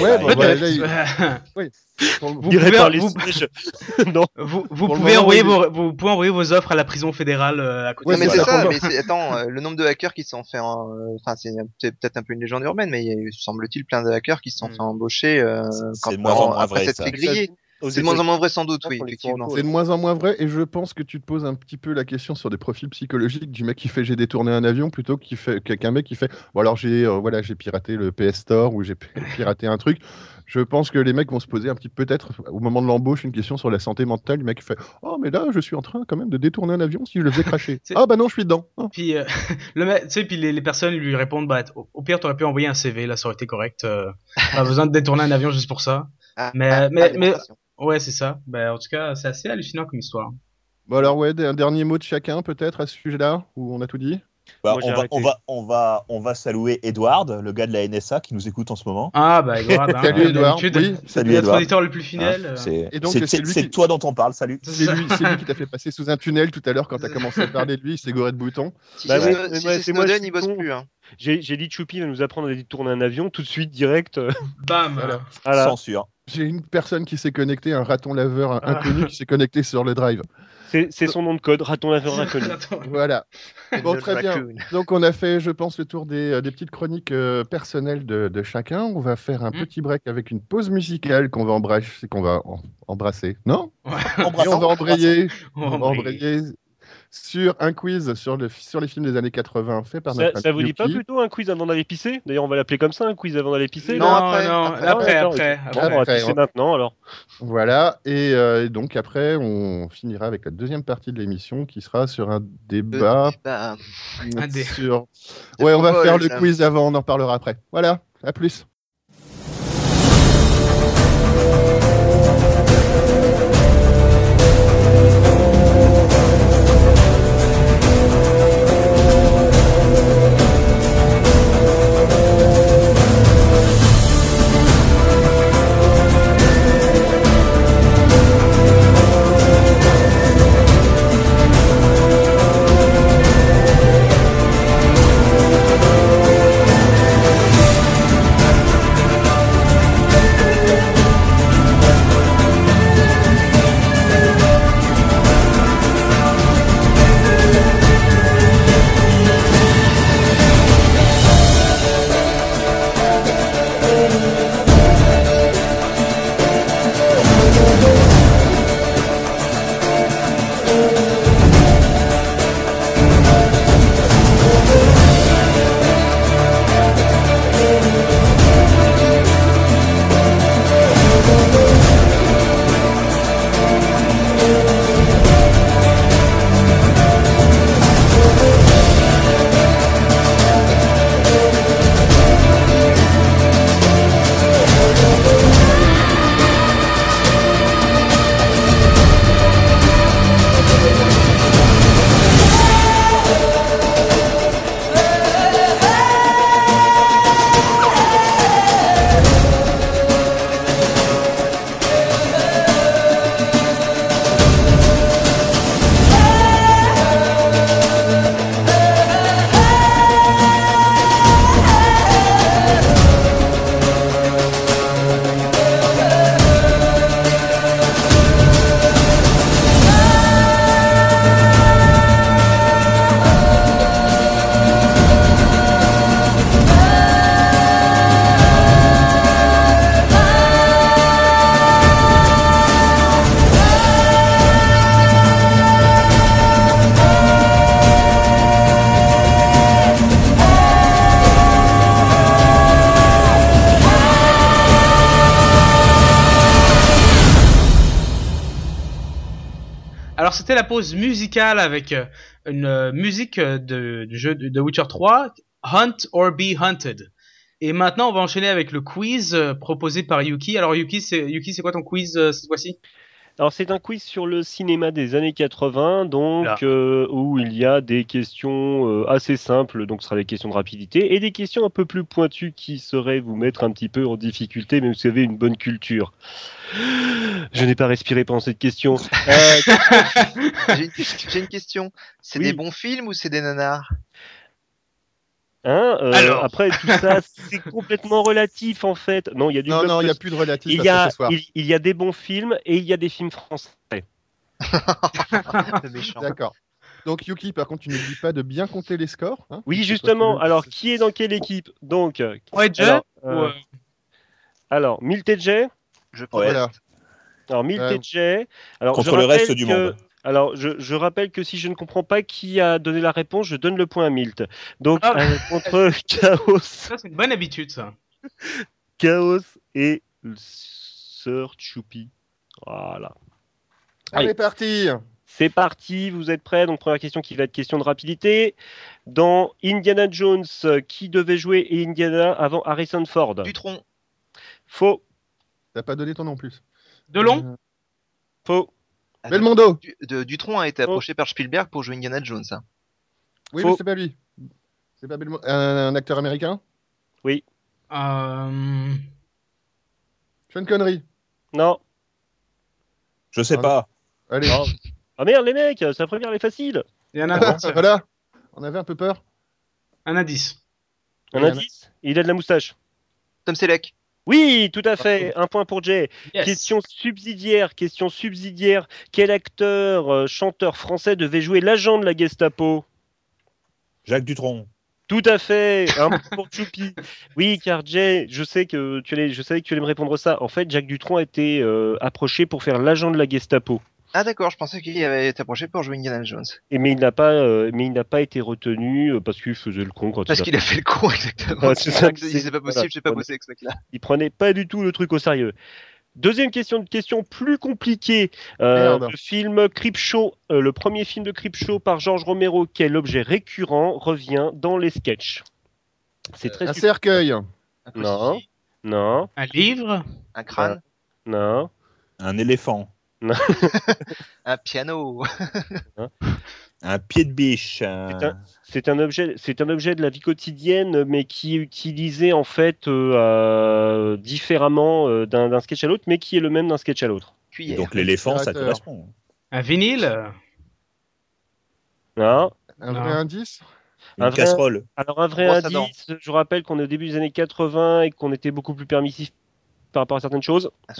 Ouais, Bah, bon, bah, là, il- vous pouvez, par les vous, sièges. non. vous, vous Pour le pouvez moment, envoyer vos, vous pouvez envoyer vos offres à la prison fédérale euh, à côté. Ouais, mais c'est ça. mais c'est, attends, euh, le nombre de hackers qui se sont fait, en- euh, enfin, c'est c'est peut-être un peu une légende urbaine, mais il y a eu, semble-t-il, plein de hackers qui se sont Mm. fait embaucher, euh, C'est quand moins après vrai, s'être ça. fait griller. C'est de moins en moins vrai sans doute, Ah, oui, effectivement. C'est de moins en moins vrai et je pense que tu te poses un petit peu la question sur des profils psychologiques du mec qui fait j'ai détourné un avion plutôt qu'il fait qu'un mec qui fait bon alors j'ai euh, voilà j'ai piraté le PS Store ou j'ai piraté un truc. Je pense que les mecs vont se poser un petit peut-être au moment de l'embauche une question sur la santé mentale du mec qui fait oh mais là je suis en train quand même de détourner un avion si je le faisais cracher. Ah bah non je suis dedans. Ah. Puis euh, le mec, tu sais, puis les, les personnes lui répondent bah au, au pire t'aurais pu envoyer un CV, là ça aurait été correct. Euh, pas besoin de détourner un avion juste pour ça. Ah, Mais- ah, mais- ah, mais- démonstration. Ouais c'est ça. Bah en tout cas c'est assez hallucinant comme histoire. Bon alors ouais un dernier mot de chacun peut-être à ce sujet-là où on a tout dit? Bah, on, va, arrêté. on, va, on, va, on va saluer Edward, le gars de la NSA qui nous écoute en ce moment. Ah bah Edouard, hein, Salut d'habitude, Oui, Salut Edward. auditeur le plus fidèle. euh, c'est Et donc, c'est- c'est c'est- lui c'est qui- de toi dont on parle, salut. C'est lui, c'est lui qui t'a fait passer sous un tunnel tout à l'heure quand t'as commencé à parler de lui, il s'est goré de boutons. Si Bah c'est oui, si c'est c'est moi, il bosse plus. Hein. J'ai dit Choupi va nous apprendre à détourner un avion tout de suite direct. Bam. Voilà. voilà. Censure. J'ai une personne qui s'est connectée, un raton laveur Ah. inconnu qui s'est connecté sur le drive. C'est c'est son nom de code, raton laveur inconnu. Voilà. Bon, très bien. Donc, on a fait, je pense, le tour des, euh, des petites chroniques euh, personnelles de, de chacun. On va faire un Mm. petit break avec une pause musicale qu'on va embrasser, qu'on va en- embrasser, non? Ouais. Et on va embrayer, On va embrayer. Sur un quiz sur, le, sur les films des années 80 fait par Ça, notre ça vous ami dit pas plutôt un quiz avant d'aller pisser? D'ailleurs, on va l'appeler comme ça, un quiz avant d'aller pisser. Non, Non, après, non, après. après, Ah, après. après. Bon, on va Après, pisser on- maintenant alors. Voilà, et, euh, et donc après, on finira avec la deuxième partie de l'émission qui sera sur un débat débat. Sur. Ouais, on va faire le ça. quiz avant, on en parlera après. Voilà, à plus. La pause musicale avec euh, une euh, musique euh, de, du jeu de, Witcher 3, Hunt or Be Hunted. Et maintenant on va enchaîner avec le quiz proposé par Yuki. Alors Yuki, c'est Yuki, c'est quoi ton quiz cette fois-ci? Alors c'est un quiz sur le cinéma des années 80, donc euh, où il y a des questions euh, assez simples, donc ce sera des questions de rapidité, et des questions un peu plus pointues qui seraient vous mettre un petit peu en difficulté, même si vous avez une bonne culture. Je n'ai pas respiré pendant cette question. Euh, J'ai une, question. C'est Oui. des bons films ou c'est des nanars? Hein, euh, Alors. après tout ça, c'est complètement relatif en fait. Non, il y a du Non, non, il n'y a plus de relatif il y a, ce soir. il, il y a des bons films et il y a des films français. D'accord. Donc Yuki, par contre, tu n'oublies pas de bien compter les scores. hein, Oui, que justement. Alors, qui est dans quelle équipe? Donc, euh, alors, ou, euh, euh, alors. Je Ouais. pense. Voilà. Alors, Milt Euh, et Jay. Alors, contre je le rappelle reste du que- monde. Alors, je, je rappelle que si je ne comprends pas qui a donné la réponse, je donne le point à Milt. Donc, Ah. euh, contre Chaos, Ça c'est une bonne habitude ça. Chaos et Sir Choupi. Voilà. Allez. Allez, parti. C'est parti, vous êtes prêts? Donc première question qui va être question de rapidité. Dans Indiana Jones, qui devait jouer Indiana avant Harrison Ford? Dutron. Faux, T'as pas donné ton nom en plus. Delon Euh, faux, Belmondo. Du- de- Dutron a été approché par Spielberg pour jouer Indiana Jones. hein. Oui, Faux. mais c'est pas lui. C'est pas Belmondo. Un, un acteur américain? Euh... Sean Connery. non. Je sais Ah, pas. Allez. non. Ah merde les mecs, sa première elle est facile. Il y en a un indice. voilà. On avait un peu peur. Un indice. Un Oui, indice? Il a de la moustache. Tom Selleck. Oui, tout à fait. Un point pour Jay. Yes. Question subsidiaire. Question subsidiaire. Quel acteur, euh, chanteur français devait jouer l'agent de la Gestapo? Jacques Dutronc. Tout à fait, un point pour Choupi. Oui, car Jay, je sais que tu allais, je savais que tu allais me répondre ça. En fait, Jacques Dutronc a été euh, approché pour faire l'agent de la Gestapo. Ah d'accord, je pensais qu'il avait été approché pour jouer Indiana Jones. Et mais il n'a pas, euh, mais il n'a pas été retenu euh, parce qu'il faisait le con quand Parce il, a- qu'il a fait le con exactement. Ah, c'est ça, c'est- c'est pas possible, voilà. j'ai pas bossé avec ce mec-là. il prenait pas du tout le truc au sérieux. Deuxième question, une question plus compliquée. Euh, le film Creepshow, euh, le premier film de Creepshow par Georges Romero, quel objet récurrent revient dans les sketchs C'est très Un cercueil. Un Non. Non, Un livre Un crâne. non. Un éléphant. Un piano. Un pied de biche. C'est un- objet, c'est un objet de la vie quotidienne, mais qui est utilisé en fait euh, euh, différemment euh, d'un sketch à l'autre, mais qui est le même d'un sketch à l'autre. Donc l'éléphant, ça correspond. Un vinyle? Hein Un Non. vrai indice? Une Un vrai- casserole. Alors un vrai indice, je rappelle qu'on est au début des années 80 et qu'on était beaucoup plus permissif par rapport à certaines choses. Un.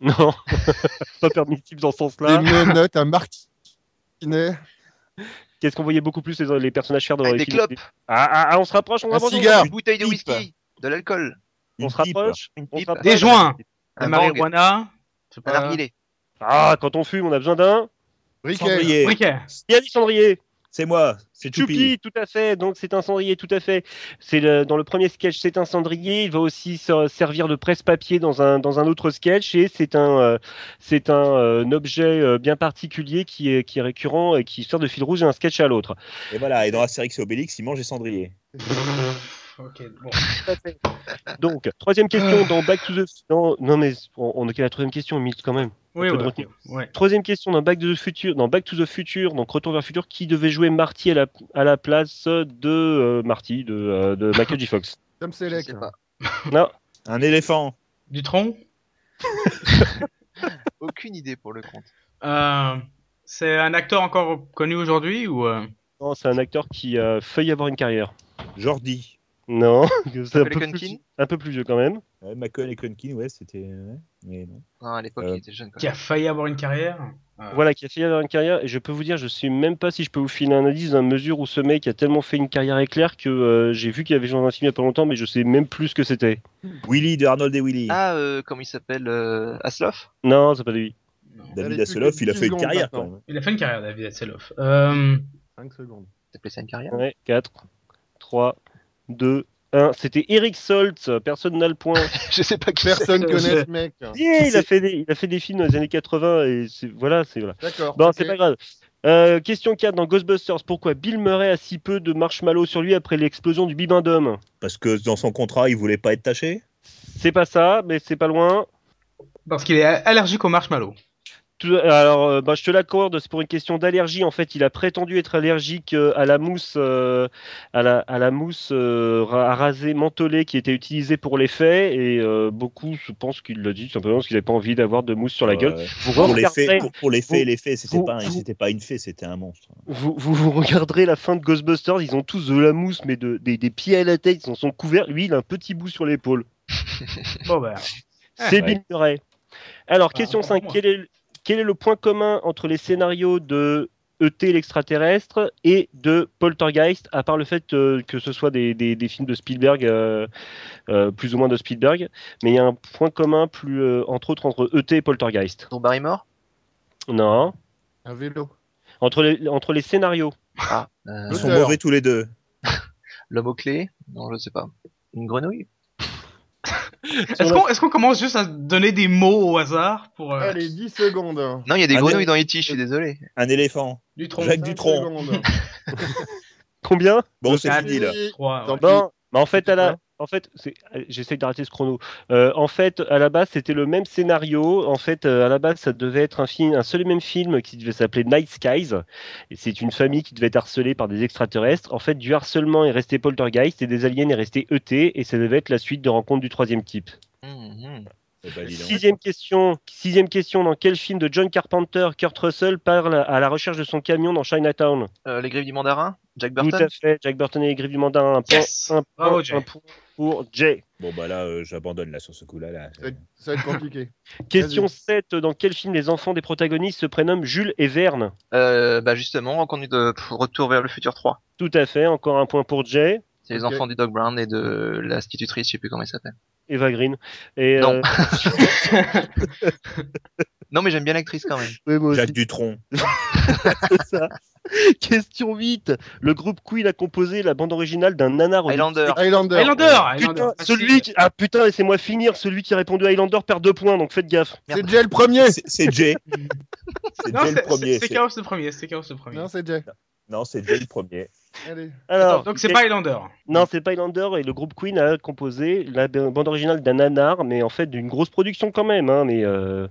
Non, pas permissif dans ce Des sens-là. menottes, un martinet. Qu'est-ce qu'on voyait beaucoup plus les, les personnages faire dans Avec les des films clopes. ah, ah, ah, on se rapproche, on se Un rapproche, se cigare. Une bouteille de whisky. De l'alcool. On se rapproche, Une on se pipe. rapproche. Des joints La Un marijuana Je sais Un pas. narguilé. Ah, quand on fume, on a besoin d'un. Briquet. Cendrier. Ok. Yannick Cendrier. C'est moi. C'est Choupi. Choupi, tout à fait. Donc c'est un cendrier, tout à fait. C'est le- dans le premier sketch, c'est un cendrier. Il va aussi se- servir de presse-papier dans un dans un autre sketch et c'est un euh, c'est un, euh, un objet euh, bien particulier qui est qui est récurrent et qui sert de fil rouge d'un sketch à l'autre. Et voilà. Et dans Astérix et Obélix, il mange des cendriers. Ok, bon. Donc troisième question dans Back to the non non mais on, on est qu'à la troisième question, Milt quand même. Oui, ouais. Troisième question dans Back to the Future, dans Back to the Future, donc Retour vers le futur, qui devait jouer Marty à la, à la place de euh, Marty de, euh, de Michael J. Fox? Tom Je Selleck. Non, Un éléphant. Dutron Aucune idée pour le compte. euh, C'est un acteur encore connu aujourd'hui ou euh, non c'est un acteur qui a failli avoir une carrière. Jordi. Non, c'est un peu, plus, Culkin un peu plus vieux quand même. Ouais, Macaulay Culkin, ouais, c'était. ouais, Mais non. Non, à l'époque, Euh, il était jeune. Quand qui même. a failli avoir une carrière Euh, Voilà, qui a failli avoir une carrière. Et je peux vous dire, je sais même pas si je peux vous filer un indice dans la mesure où ce mec a tellement fait une carrière éclair que euh, j'ai vu qu'il avait joué dans un film il y a pas longtemps, mais je sais même plus ce que c'était. Willy de Arnold et Willy. Ah, euh, comment il s'appelle euh, Asloff? Non, c'est pas lui. non. David Allez, Hasselhoff, plus il a 10 fait une carrière quand maintenant. même. Il a fait une carrière, David Hasselhoff. Euh, 5 secondes. T'appelais ça une carrière? Ouais, 4, 3, 2, Hein, C'était Eric Soltz, personne n'a le point. Je sais pas qui Personne c'est- connaît je- ce mec. Yeah, il, a fait des, il a fait des films dans les années 80 et voilà, c'est voilà. D'accord. Bon, ok. c'est pas grave. Euh, question 4 dans Ghostbusters. Pourquoi Bill Murray a si peu de marshmallow sur lui après l'explosion du bibendum Parce que dans son contrat, il voulait pas être taché? C'est pas ça, mais c'est pas loin. Parce qu'il est allergique au marshmallow. Alors, euh, bah, je te l'accorde, c'est pour une question d'allergie. En fait, il a prétendu être allergique euh, à la mousse, euh, à la, à la mousse euh, ra- à raser mentholée qui était utilisée pour les faits. Et euh, beaucoup je pense qu'il l'a dit tout simplement parce qu'il n'avait pas envie d'avoir de mousse sur la gueule. Euh, Vous pour, les faits, pour, pour les faits, vous- les faits, c'était vous- pas, un- vous- c'était pas une fée, c'était un monstre. vous, vous, vous regarderez la fin de Ghostbusters, ils ont tous de la mousse, mais de, des, des pieds à la tête, ils en sont couverts. Lui, il a un petit bout sur l'épaule. Bon, ben. C'est ouais. Bill Murray. Alors, Ah, question pour 5. moi. Quel est, quel est le point commun entre les scénarios de E.T. l'extraterrestre et de Poltergeist, à part le fait euh, que ce soit des, des- des films de Spielberg, euh, euh, plus ou moins de Spielberg, mais il y a un point commun, plus, euh, entre autres, entre E.T. et Poltergeist. Dont Barrymore Non. Un vélo. Entre les, entre les scénarios. Ah, euh, Ils sont mauvais tous les deux. l'homme aux clés Non, je sais pas. Une grenouille? Est-ce qu'on commence juste à donner des mots au hasard pour euh, Allez, 10 secondes. Non, il y a des grenouilles dans E.T., je suis désolé. Un éléphant. du tronc Jacques secondes. Combien? Bon, c'est fini là. Ouais. Non, mais en fait, à la, en fait, euh, j'essaie d'arrêter ce chrono. Euh, en fait, à la base, c'était le même scénario. En fait, euh, à la base, ça devait être un seul et même film qui devait s'appeler Night Skies. C'est une famille qui devait être harcelée par des extraterrestres. En fait, du harcèlement est resté Poltergeist et des aliens est resté ET. Et ça devait être la suite de Rencontre du troisième type. Mhm. Eh ben. Sixième question. Sixième question. Dans quel film de John Carpenter Kurt Russell parle à la recherche de son camion dans Chinatown? Euh, les griffes du mandarin Jack Tout Burton à fait. Jack Burton et les griffes du mandarin. Un point, Yes un point- Bravo, Jay. un point pour Jay. Bon, bah là, euh, j'abandonne là sur ce coup-là. Là. Ça va être- ça va être compliqué. Question Vas-y. 7. Dans quel film les enfants des protagonistes se prénomment Jules et Verne? Euh, Bah justement, Rencontre de Retour vers le futur 3. Tout à fait. Encore un point pour Jay. C'est les enfants du Doc Brown et de l'institutrice, je sais plus comment il s'appelle. Eva Green. Et, Non. euh, Non, mais j'aime bien l'actrice quand même. oui, moi aussi, Jacques Dutronc. c'est ça. Question 8. Le groupe Queen a composé la bande originale d'un nanar Highlander. Highlander. Highlander. Putain, celui qui... Ah putain, laissez-moi finir. Celui qui a répondu Highlander perd deux points, donc faites gaffe. C'est Jay le premier. C'est Jay. C'est Jay le premier. c'est- Chaos le premier, c'est Chaos le premier. Non, c'est Jay. Non, c'est Jay le premier. Allez. Alors, Donc c'est et- pas Highlander. Non, c'est pas Highlander et le groupe Queen a composé la bande originale d'un nanar, mais en fait d'une grosse production quand même, hein, mais euh,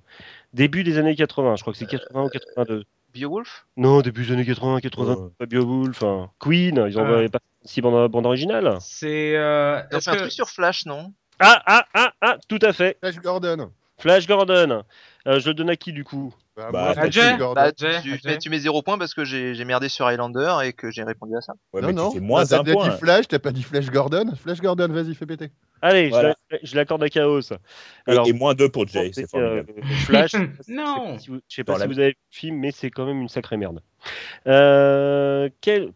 début des années 80, je crois que c'est 80 ou 82. Beowulf? Non, début des années 80, 80, Ouais. pas Beowulf, enfin, Queen, ils ont Ah. pas si bande, bande originale. C'est. Euh, fait un que- truc sur Flash, non? Ah, ah, ah, ah, tout à fait. Flash Gordon. Flash Gordon. Euh, je le donne à qui du coup Bah, Bah, moi, Jay. Bah, Jay, tu, Jay. mais tu mets zéro point parce que j'ai merdé sur Highlander et que j'ai répondu à ça. Ouais, non, mais non. tu fais moins T'as un t'as point. dit Flash, t'as pas dit Flash Gordon. Flash Gordon, vas-y, fais péter. Allez, je Voilà. la- je l'accorde à Chaos. Et- Alors, et, moins deux pour Jay, c'est, formidable. euh, Flash, je sais pas Non. si vous- je sais pas si vous avez vu le film, mais c'est quand même une sacrée merde. Euh,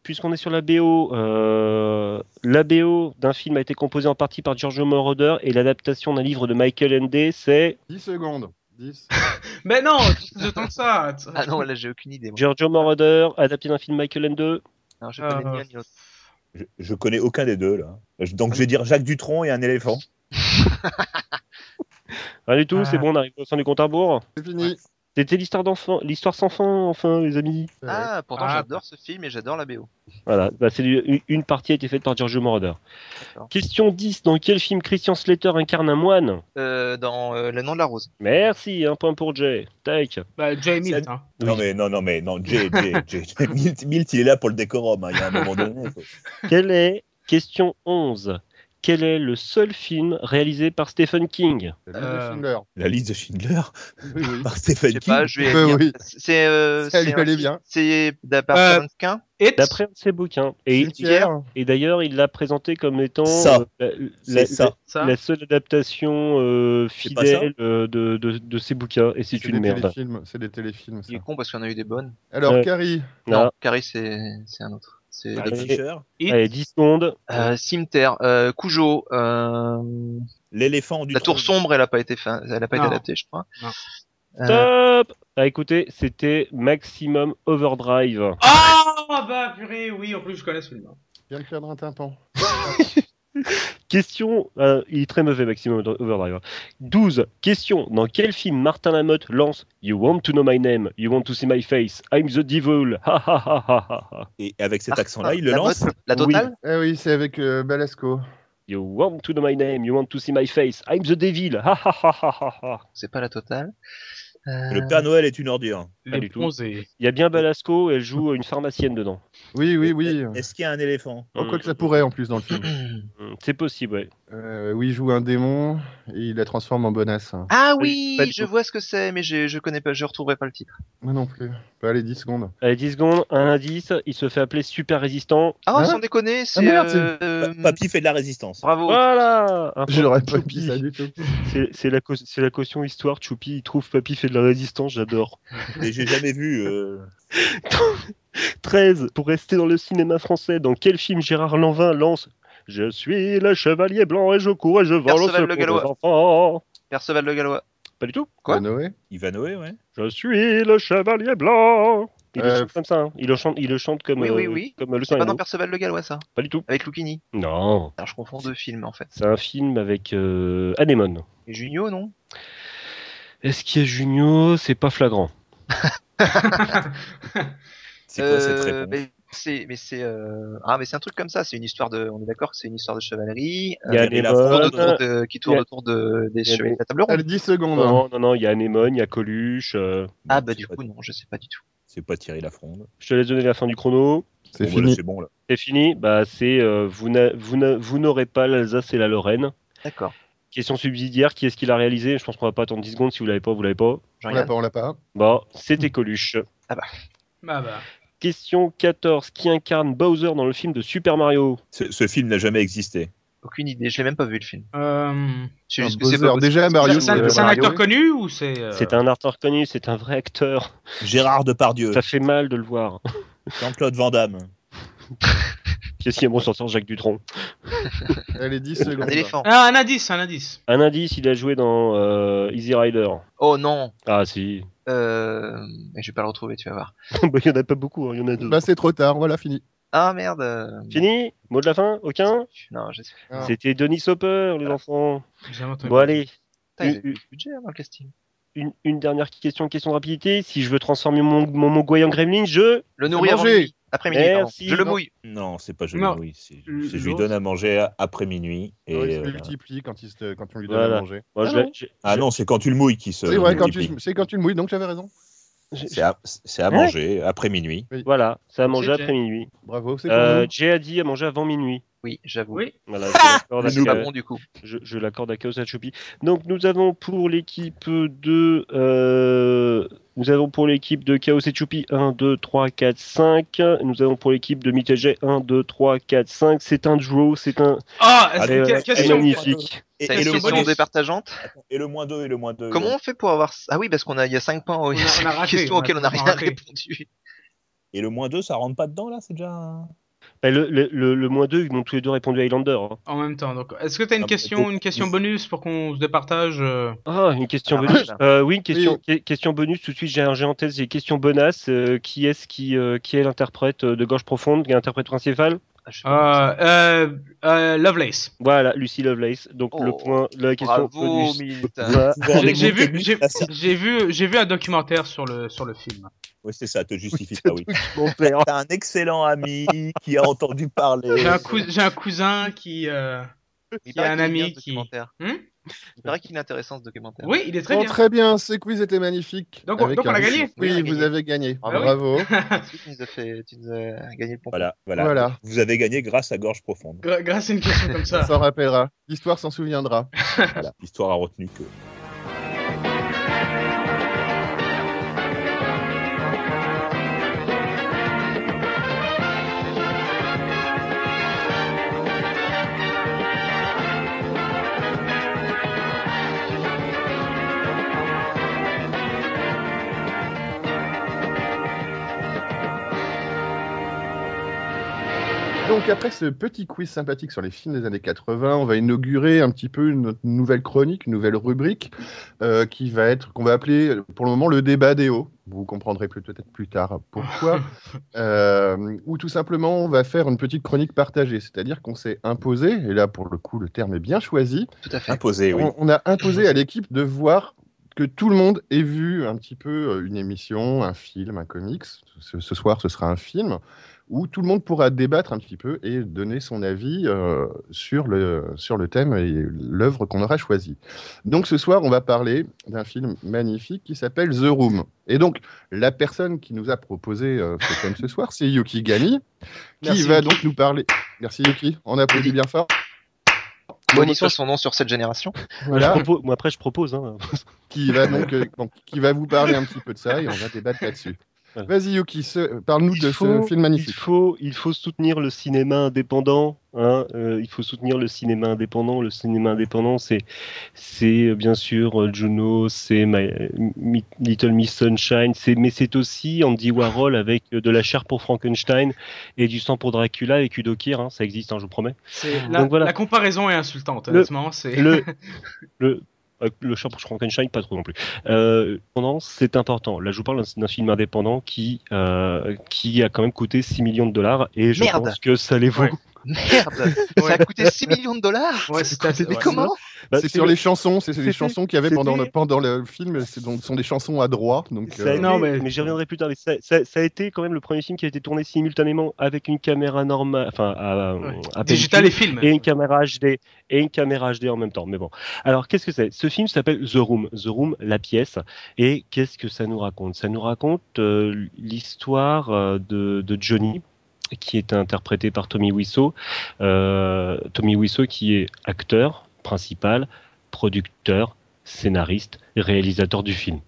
puisqu'on est sur la BO, euh, la BO d'un film a été composée en partie par Giorgio Moroder et l'adaptation d'un livre de Michael Ende, c'est 10 secondes. 10. Mais non, je tente ça. Ah non, là j'ai aucune idée. moi. Giorgio Moroder, adapté d'un film Michael Ende. Non, je connais ni un ni l'autre. Je, je connais aucun des deux là. Je- Donc je vais dire Jacques Dutronc et un éléphant. Rien du tout, Ah. c'est bon, on arrive au sein du compte à rebours. C'est fini. C'était l'histoire d'enfant, l'histoire sans fin, enfin, les amis. Ah, pourtant Ah. j'adore ce film et j'adore la BO. Voilà, bah, c'est une- une partie a été faite par Giorgio Moroder. Question 10. Dans quel film Christian Slater incarne un moine? Euh, dans euh, Le nom de la rose. Merci, un point pour Jay. Tac. Bah, Jay Milt, hein. Non mais non non mais non Jay Jay Jay. Jay. Milt, Milt, il est là pour le décorum. hein, Il y a un moment donné. quoi. Quel est, question 11, quel est le seul film réalisé par Stephen King la liste de Euh, Schindler. La liste de Schindler Oui, oui. par Je Stephen sais King. pas, je vais. Euh, oui. C'est. Euh, Ça lui un bien. C'est d'après Euh. D'après un de ses bouquins. Et, et d'ailleurs, il l'a présenté comme étant Ça. euh, C'est la, ça. La- la seule adaptation euh, fidèle euh, de, de, de ses bouquins. Et c'est une des merde. téléfilms. C'est des téléfilms, ça. Il est con parce qu'il y en a eu des bonnes. Alors. Carrie. Non. Non, Carrie, c'est c'est un autre. C'est Le Allez. Fisher, It. Allez, 10 secondes. euh, Cimetière, euh, Cujo, euh, l'éléphant du La Tour. Sombre, elle a pas été, fin... elle a pas été adaptée, je crois. Non. Euh, Top Ah, écoutez, c'était Maximum Overdrive. Ah bah purée, oui, en plus je connais celui-là. Je viens de perdre un tympan. Question, euh, il est très mauvais Maximum Overdrive. 12. Question, dans quel film Martin Lamotte lance You want to know my name, you want to see my face, I'm the devil, ha ha ha. Et avec cet Ah, accent-là, il le la lance. mode- La totale? Eh oui, c'est avec euh, Balasco. You want to know my name, you want to see my face, I'm the devil? C'est pas la totale? Euh, Le Père Noël est une ordure. Pas Les du tout. bronzés. Il y a bien Balasco, elle joue une pharmacienne dedans. Oui, oui, oui. Est-ce qu'il y a un éléphant? Oh, quoi que ça pourrait en plus dans le film. Mm, C'est possible, ouais. Euh, oui, il joue un démon et il la transforme en bonasse. Ah Oui, je vois ce que c'est, mais je, je connais pas, je retrouverai pas le titre. Moi non plus. Pas les 10 secondes. Allez, 10 secondes, un indice, il se fait appeler super résistant. Ah, Hein sans déconner, c'est. merde, c'est- euh, Pa- Papy fait de la résistance. Bravo. Voilà J'aurais pas dit ça du tout. C'est c'est la, cau- c'est la caution histoire, Choupi, il trouve Papy fait de la résistance, j'adore. Et j'ai jamais vu. euh, 13. Pour rester dans le cinéma français, dans quel film Gérard Lanvin lance Je suis le chevalier blanc et je cours et je vole au Perceval le secours des Gallois. enfants. Perceval le Gallois. Pas du tout. Quoi Noé Ivanoé, ouais. Je suis le chevalier blanc. Il le Euh, chante comme ça. hein. Il le chante, il le chante comme, Oui, oui, euh, oui. comme le C'est pas dans Perceval le Gallois, ça Pas du tout. Avec Lucchini. Non. Alors, je confonds deux films, en fait. C'est un film avec euh, Anémone. Et Junio, non? Est-ce qu'il y a Junio? C'est pas flagrant. C'est quoi cette Euh, réponse? mais c'est, mais c'est, euh, ah, mais c'est un truc comme ça. C'est une histoire de, on est d'accord que c'est une histoire de chevalerie. Il y a euh, Anémone. qui tourne Anémone. autour de, qui tourne a- autour de, des chevaliers de la table ronde. Allez, 10 secondes. hein. Non, non, non, il y a Anémone, il y a Coluche. euh, Ah, bah, du pas- coup, non, je sais pas du tout. C'est pas Thierry Lafronde. Je te laisse donner la fin du chrono. C'est Bon, fini. c'est bon là. C'est fini. Bah, c'est euh, vous n'a- vous n'a- vous n'aurez pas l'Alsace et la Lorraine. D'accord. Question subsidiaire, qui est-ce qui l'a réalisé? Je pense qu'on va pas attendre 10 secondes. Si vous l'avez pas, vous l'avez pas. J'en On l'a pas, on l'a pas. Bon, c'était Coluche. Bah bah. Question 14. Qui incarne Bowser dans le film de Super Mario? Ce, ce film n'a jamais existé. Aucune idée. Je l'ai même pas vu le film. Euh... Juste que c'est Bowser. pas Déjà, possible. Mario, C'est un, euh, c'est un Mario. acteur connu ou c'est. euh, C'est un acteur connu, c'est un vrai acteur. Gérard Depardieu, Ça fait mal de le voir. Jean-Claude Van Damme. Qu'est-ce qui est bon sortir Jacques Dutronc? Allez, 10 Un éléphant. Ah, un indice, un indice. Un indice, il a joué dans euh, Easy Rider. Oh non. Ah si. Euh... mais Je vais pas le retrouver, tu vas voir. Bah, Il y en a pas beaucoup, hein, il y en a deux. Bah, c'est trop tard. Voilà, fini. Ah merde. euh, Fini Mot de la fin Aucun Non, je sais. Ah. C'était Denis Hopper, les enfants. J'ai jamais entendu Bon allez, Putain, de budget hein, dans le casting. Une, une dernière question, question de rapidité. Si je veux transformer mon, mon Mogwai en gremlin, je... Le avant midi. Après. Merci. Je le mouille. Non, c'est pas je Non. le nourris, c'est c'est je lui donne à manger après minuit. Et, il se euh, multiplie quand, il se- quand on lui donne Voilà. à manger. Moi, Ah je Ah non, c'est quand tu le mouilles qui se. C'est vrai, quand tu, c'est quand tu le mouilles, donc j'avais raison. J'ai- C'est à, c'est à Ouais. manger après minuit. Voilà, ça a mangé C'est après minuit. Bravo, c'est Euh. Jay a dit à manger avant minuit. Oui, j'avoue. Oui. Voilà, je l'accorde C'est à- bon du coup. je, je l'accorde à Chaos. Donc nous avons pour l'équipe de euh, nous avons pour l'équipe de Chaos et Choupi 1, 2, 3, 4, 5. Nous avons pour l'équipe de Mitej 1, 2, 3, 4, 5. C'est un draw, c'est un Ah, est-ce c'est, euh, question. magnifique. Et, et une le question bonus. départageante. Et le moins 2 et le moins 2. Comment on fait pour avoir Ah oui, parce qu'on a il y a 5 points. Oui. On a- on a raté, question on a auquel on n'a rien raté. répondu. Et le moins 2, ça rentre pas dedans là? C'est déjà. Bah, le, le, le, le moins 2, ils m'ont tous les deux répondu Highlander. hein. En même temps. Donc, est-ce que tu as une Ah, question, une question bonus pour qu'on se départage euh, Ah, une question Ah, bonus. Euh, oui, une question, Oui. que- question bonus. Tout de suite, j'ai un j'ai en tête, j'ai question bonasse. Euh, qui est-ce qui, euh, qui est l'interprète de Gorge Profonde, qui est l'interprète principal? Ah, euh, euh, euh, Lovelace. Voilà, Lucy Lovelace. Donc Oh, le point, la question Bravo. Voilà. J'ai vu, j'ai vu, j'ai vu un documentaire sur le sur le film. Ouais, c'est ça, te justifie pas, oui. Mon père. T'as un excellent ami qui a entendu parler. J'ai un, cou- j'ai un cousin qui. euh, y a un ami qui- documentaire. hmm? Il paraît qu'il est intéressant ce documentaire. Oui, il est très Oh, bien. très bien, ce quiz était magnifique. Donc on- donc on a gagné. Oui, on Oui, a vous gagné. avez gagné. Ah oui. Bravo. Ensuite, tu nous as fait, tu nous as gagné le pompon. Voilà, voilà, Voilà. Vous avez gagné grâce à Gorge Profonde. Gra- Grâce à une question comme On ça. s'en rappellera. L'histoire s'en souviendra. Voilà. L'histoire a retenu que. Donc, après ce petit quiz sympathique sur les films des années 80, on va inaugurer un petit peu notre nouvelle chronique, une nouvelle rubrique euh, qui va être qu'on va appeler pour le moment le débat des hauts. Vous comprendrez peut-être plus tard pourquoi. euh, ou tout simplement on va faire une petite chronique partagée, c'est-à-dire qu'on s'est imposé, et là pour le coup le terme est bien choisi, Tout à fait. Imposé, oui. on, on a imposé à l'équipe de voir que tout le monde ait vu un petit peu euh, une émission, un film, un comics. Ce, ce soir, ce sera un film où tout le monde pourra débattre un petit peu et donner son avis euh, sur, le, sur le thème et l'œuvre qu'on aura choisie. Donc ce soir, on va parler d'un film magnifique qui s'appelle The Room. Et donc, la personne qui nous a proposé euh, ce thème ce soir, c'est Yuki Gami, qui Merci, va Yuki. donc nous parler. Merci Yuki, on applaudit bien fort. Bonissons son nom sur cette génération. Moi, je propose- moi, après, je propose. Hein. qui va donc, euh, donc, qui va vous parler un petit peu de ça et on va débattre là-dessus. Vas-y Yuki, parle-nous Il de faut- ce film Il magnifique. faut, il faut soutenir le cinéma indépendant. Hein, euh, il faut soutenir le cinéma indépendant. Le cinéma indépendant, c'est, c'est euh, bien sûr euh, Juno, c'est Little Miss Sunshine, c'est, mais c'est aussi Andy Warhol avec de la chair pour Frankenstein et du sang pour Dracula avec Udo Kier. Hein, ça existe, hein, je vous promets. C'est- La, Donc voilà. la comparaison est insultante, Le- honnêtement. C'est Le, le, euh, le chat pour Frankenstein, pas trop non plus. Euh, c'est important. Là, je vous parle d'un- d'un film indépendant qui, euh, qui a quand même coûté 6 millions de dollars et je Merde. pense que ça les vaut. Ouais. Merde, ça a coûté 6 millions de dollars. ouais, c'est assez- Mais ouais. comment Bah, c'est sur les chansons, c'est des chansons qu'il y avait pendant le, c'était- pendant le film, ce sont, des chansons à droit. Donc, Ça euh, été- Non, mais, mais- j'y reviendrai plus tard. Mais ça, ça- ça a été quand même le premier film qui a été tourné simultanément avec une caméra normale, enfin à, Ouais. à Digital et film. et une caméra HD et une caméra HD en même temps. Mais bon. Alors qu'est-ce que c'est? Ce film s'appelle The Room. The Room, la pièce. Et qu'est-ce que ça nous raconte? Ça nous raconte euh, l'histoire euh, de, de Johnny qui est interprété par Tommy Wiseau. Euh, Tommy Wiseau qui est acteur principal, producteur, scénariste, réalisateur du film.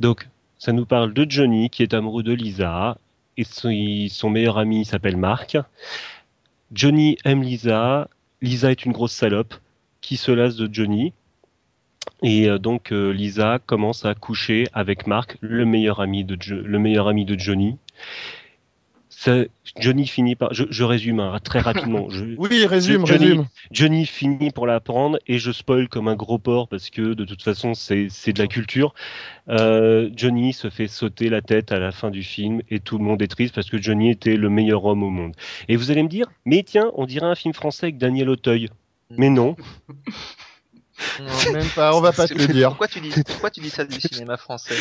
Donc ça nous parle de Johnny qui est amoureux de Lisa et son, son meilleur ami s'appelle Mark. Johnny aime Lisa, Lisa est une grosse salope qui se lasse de Johnny. Et euh, donc euh, Lisa commence à coucher avec Jo- le meilleur ami de Johnny. Johnny finit par, je, je résume hein, très rapidement. Je- Oui, résume, Johnny- résume. Johnny finit pour la prendre et je spoil comme un gros porc parce que de toute façon c'est de la culture. Euh, Johnny se fait sauter la tête à la fin du film et tout le monde est triste parce que Johnny était le meilleur homme au monde. Et vous allez me dire, mais tiens, on dirait un film français avec Daniel Auteuil. Mais non, Même pas, on va pas te le dire. Pourquoi tu dis, pourquoi tu dis ça du cinéma français?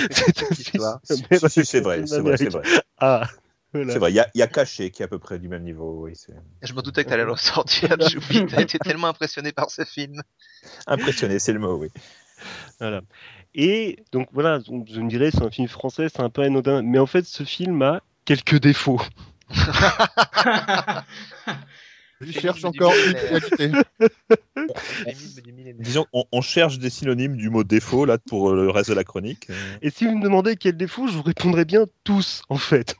c'est vrai, c'est vrai, c'est vrai. Ah, voilà. C'est vrai, il y a, il y a Caché qui est à peu près du même niveau. Oui, Je me doutais que t'allais le ressortir. J'oublie, t'as été tellement impressionné par ce film. impressionné, c'est le mot, oui. Voilà. Et donc voilà, donc, je me dirais c'est un film français, c'est un peu anodin, mais en fait ce film a quelques défauts. Je cherche encore une qualité. Disons, on, on cherche des synonymes du mot défaut là pour le reste de la chronique. Et si vous me demandez quels défauts, je vous répondrai bien tous en fait.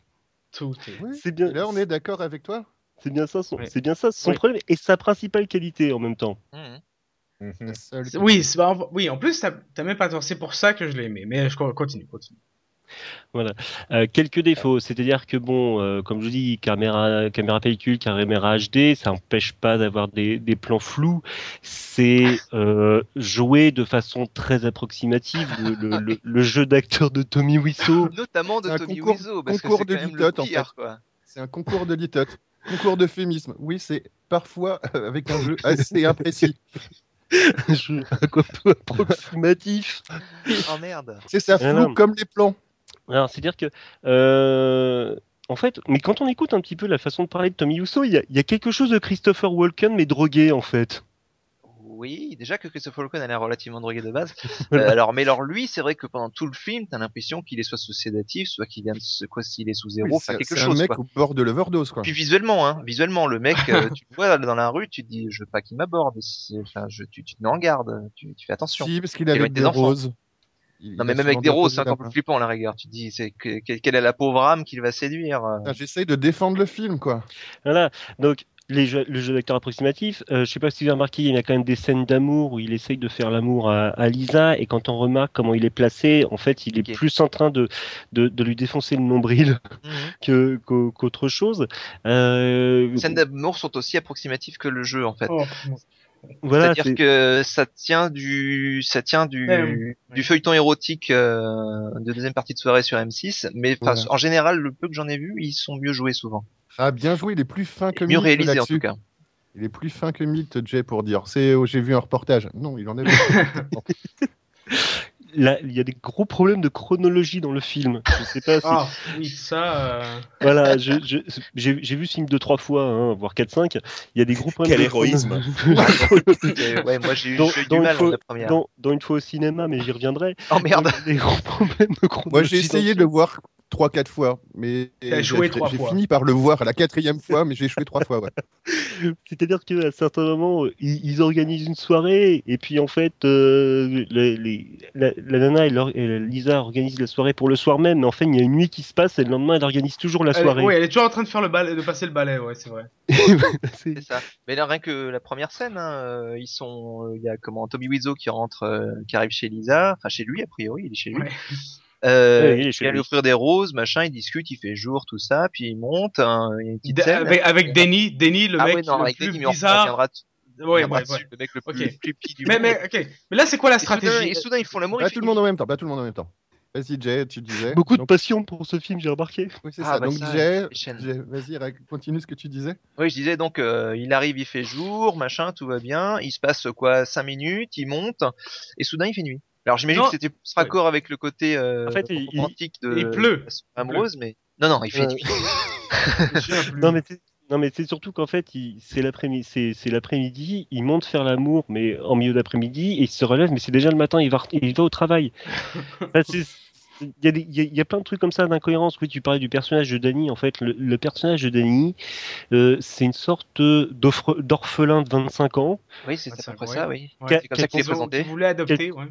Tout est- Oui. C'est bien. Et là, on est d'accord avec toi? C'est bien ça son, Oui. c'est bien ça son Oui. problème et sa principale qualité en même temps. C'est- Oui, bah, oui, en plus, t'as même pas tort. C'est pour ça que je l'ai aimé. Mais je co- continue, continue. Euh, quelques défauts, c'est-à-dire que bon, euh, comme je dis, caméra, caméra pellicule, caméra HD, ça n'empêche pas d'avoir des, des plans flous. C'est euh, joué de façon très approximative. Le, le- le- le jeu d'acteur de Tommy Wiseau, Notamment de Tommy concours- Wiseau, parce que concours c'est de quand même le litote, en fait. C'est un concours de litote, concours d'euphémisme. Oui, c'est parfois euh, avec un jeu assez imprécis. un jeu un peu approximatif. Oh merde. C'est ça Ah, flou non. comme les plans. Alors, c'est-à-dire que, euh, en fait, mais quand on écoute un petit peu la façon de parler de Tommy Wiseau, il y a, il y a quelque chose de Christopher Walken, mais drogué, en fait. Oui, déjà que Christopher Walken a l'air relativement drogué de base. Euh, alors, mais alors lui, c'est vrai que pendant tout le film, t'as l'impression qu'il est soit sous sédatif, soit qu'il vient de se, quoi, s'il est sous zéro, enfin c'est quelque c'est un chose. mec quoi. au bord de l'overdose, quoi. Puis visuellement, hein, visuellement, le mec, euh, tu le vois dans la rue, tu te dis, je veux pas qu'il m'aborde. C'est- Enfin, je, tu, tu te mets en garde, tu, tu fais attention. Si, parce qu'il avec des des roses. Il- Non, mais même avec des roses, c'est encore plus flippant à la rigueur. Tu te dis, c'est que, que- quelle est la pauvre âme qu'il va séduire. euh. Putain, J'essaye de défendre le film, quoi. Voilà. Donc, les jeux, le jeu d'acteur approximatif, euh, je sais pas si vous avez remarqué, il y a quand même des scènes d'amour où il essaye de faire l'amour à, à Lisa, et quand on remarque comment il est placé, en fait, il est plus en train de, de, de lui défoncer le nombril Mhm. que- qu'au- qu'autre chose. Euh, Les scènes d'amour sont aussi approximatives que le jeu en fait. Oh, voilà, C'est-à-dire c'est- que ça tient du, ça tient du, Ouais, du feuilleton érotique euh, de deuxième partie de soirée sur M6, mais Voilà. en général, le peu que j'en ai vu, ils sont mieux joués souvent, Ah, bien joué, il est plus fin que mieux Mythe réalisés en tout cas. Il est plus fin que Mythe, Jay, pour dire. C'est, oh, j'ai vu un reportage. Non, il en est. là, il y a des gros problèmes de chronologie dans le film. Je sais pas si. Ah, oui, ça. euh, Voilà, j'ai vu ce film deux, trois fois, hein, voire quatre, cinq. Il y a des gros problèmes. Quel de héroïsme. Ouais, moi j'ai eu, Dans- eu dans du une mal fois- la première. dans, dans une fois au cinéma, mais j'y reviendrai. Oh merde. Des gros problèmes de chronologie. Moi, j'ai essayé de le voir trois, quatre fois, mais j'ai- échoué j'ai trois j'ai fois. fini par le voir à la quatrième fois, mais j'ai échoué trois fois. Ouais. C'est-à-dire qu'à certains moments, euh, ils, ils organisent une soirée, et puis en fait, euh, les- les- la, la nana et, leur- et Lisa organisent la soirée pour le soir même, mais en fait, il y a une nuit qui se passe, et le lendemain, elle organise toujours la soirée. ouais, elle est toujours en train de faire le balai, de passer le balai, ouais, c'est vrai. C'est- C'est ça. Mais là, rien que la première scène, hein, euh, ils sont, euh, il y a comment Tommy Wiseau qui rentre, euh, qui arrive chez Lisa, enfin chez lui a priori, il est chez lui. Ouais. Euh, il vient lui. offrir des roses, machin, il discute, il fait jour, tout ça, puis il monte, hein, il y a une petite D- scène. avec, avec Denny, Denny, le ah mec ouais, non, le avec plus Denis, bizarre. Ouais. Le mec le plus, plus petit du Mais, monde. mais, là, c'est quoi la Et soudain, stratégie et soudain, ils font l'amour. Pas tout le monde en même temps. Pas tout le monde en même temps. Vas-y, Jay, tu disais. Beaucoup de Donc, passion pour ce film, j'ai remarqué. oui, c'est Ah, ça. bah Donc, ça, Jay, vas-y, continue ce que tu disais. Oui, je disais donc, euh, il arrive, il fait jour, machin, tout va bien. Il se passe quoi, cinq minutes, il monte, et soudain il fait nuit. Alors j'imagine que c'était plus raccord avec le côté euh, En fait, il- il- romantique de il pleut. amoureuse, mais non, non, il fait Euh, nuit. Non mais c'est non mais c'est surtout qu'en fait il- c'est l'après-midi c'est c'est l'après-midi il monte faire l'amour mais en milieu d'après-midi et il se relève mais c'est déjà le matin il va re- il va au travail. Enfin, c'est- il y, a des- il y a- il y a plein de trucs comme ça d'incohérence. Oui, tu parlais du personnage de Danny. En fait, le, le personnage de Danny, euh, c'est une sorte d'orphelin de 25 ans. Oui, c'est à c'est peu près ça, oui. Ouais. C'est comme ça qu'il est présenté. qu'ils voulaient adopter, ouais.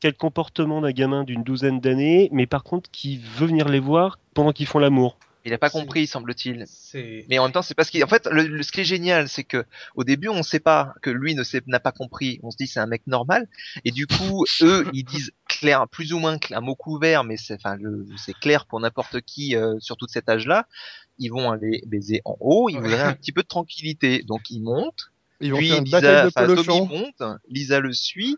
Quel comportement d'un gamin d'une douzaine d'années, mais par contre qui veut venir les voir pendant qu'ils font l'amour. Il a pas compris, semble-t-il. Mais en même temps, c'est parce qu'il, en fait, le, le- ce qui est génial, c'est que au début, on sait pas que lui ne n'a pas compris. On se dit c'est un mec normal, et du coup, eux, ils disent clair, plus ou moins un mot couvert, mais c'est, enfin, c'est clair pour n'importe qui, euh, surtout de cet âge-là. Ils vont aller baiser en haut. Ils Ouais. voudraient un petit peu de tranquillité, donc ils montent. Ils vont Puis faire une Lisa, bataille de Lisa le suit.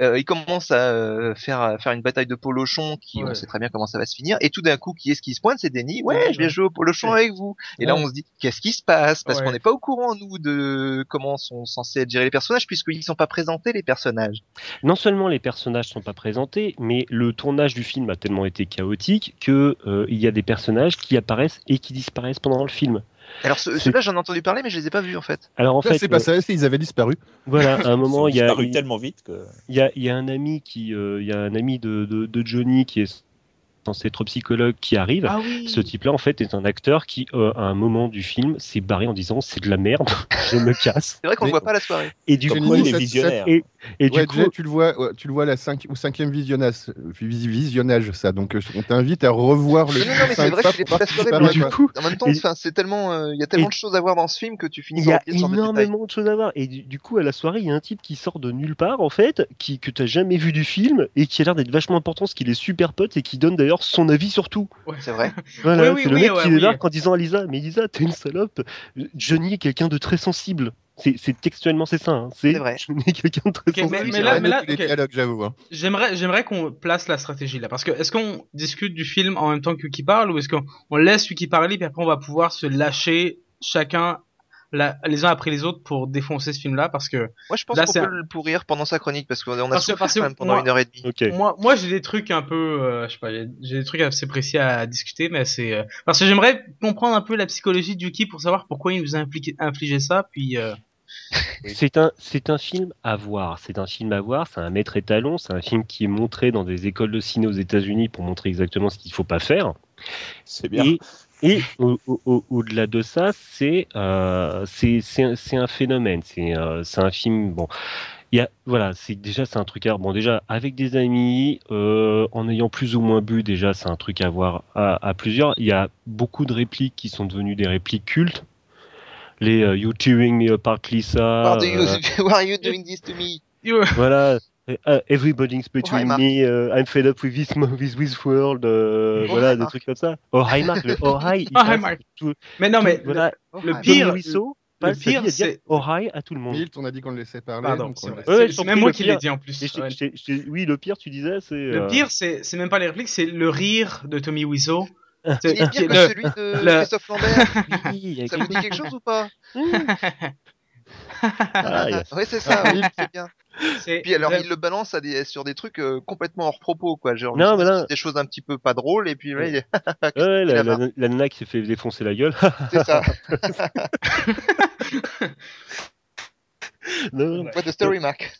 Euh, il commence à euh, faire à faire une bataille de polochon qui Ouais. on sait très bien comment ça va se finir. Et tout d'un coup qui est-ce qui se pointe? C'est Denis. Ouais je vais ouais. jouer au polochon avec vous. Et là on se dit qu'est-ce qui se passe? Parce qu'on n'est pas au courant nous de comment sont censés être gérés les personnages puisqu'ils sont pas présentés les personnages. Non seulement les personnages sont pas présentés, mais le tournage du film a tellement été chaotique que euh, il y a des personnages qui apparaissent et qui disparaissent pendant le film. Alors ce- ceux-là j'en ai entendu parler mais je les ai pas vus en fait Alors en Là, fait, c'est pas ça, ils avaient disparu. voilà, à un moment, il y a, disparu il tellement vite que. y a, il y a un ami qui, euh, il y a un ami de, de, de Johnny qui est censé être psychologue qui arrive. Ah oui. Ce type-là, en fait, est un acteur qui, euh, à un moment du film, s'est barré en disant c'est de la merde, je me casse. c'est vrai qu'on Mais- le voit pas la soirée Et du Comme coup, quoi, il est visionnaire. et, et du ouais, coup, tu le vois, ouais, tu le vois la au cinquième visionnage, vis- visionnage, ça. Donc, euh, on t'invite à revoir le non, non, mais c'est vrai que je l'ai pas mais du coup, en même temps Et- c'est tellement euh, il y a tellement et- de choses à voir dans ce film que tu finis Il y a énormément de choses à voir. Et du, du coup, à la soirée, il y a un type qui sort de nulle part, en fait, qui, que tu n'as jamais vu du film et qui a l'air d'être vachement important parce qu'il est super pote et qui donne d'ailleurs son avis sur tout. c'est vrai Voilà, Oui, oui, c'est le oui, mec ouais, qui oui. débarque en disant à Lisa Mais Lisa, t'es une salope. Johnny est quelqu'un de très sensible. C'est c'est textuellement, c'est ça. hein. C'est C'est vrai. Est quelqu'un de très Ok, mais- sensible. mais là- mais là, noté les ok. dialogues, j'avoue. hein. J'aimerais, j'aimerais qu'on place la stratégie là, parce que est-ce qu'on discute du film en même temps que qui parle, ou est-ce qu'on on laisse lui qui parler, puis après on va pouvoir se lâcher chacun la- les uns après les autres pour défoncer ce film-là, parce que moi je pense Là, qu'on peut un- le pourrir pendant sa chronique parce qu'on a Parce parce que quand même pendant moi- une heure et demie moi, moi j'ai des trucs un peu, euh, je sais pas, j'ai des trucs assez précis à discuter, mais c'est euh, parce que j'aimerais comprendre un peu la psychologie de Yuki pour savoir pourquoi il nous a impliqué- infligé ça, puis euh, C'est un, c'est un film à voir. C'est un film à voir. C'est un maître étalon. C'est un film qui est montré dans des écoles de ciné aux États-Unis pour montrer exactement ce qu'il faut pas faire. C'est bien. Et, et au- au- au- au-delà de ça, c'est euh, c'est c'est un- c'est un phénomène. C'est euh, c'est un film. Bon, il y a voilà, c'est déjà c'est un truc à bon déjà avec des amis, euh, en ayant plus ou moins bu déjà c'est un truc à voir à, à plusieurs. Il y a beaucoup de répliques qui sont devenues des répliques cultes. Les euh, You tearing me apart, Lisa. Why, do you, euh, why are you doing this to me? You- voilà. euh, everybody's between me, euh, I'm fed up with this, mo- with this world, euh, Oh, voilà, hi, des Mark. truc comme ça. Oh hi Mark, le oh hi, il Oh, hi, passe Mark. tout- Mais non, tout- mais voilà, Oh, le hi. pire- Tommy Wiseau le pire, c'est- oh hi à tout le monde. Milt, on a dit qu'on le laissait parler. Pardon, donc on c'est le Ouais, même moi le qui l'ai dit en plus. Ouais. oui, le pire, tu disais, c'est. Le euh, pire, c'est c'est même pas les répliques, c'est le rire de Tommy Wiseau. Il est pire que Le- celui de le- Christophe Lambert. oui, Ça vous dit quelque chose ou pas Ah, il y a- Ouais, c'est ça, oui, c'est bien. Puis alors, il le balance à des, sur des trucs euh, complètement hors propos, quoi. Genre, Non, mais c'est des choses un petit peu pas drôles, et puis là, il est... Ouais, la, là-bas. la, la nana qui s'est fait défoncer la gueule. c'est ça. non, non. What the story, Mark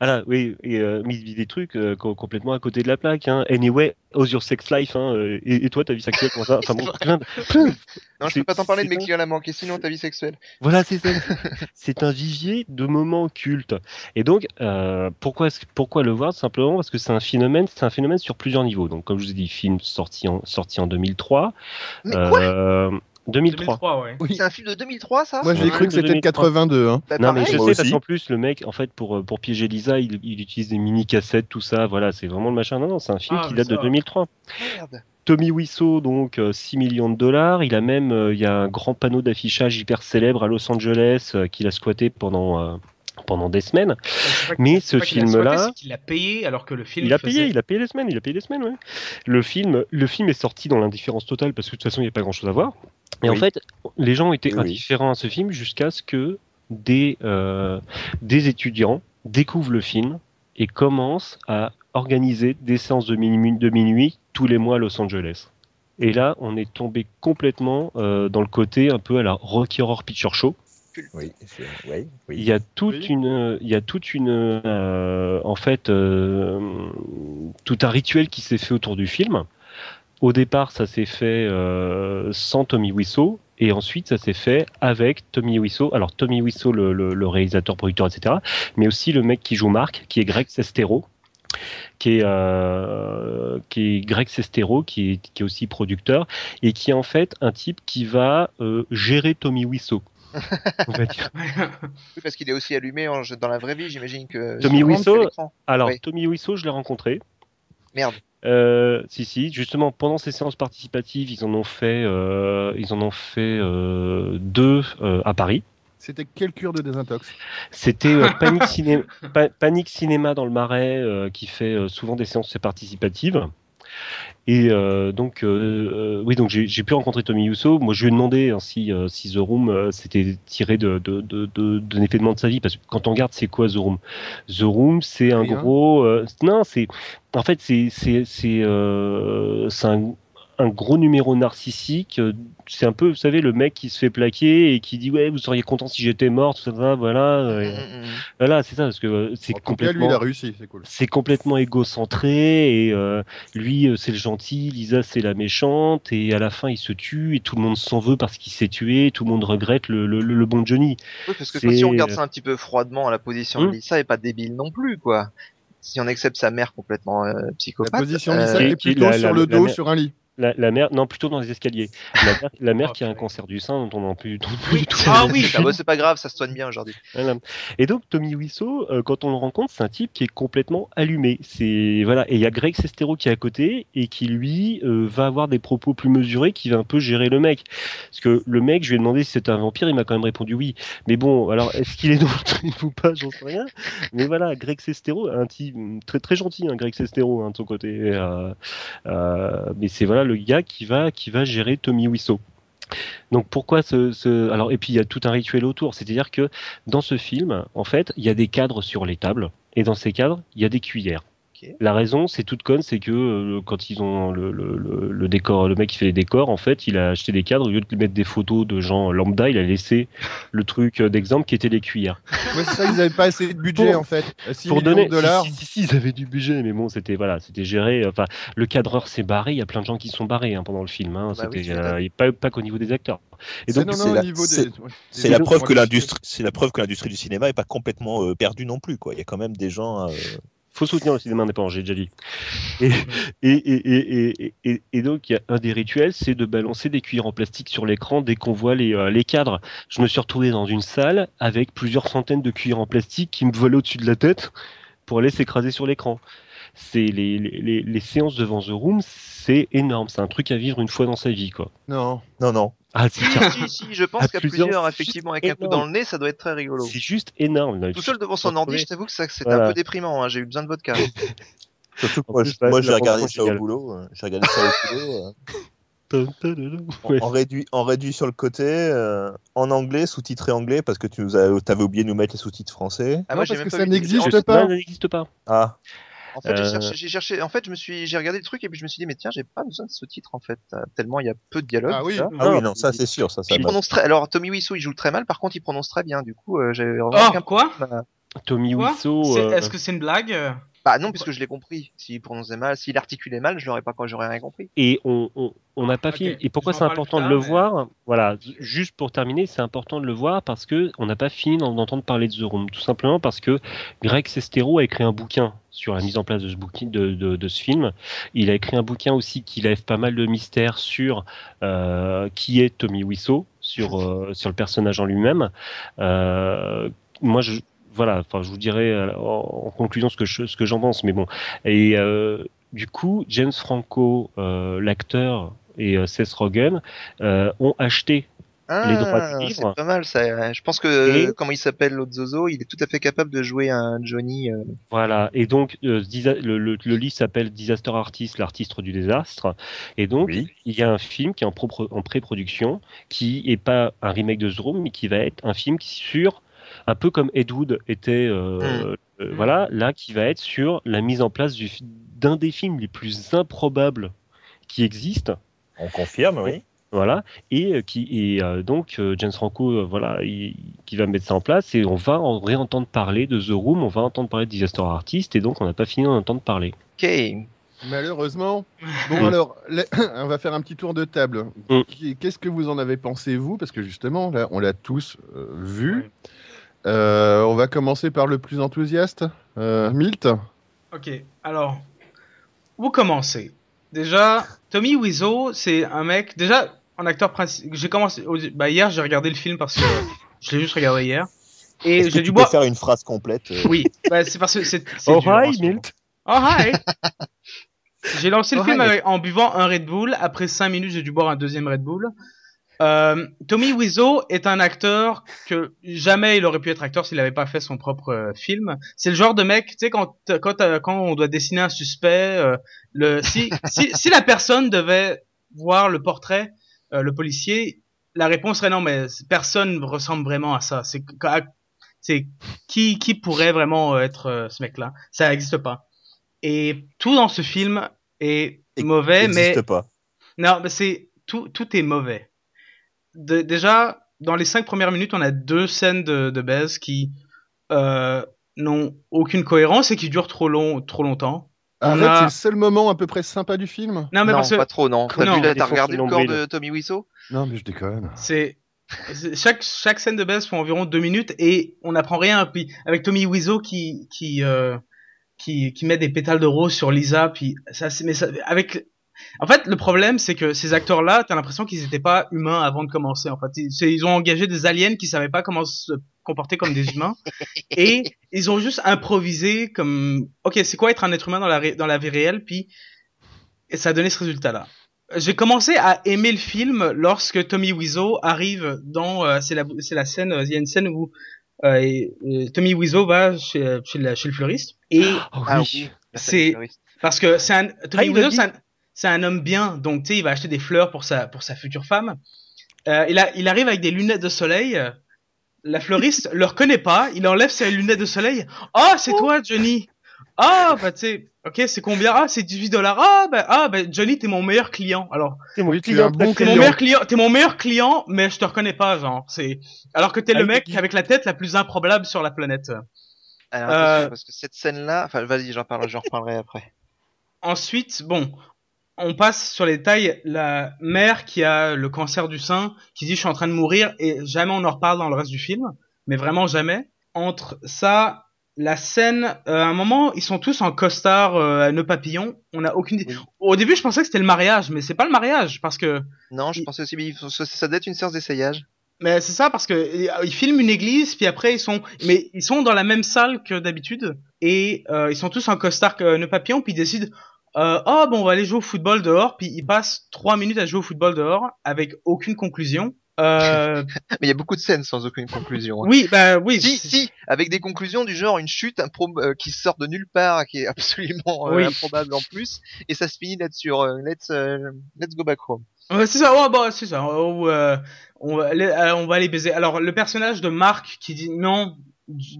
Voilà, oui, et euh, vit des trucs euh, co- complètement à côté de la plaque. Hein. Anyway, how's your sex life hein, euh, et, et toi, ta vie sexuelle, comment ça Enfin bon, plein de- Non, je C'est- peux pas t'en parler de mes clients à la manquer, sinon ta vie sexuelle. Voilà, c'est ça. C'est un vivier de moments cultes. Et donc, euh, pourquoi, le voir? Simplement parce que c'est un phénomène, c'est un phénomène sur plusieurs niveaux. Donc, comme je vous ai dit, film sorti en, sorti en 2003. Mais quoi? 2003. 2003, ouais. Oui. C'est un film de 2003, ça? Moi, j'ai cru que c'était de 2003. 82. Hein. Bah, Non mais je moi sais parce aussi. qu'en plus le mec en fait pour euh, pour piéger Lisa il, il utilise des mini cassettes tout ça voilà c'est vraiment le machin non non c'est un film Ah, qui date de ça- 2003 Merde. Tommy Wiseau donc euh, 6 millions de dollars il a même euh, il y a un grand panneau d'affichage hyper célèbre à Los Angeles euh, qu'il a squatté pendant euh, pendant des semaines Mais ce film-là- qu'il a payé alors que le film. il a faisait- payé il a payé les semaines il a payé les semaines ouais. le film le film est sorti dans l'indifférence totale parce que de toute façon il n'y a pas grand chose à voir et en fait les gens étaient Oui, indifférents à ce film jusqu'à ce que des euh, des étudiants découvrent le film et commencent à organiser des séances de minuit, de minuit tous les mois à Los Angeles. Et là, on est tombé complètement euh, dans le côté un peu à la Rocky Horror Picture Show. Oui, oui, oui. Il y a toute Oui. une, il y a toute une, euh, en fait, euh, tout un rituel qui s'est fait autour du film. Au départ, ça s'est fait euh, sans Tommy Wiseau, et ensuite ça s'est fait avec Tommy Wiseau. Alors Tommy Wiseau, le, le- le réalisateur, producteur, etc., mais aussi le mec qui joue Marc, qui est Greg Sestero, qui est, euh, qui est Greg Sestero, qui est, qui est aussi producteur, et qui est en fait un type qui va euh, gérer Tommy Wiseau. On va dire. Oui, parce qu'il est aussi allumé en- dans la vraie vie, j'imagine que. Tommy Wiseau-. Alors, Oui. Tommy Wiseau, je l'ai rencontré. Merde. Euh, si, si, justement, pendant ces séances participatives, ils en ont fait, euh, ils en ont fait euh, deux euh, à Paris. C'était quelle cure de désintox? C'était euh, Panic, Ciné- Pa- Panic Cinéma dans le Marais euh, qui fait euh, souvent des séances participatives. Et euh, donc, euh, euh, oui, donc j'ai pu rencontrer Tommy Wiseau. Moi, je lui ai demandé hein, si, euh, si The Room s'était tiré de, de, de, de- d'un événement de sa vie, parce que quand on regarde, c'est quoi The Room? The Room, c'est un Rien. gros, non, c'est, en fait, c'est, c'est, c'est un, un gros numéro narcissique. euh, C'est un peu, vous savez, le mec qui se fait plaquer et qui dit ouais, vous seriez content si j'étais mort, tout ça, voilà, euh, Mm, mm, mm. voilà, c'est ça, parce que euh, c'est cas, lui, complètement il a réussi, c'est cool. c'est complètement égocentré et euh, lui c'est le gentil, Lisa c'est la méchante et à la fin il se tue et tout le monde s'en veut parce qu'il s'est tué, tout le monde regrette le, le, le bon Johnny. Oui, parce que si on regarde ça un petit peu froidement, la position de Hmm. Lisa est pas débile non plus, quoi. Si on accepte sa mère complètement euh, La psychopathe. position de euh, est plutôt la- sur la- le la dos, mère- sur un lit. La, la mère, non plutôt dans les escaliers. La mère, la mère Oh, qui a un purée. cancer du sein dont on n'en Oui. plus du tout. Ah oui. Ah bah, c'est pas grave, ça se soigne bien aujourd'hui. Voilà. Et donc Tommy Wiseau, euh, quand on le rencontre, c'est un type qui est complètement allumé. C'est voilà, et il y a Greg Sestero qui est à côté et qui lui euh, va avoir des propos plus mesurés, qui va un peu gérer le mec. Parce que le mec, je lui ai demandé si c'était un vampire, il m'a quand même répondu oui. Mais bon, alors est-ce qu'il est dans le trip ou pas, j'en sais rien. Mais voilà, Greg Sestero, un type très très gentil, hein, Greg Sestero hein, de son côté. Euh, euh, mais c'est voilà le gars qui va qui va gérer Tommy Wiseau. Donc pourquoi ce, alors et puis il y a tout un rituel autour, c'est-à-dire que dans ce film, en fait, il y a des cadres sur les tables et dans ces cadres, il y a des cuillères. La raison, c'est toute conne, c'est que euh, quand ils ont le, le, le, le décor, le mec qui fait les décors, en fait, il a acheté des cadres au lieu de mettre des photos de gens lambda, il a laissé le truc euh, d'exemple qui était les cuillères. Ouais, c'est ça, ils n'avaient pas assez de budget, Pour- en fait. 6 Pour donner, de dollars. si, si, si, ils avaient du budget, mais bon, c'était voilà, c'était géré. Enfin, le cadreur s'est barré. Il y a plein de gens qui sont barrés hein, pendant le film. Hein, Bah oui, euh, pas, pas qu'au niveau des acteurs. Et C'est donc, la- des. preuve que l'industrie, c'est la preuve que l'industrie du cinéma est pas complètement euh, perdue non plus, quoi. Il y a quand même des gens. euh, faut soutenir le cinéma indépendant, j'ai déjà dit. Et, et, et, donc, il y a un des rituels, c'est de balancer des cuillères en plastique sur l'écran dès qu'on voit les, euh, les cadres. Je me suis retrouvé dans une salle avec plusieurs centaines de cuillères en plastique qui me volaient au-dessus de la tête pour aller s'écraser sur l'écran. C'est les, les, séances devant The Room, c'est énorme. C'est un truc à vivre une fois dans sa vie, quoi. Non, non, non. Ah, si, si, si, je pense qu'à plusieurs, plusieurs, effectivement, avec un coup dans le nez, ça doit être très rigolo. C'est juste énorme. Tout seul devant son ordi, je t'avoue que voilà. un peu déprimant. Hein. J'ai eu besoin de vodka. Surtout que moi, moi j'ai regardé ça au boulot. J'ai regardé ça au boulot. En, réduit, en réduit sur le côté, euh, en anglais, sous-titré anglais, parce que tu nous avais oublié de nous mettre les sous-titres français. Ah, moi, non, parce que ça n'existe pas. Ça n'existe pas. Ah. En fait, j'ai cherché, cherché, En fait, je me suis, j'ai regardé le truc et puis je me suis dit, mais tiens, j'ai pas besoin de sous-titres en fait, tellement il y a peu de dialogue. Ah oui, ah oui, non, ça c'est sûr, ça. ça il prononce très. Alors Tommy Wiseau, il joue très mal. Par contre, il prononce très bien. Du coup, euh, j'ai. Oh, quoi Tommy Wiseau. Est-ce que c'est une blague bah non, puisque je l'ai compris. S'il prononçait mal, s'il articulait mal, je l'aurais pas, j'aurais rien compris. Et on on n'a pas fini. Et pourquoi c'est important de le voir? Voilà, juste pour terminer, c'est important de le voir parce que on n'a pas fini d'entendre parler de The Room. Tout simplement parce que Greg Sestero a écrit un bouquin sur la mise en place de ce, bouquin, de, de, de ce film. Il a écrit un bouquin aussi qui lève pas mal de mystères sur euh, qui est Tommy Wiseau, sur, euh, sur le personnage en lui-même. Euh, moi, je, voilà, enfin, je vous dirai euh, en, conclusion ce que ce que j'en pense, mais bon. Et euh, du coup, James Franco, euh, l'acteur, et Seth Rogen ont acheté les droits du livre. C'est pas mal ça. Je pense que comment il s'appelle l'autre Zozo, il est tout à fait capable de jouer un Johnny. Voilà. Et donc le, le, livre s'appelle Disaster Artist, l'artiste du désastre. Et donc il y a un film qui est en, en pré-production, qui est pas un remake de The Room, mais qui va être un film qui sur un peu comme Ed Wood était, euh, mm. Euh, mm. voilà, là qui va être sur la mise en place d'un des films les plus improbables qui existent. On confirme, oui. Voilà, et euh, qui et donc James Franco, voilà, qui va mettre ça en place et on va en réentendre parler de The Room, on va entendre parler de Disaster Artist et donc on n'a pas fini d'en entendre parler. Ok. Malheureusement. Bon alors, on va faire un petit tour de table. Mm. Qu'est-ce que vous en avez pensé vous? Parce que justement, là, on l'a tous vu. Euh, on va commencer par le plus enthousiaste. Euh, Milt Ok, alors, vous commencez. Déjà, Tommy Wiseau, c'est un mec. Déjà, un acteur principal. J'ai commencé. Bah, hier, j'ai regardé le film parce que je l'ai juste regardé hier. Et j'ai dû boire. faire une phrase complète. Euh oui, bah, c'est parce que c'est. Oh hi, Milt. Oh hi. j'ai lancé le oh, film en buvant un Red Bull. Après 5 minutes, j'ai dû boire un deuxième Red Bull. Euh, Tommy Wiseau est un acteur que jamais il aurait pu être acteur s'il n'avait pas fait son propre euh, film. C'est le genre de mec, tu sais, quand, quand, quand on doit dessiner un suspect, euh, le, si, si, si, la personne devait voir le portrait, euh, le policier, la réponse serait non, mais personne ressemble vraiment à ça. C'est, c'est qui, qui pourrait vraiment être ce mec-là? Ça n'existe pas. Et tout dans ce film est mauvais, mais pas. non, mais c'est tout, tout est mauvais déjà, dans les cinq premières minutes, on a deux scènes de, de baise qui euh, n'ont aucune cohérence et qui durent trop, long, trop longtemps. En fait, c'est le seul moment à peu près sympa du film. Non, mais pas trop, non. T'as regardé le corps de Tommy Wiseau? Non, mais je déconne. C'est chaque chaque scène de baise font environ deux minutes et on n'apprend rien. Puis avec Tommy Wiseau qui qui euh, qui qui met des pétales de rose sur Lisa, puis ça, mais ça, avec en fait, le problème, c'est que ces acteurs-là, t'as l'impression qu'ils n'étaient pas humains avant de commencer. En fait, ils, ont engagé des aliens qui savaient pas comment se comporter comme des humains, et ils ont juste improvisé comme, ok, c'est quoi être un être humain dans la dans la vie réelle, puis et ça a donné ce résultat-là. J'ai commencé à aimer le film lorsque Tommy Wiseau arrive dans, euh, c'est la c'est la scène, il y a une scène où euh, Tommy Wiseau va chez chez, le fleuriste et oh, oui. c'est parce que c'est un Tommy ah, Wiseau, c'est un c'est un homme bien, donc tu sais, il va acheter des fleurs pour sa pour sa future femme. Euh, il a, il arrive avec des lunettes de soleil. La fleuriste le reconnaît pas. Il enlève ses lunettes de soleil. Oh, c'est toi, Johnny. Ah, bah tu sais, ok, c'est combien? Ah, c'est 18 dollars. Ah, bah, ah, bah Johnny, t'es mon meilleur client. Alors, t'es mon, client, bon mon meilleur client. T'es mon meilleur client, mais je te reconnais pas, genre. C'est alors que t'es le ah, mec avec la tête la plus improbable sur la planète. Alors, euh... parce que cette scène-là, enfin, vas-y, j'en parle, j'en reparlerai après. Ensuite, bon, on passe sur les détails. La mère qui a le cancer du sein, qui dit je suis en train de mourir et jamais on en reparle dans le reste du film, mais vraiment jamais. Entre ça la scène, euh, à un moment, ils sont tous en costard euh, à nœud papillon. On a aucune. idée. Oui. Au début, je pensais que c'était le mariage, mais c'est pas le mariage parce que. Non, je Il- pensais aussi, mais ça doit être une séance d'essayage. Mais c'est ça parce que euh, ils filment une église, puis après ils sont, mais ils sont dans la même salle que d'habitude et euh, ils sont tous en costard que nœud papillon, puis ils décident. Euh, oh bon, on va aller jouer au football dehors, puis ils passent trois minutes à jouer au football dehors avec aucune conclusion. Euh, Mais il y a beaucoup de scènes sans aucune conclusion. hein. oui, bah oui. Si, si, avec des conclusions du genre une chute euh, qui sort de nulle part, qui est absolument euh, Oui. improbable en plus, et ça se finit là-dessus. euh, let's, euh, let's go back home. C'est ça, ouais, bah, c'est ça. Euh, on, va aller, on va aller baiser. Alors, le personnage de Mark qui dit non,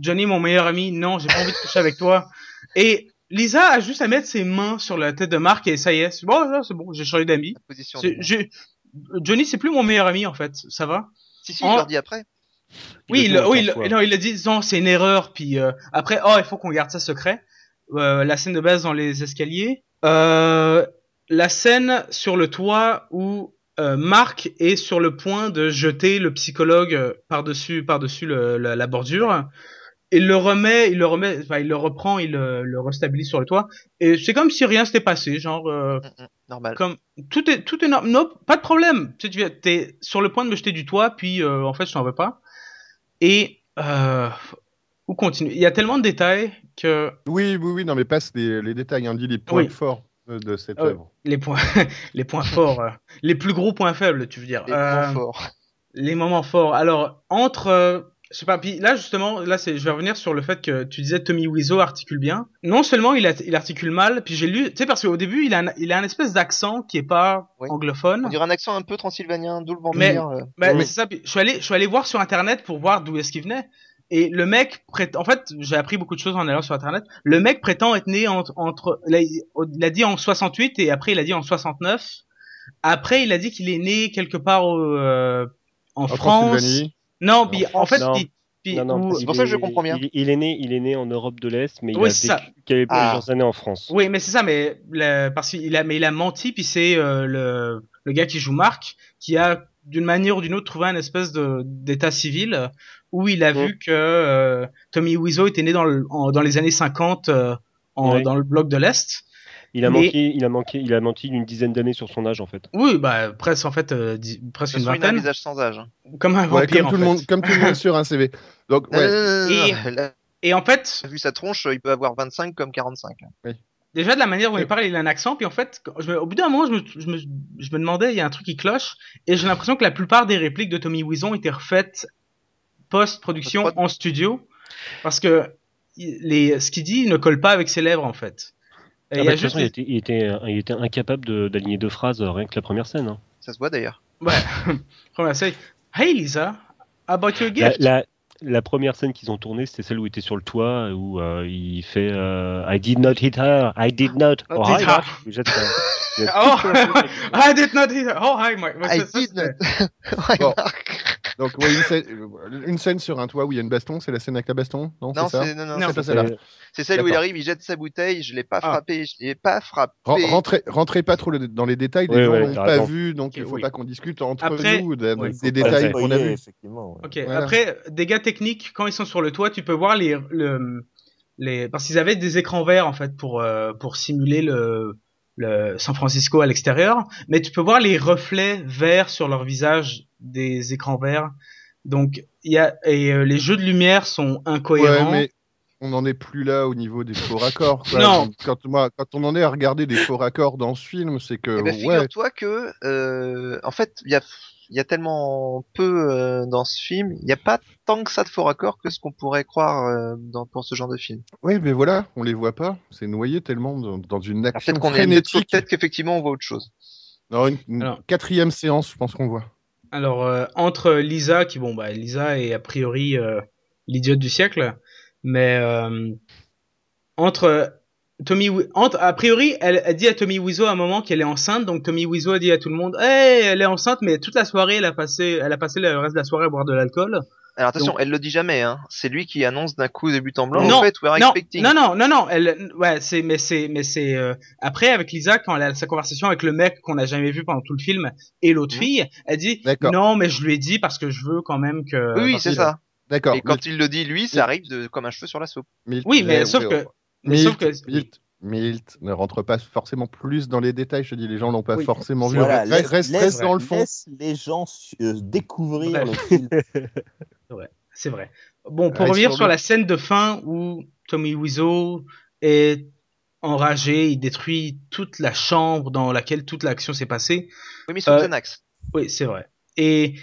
Johnny, mon meilleur ami, non, j'ai pas envie de coucher avec toi. Et Lisa a juste à mettre ses mains sur la tête de Mark et ça y est, c'est bon, c'est bon, j'ai changé d'amis. Johnny, c'est plus mon meilleur ami en fait, ça va? Si, si, en- je leur dis après. Oui, il, oui, il, non, il a dit non, c'est une erreur. Puis euh, après, oh, il faut qu'on garde ça secret. Euh, la scène de base dans les escaliers. Euh, la scène sur le toit où euh, Marc est sur le point de jeter le psychologue euh, par-dessus par-dessus le- la, la bordure. Il le remet, il le remet, enfin, il le reprend, il le, le restabilise sur le toit. Et c'est comme si rien s'était passé, genre euh, Mm, mm, Normal. comme tout est tout est normal. Non, pas de problème. Tu sais, tu viens- t'es sur le point de me jeter du toit, puis euh, en fait, je t'en veux pas. Et euh, où continue? Il y a tellement de détails que Oui, oui, oui, non, mais passe les, les détails, on dit les points Oui. forts de, de cette œuvre. les points les points forts, euh, les plus gros points faibles, tu veux dire. Les Euh, points forts. les moments forts. Alors entre euh, je sais pas, puis là justement, là c'est, je vais revenir sur le fait que tu disais Tommy Wiseau articule bien. Non seulement il, a, il articule mal, puis j'ai lu, tu sais parce qu'au début il a, un, il a un espèce d'accent qui est pas Oui. anglophone. On dirait un accent un peu transylvanien, d'où le Mais- vampire. euh. Bah, Oui. c'est ça. puis Je suis allé, je suis allé voir sur internet pour voir d'où est-ce qu'il venait. Et le mec prétend, en fait, j'ai appris beaucoup de choses en allant sur internet. Le mec prétend être né entre, entre, il a, il a dit en 68 et après il a dit en 69. Après, il a dit qu'il est né quelque part au, euh, en, En France. Non, puis en fait, Non. puis, puis Non, non, où- C'est il pour ça que je est- comprends bien. Il, il est né, il est né en Europe de l'Est, mais il Oui, a vécu quelques- Ah. plusieurs années en France. Oui, mais c'est ça, mais parce qu'il a, mais il a menti, puis c'est euh, le, le gars qui joue Marc qui a d'une manière ou d'une autre trouvé un espèce de d'état civil où il a Mm. vu que euh, Tommy Wiseau était né dans le, en- dans les années 50 euh, en, Oui. dans le bloc de l'Est. Il a Mais- manqué, il a manqué, il a menti d'une dizaine d'années sur son âge en fait. Oui, bah presque en fait euh, dix- presque une un vingtaine, visage sans âge. comme un Ouais, vampire comme, en tout le monde, comme tout le monde sur un CV. Donc, Non, ouais. non, non, non, Et- en fait, vu sa tronche, il peut avoir 25 comme 45. déjà de la manière dont Oui. il parle, il a un accent. Puis en fait, je au bout d'un moment, je me, je, me, je me demandais, il y a un truc qui cloche. Et j'ai l'impression que la plupart des répliques de Tommy Wiseau étaient refaites post-production Post-prod. en studio. Parce que les, ce qu'il dit ne colle pas avec ses lèvres, en fait. Et Ah il y bah, a de toute juste façon, il, était, il, était, il était incapable de- d'aligner deux phrases euh, rien que la première scène. hein. Ça se voit d'ailleurs. Ouais. Première scène. Hey Lisa, about your La, gift. la, la première scène qu'ils ont tournée, c'était celle où il était sur le toit, où euh, il fait euh, I did not hit her, I did not. Not Oh, hit hi, her. Mark. Oh, I did not hear. Oh, hi, Mike. Ouais, I did Ouais, Bon. Marc. Donc, ouais, une, scène, euh, une scène sur un toit où il y a une baston, c'est la scène avec la baston Non, Non, c'est non, non, pas celle-là. C'est celle où il arrive, il jette sa bouteille, je l'ai pas Ah. frappé, je l'ai pas frappé. Ren- Rentrez, rentrez pas trop le- dans les détails, les gens ouais, l'ont pas vu, donc il faut oui. pas qu'on discute entre Après- nous de- des détails qu'on a vus. Effectivement. ouais. Ok. Voilà. Après, dégâts techniques, quand ils sont sur le toit, tu peux voir les, le, les, parce qu'ils avaient des écrans verts en fait pour euh, pour simuler le le San Francisco à l'extérieur, mais tu peux voir les reflets verts sur leur visage des écrans verts. Donc il y a et euh, les jeux de lumière sont Ouais, incohérents. mais on n'en est plus là au niveau des faux raccords. quoi. Non. Quand, moi, quand on en est à regarder des faux raccords dans ce film, c'est que Eh ben, ouais, figure-toi que, euh, en fait, il y a, il y a tellement peu euh, dans ce film, il n'y a pas tant que ça de faux raccords que ce qu'on pourrait croire euh, dans, pour ce genre de film. ouais, mais voilà, on les voit pas. C'est noyé tellement dans, dans une Alors, action Peut-être qu'on est, frénétique. peut-être qu'effectivement on voit autre chose. Non, une, une Alors. quatrième séance, je pense qu'on voit. Alors euh, entre Lisa qui bon bah Lisa est a priori euh, l'idiote du siècle, mais euh, entre Tommy entre a priori elle a dit à Tommy Wiseau à un moment qu'elle est enceinte donc Tommy Wiseau a dit à tout le monde hey elle est enceinte mais toute la soirée elle a passé elle a passé le reste de la soirée à boire de l'alcool. Alors attention, Donc- elle le dit jamais, hein. C'est lui qui annonce d'un coup de but en blanc. Non, en fait, we're Non, expecting. non non non non elle ouais c'est mais c'est mais c'est euh, après avec Lisa quand elle a sa conversation avec le mec qu'on n'a jamais vu pendant tout le film et l'autre Mhm. fille elle dit D'accord. non mais je lui ai dit parce que je veux quand même que Oui, c'est ça. D'accord. Et quand il le dit lui, ça arrive de, comme un cheveu sur la soupe. Oui, mais sauf ouais, que. Milt, que- Milt, Milt ne rentre pas forcément plus dans les détails. Je te dis, les gens l'ont pas Oui. forcément vu. Voilà, Reste, laisse- reste, laisse- reste dans le fond. Laisse les gens euh, découvrir le film. C'est vrai. Bon, pour revenir sur la scène de fin où Tommy Wiseau est enragé, il détruit toute la chambre dans laquelle toute l'action s'est passée. Oui, mais sous Euh. Oui, c'est vrai. Et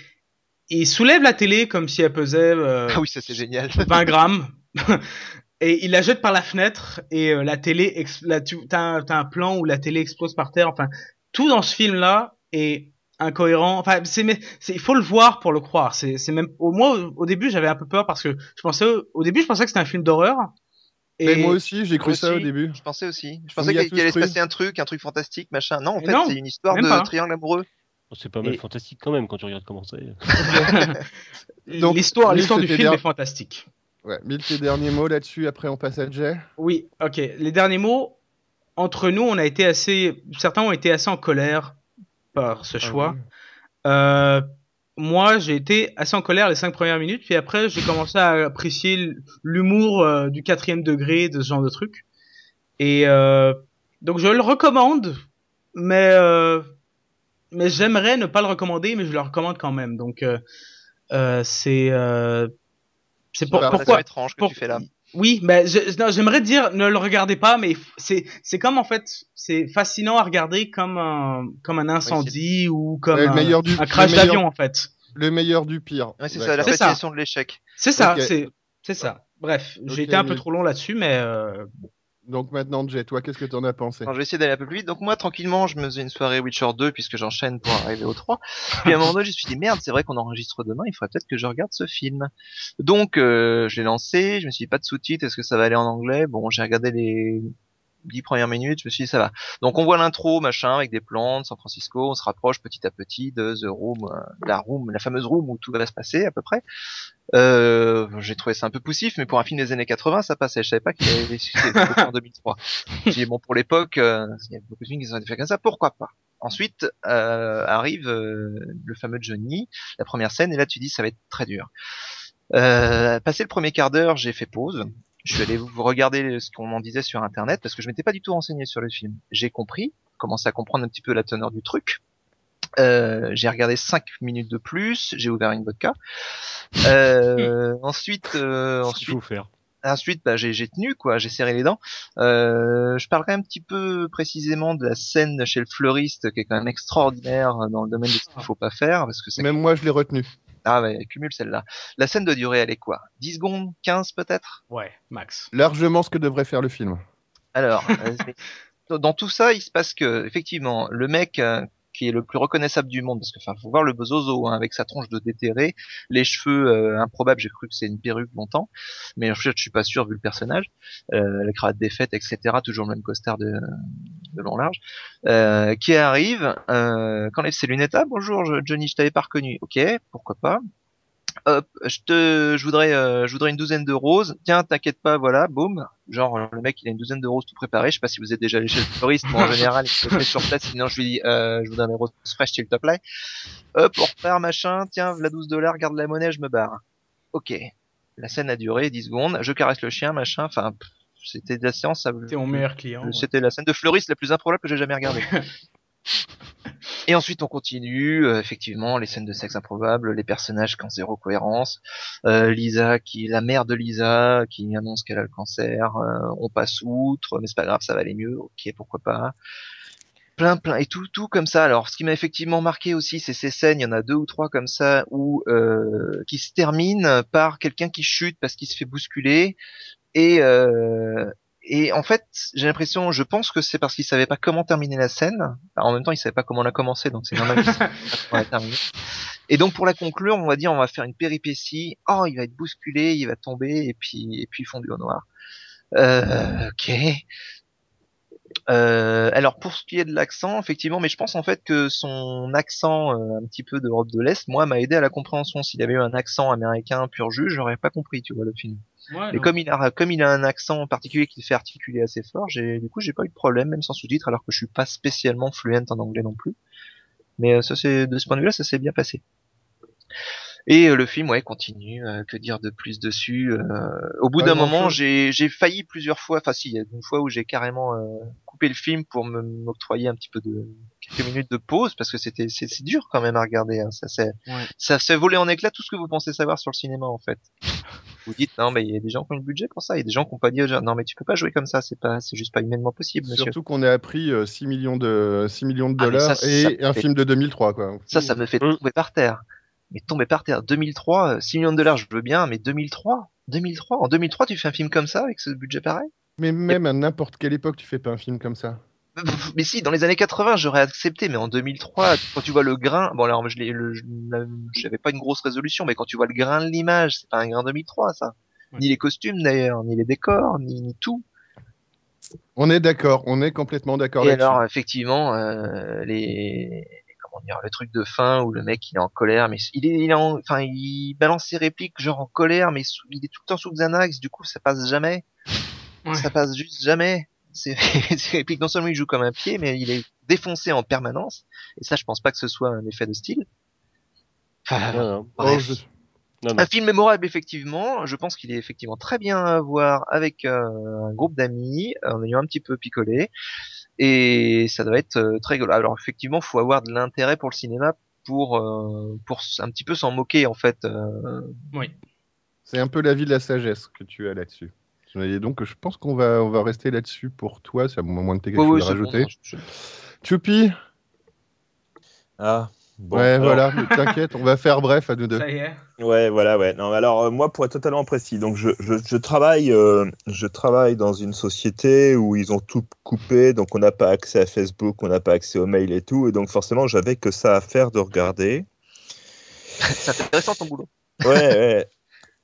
il soulève la télé comme si elle pesait euh, Ah oui, ça c'est génial. 20 grammes. Et il la jette par la fenêtre et euh, la télé, là, tu un, t'as un plan où la télé explose par terre. Enfin, tout dans ce film-là est incohérent. Enfin, c'est, mais il faut le voir pour le croire. C'est, c'est même, au moi, au, au début, j'avais un peu peur parce que je pensais, au début, je pensais que c'était un film d'horreur. Mais moi aussi, j'ai cru ça au début. Je pensais aussi. Je pensais qu'il allait se passer un truc, un truc fantastique, machin. Non, en fait, c'est une histoire de pas. triangle amoureux. C'est pas mal Et- fantastique quand même quand tu regardes comment c'est. L'histoire, l'histoire du film est fantastique. Ouais, Milt, tes derniers mots là-dessus. Après, on passe à Jay. Oui, ok. Les derniers mots. Entre nous, on a été assez, certains ont été assez en colère par ce choix. Euh, moi, j'ai été assez en colère les cinq premières minutes, puis après, j'ai commencé à apprécier l'humour euh, du quatrième degré de ce genre de truc. Et euh, donc, je le recommande, mais euh, mais j'aimerais ne pas le recommander, mais je le recommande quand même. Donc, euh, euh, c'est euh, c'est pour, pourquoi étrange que pour- tu fais là. oui, mais j'aimerais dire ne le regardez pas, mais c'est c'est comme en fait c'est fascinant à regarder comme un comme un incendie ou comme Ouais, un, meilleur du- un crash meilleur- d'avion en fait. Le meilleur du pire. Ouais, c'est ça, la C'est ça. fascination de l'échec. C'est ça, c'est c'est ça. Bref, j'ai été un peu trop long là-dessus, mais euh, Donc maintenant, Jay, toi, qu'est-ce que tu en as pensé Alors, je vais essayer d'aller un peu plus vite. Donc moi, tranquillement, je me faisais une soirée Witcher 2 puisque j'enchaîne pour arriver au 3. Puis à un moment donné, je me suis dit merde, c'est vrai qu'on enregistre demain, il faudrait peut-être que je regarde ce film. Donc euh, je l'ai lancé, je me suis dit pas de sous-titres, est-ce que ça va aller en anglais? Bon, j'ai regardé les dix premières minutes, je me suis dit ça va. Donc on voit l'intro, machin, avec des plans de San Francisco, on se rapproche petit à petit de The Room, euh, la room, la fameuse room où tout va se passer à peu près. Euh, j'ai trouvé ça un peu poussif, mais pour un film des années 80, ça passait. Je savais pas qu'il avait été en 2003. J'ai dit bon pour l'époque, euh, il y a beaucoup de films qui ont été faits comme ça, pourquoi pas? Ensuite euh, arrive euh, le fameux Johnny, la première scène, et là tu dis ça va être très dur. Euh, passé le premier quart d'heure, j'ai fait pause. Je suis allé vous regarder ce qu'on en disait sur internet parce que je m'étais pas du tout renseigné sur le film. J'ai compris, commencé à comprendre un petit peu la teneur du truc. Euh, j'ai regardé 5 minutes de plus, j'ai ouvert une vodka. Euh, ensuite, euh, ensuite, faut faire? ensuite, bah, j'ai j'ai tenu quoi, j'ai serré les dents. Euh, je parlerai un petit peu précisément de la scène chez le fleuriste qui est quand même extraordinaire dans le domaine de ce qu'il faut pas faire parce que c'est Même moi, je l'ai retenu. Ah ouais, cumule celle-là. La scène de durée, elle est quoi? 10 secondes 15 peut-être? Ouais, Max. Largement ce que devrait faire le film. Alors, euh, dans tout ça, il se passe que, effectivement, le mec euh, qui est le plus reconnaissable du monde, parce que, faut voir le bozozo, hein, avec sa tronche de déterré, les cheveux euh, improbables, j'ai cru que c'est une perruque longtemps, mais en fait, je suis pas sûr vu le personnage, euh, la cravate défaite, etc., toujours le même costard de, long large, euh, qui arrive, euh, qu'enlève ses lunettes, ah bonjour Johnny, je t'avais pas reconnu, ok, pourquoi pas, hop, je te, je voudrais, euh, je voudrais une douzaine de roses. Tiens, t'inquiète pas, voilà, boum. Genre, euh, le mec, il a une douzaine de roses tout préparé. Je sais pas si vous êtes déjà allé chez le floriste, mais en général, il se fait sur place. Sinon, je lui dis, euh, je voudrais mes roses fraîches, s'il te plaît. Hop, on repart, machin. Tiens, la 12 dollars, garde la monnaie, je me barre. Ok. La scène a duré 10 secondes. Je caresse le chien, machin. Enfin, c'était de la séance, ça, T'es mon meilleur client. ouais. c'était la scène de fleuriste la plus improbable que j'ai jamais regardée. Et ensuite, on continue. euh, effectivement, les scènes de sexe improbables, les personnages qui zéro cohérence. Euh, Lisa, qui la mère de Lisa, qui annonce qu'elle a le cancer. euh, on passe outre, mais c'est pas grave, ça va aller mieux. Ok, pourquoi pas. Plein, plein, et tout, tout comme ça. Alors, ce qui m'a effectivement marqué aussi, c'est ces scènes. Il y en a deux ou trois comme ça où euh, qui se terminent par quelqu'un qui chute parce qu'il se fait bousculer et euh, et en fait, j'ai l'impression, je pense que c'est parce qu'il savait pas comment terminer la scène. Alors, en même temps, il savait pas comment la commencer, donc c'est normal terminer. Et donc, pour la conclure, on va dire, on va faire une péripétie. Oh, il va être bousculé, il va tomber, et puis, et puis fondu au noir. Euh, ok. Euh, alors pour ce qui est de l'accent, effectivement, mais je pense en fait que son accent euh, un petit peu d'Europe de l'Est, moi, m'a aidé à la compréhension. S'il avait eu un accent américain pur jus, j'aurais pas compris, tu vois, le film. Ouais, Et comme il a comme il a un accent particulier qui le fait articuler assez fort, j'ai du coup j'ai pas eu de problème même sans sous-titres alors que je suis pas spécialement fluent en anglais non plus. Mais euh, ça c'est de ce point de vue-là ça s'est bien passé. Et euh, le film, ouais, continue. euh, que dire de plus dessus euh, Au bout d'un moment, j'ai j'ai failli plusieurs fois. Enfin, si, il y a une fois où j'ai carrément euh, coupé le film pour me m'octroyer un petit peu de quelques minutes de pause parce que c'était c'est c'est dur quand même à regarder. Hein. Ça c'est Ouais. ça fait voler en éclats tout ce que vous pensez savoir sur le cinéma en fait. Vous dites non mais il y a des gens qui ont le budget pour ça. Il y a des gens qui ont pas dit non mais tu peux pas jouer comme ça. C'est pas c'est juste pas humainement possible, monsieur. Surtout qu'on a appris euh, 6 millions de, 6 millions de Ah, dollars ça, et un fait- film de 2003, quoi. Ça, ça me fait tomber par terre. Mais tomber par terre. 2003, euh, 6 millions de dollars, je veux bien, mais 2003, 2003, en 2003, tu fais un film comme ça avec ce budget pareil? Mais même à n'importe quelle époque, tu fais pas un film comme ça. Mais si, dans les années 80, j'aurais accepté, mais en 2003, quand tu vois le grain, bon alors je j'avais pas une grosse résolution, mais quand tu vois le grain de l'image, c'est pas un grain 2003 ça. Ni les costumes d'ailleurs, ni les décors, ni, ni tout. On est d'accord, on est complètement d'accord Et alors effectivement, euh, les comment dire, le truc de fin où le mec il est en colère, mais il est, il est en, enfin il balance ses répliques genre en colère, mais sous- il est tout le temps sous Xanax, du coup ça passe jamais, Ouais. ça passe juste jamais. Ses ses répliques non seulement il joue comme un pied, mais il est défoncé en permanence. Et ça, je pense pas que ce soit un effet de style. Enfin, Non, non. Oh, bref. je- Non, non. Un film mémorable, effectivement. Je pense qu'il est effectivement très bien à voir avec euh, un groupe d'amis, en ayant un petit peu picolé. Et ça doit être euh, très rigolo. Alors, effectivement, faut avoir de l'intérêt pour le cinéma pour, euh, pour un petit peu s'en moquer, en fait. euh. Oui. C'est un peu la vie de la sagesse que tu as là-dessus. Et donc, je pense qu'on va, on va rester là-dessus pour toi. C'est à moins de tes quelque ouais, chose à c'est bon, rajouter. je- Choupi Ah, bon. Ouais, alors- voilà, t'inquiète, on va faire bref à nous deux. Ça y est. Ouais, voilà, ouais. Non, alors euh, moi, pour être totalement précis, donc je, je, je travaille, euh, je travaille dans une société où ils ont tout coupé, donc on n'a pas accès à Facebook, on n'a pas accès aux mails et tout, et donc forcément, j'avais que ça à faire de regarder. C'est intéressant ton boulot. Ouais, ouais,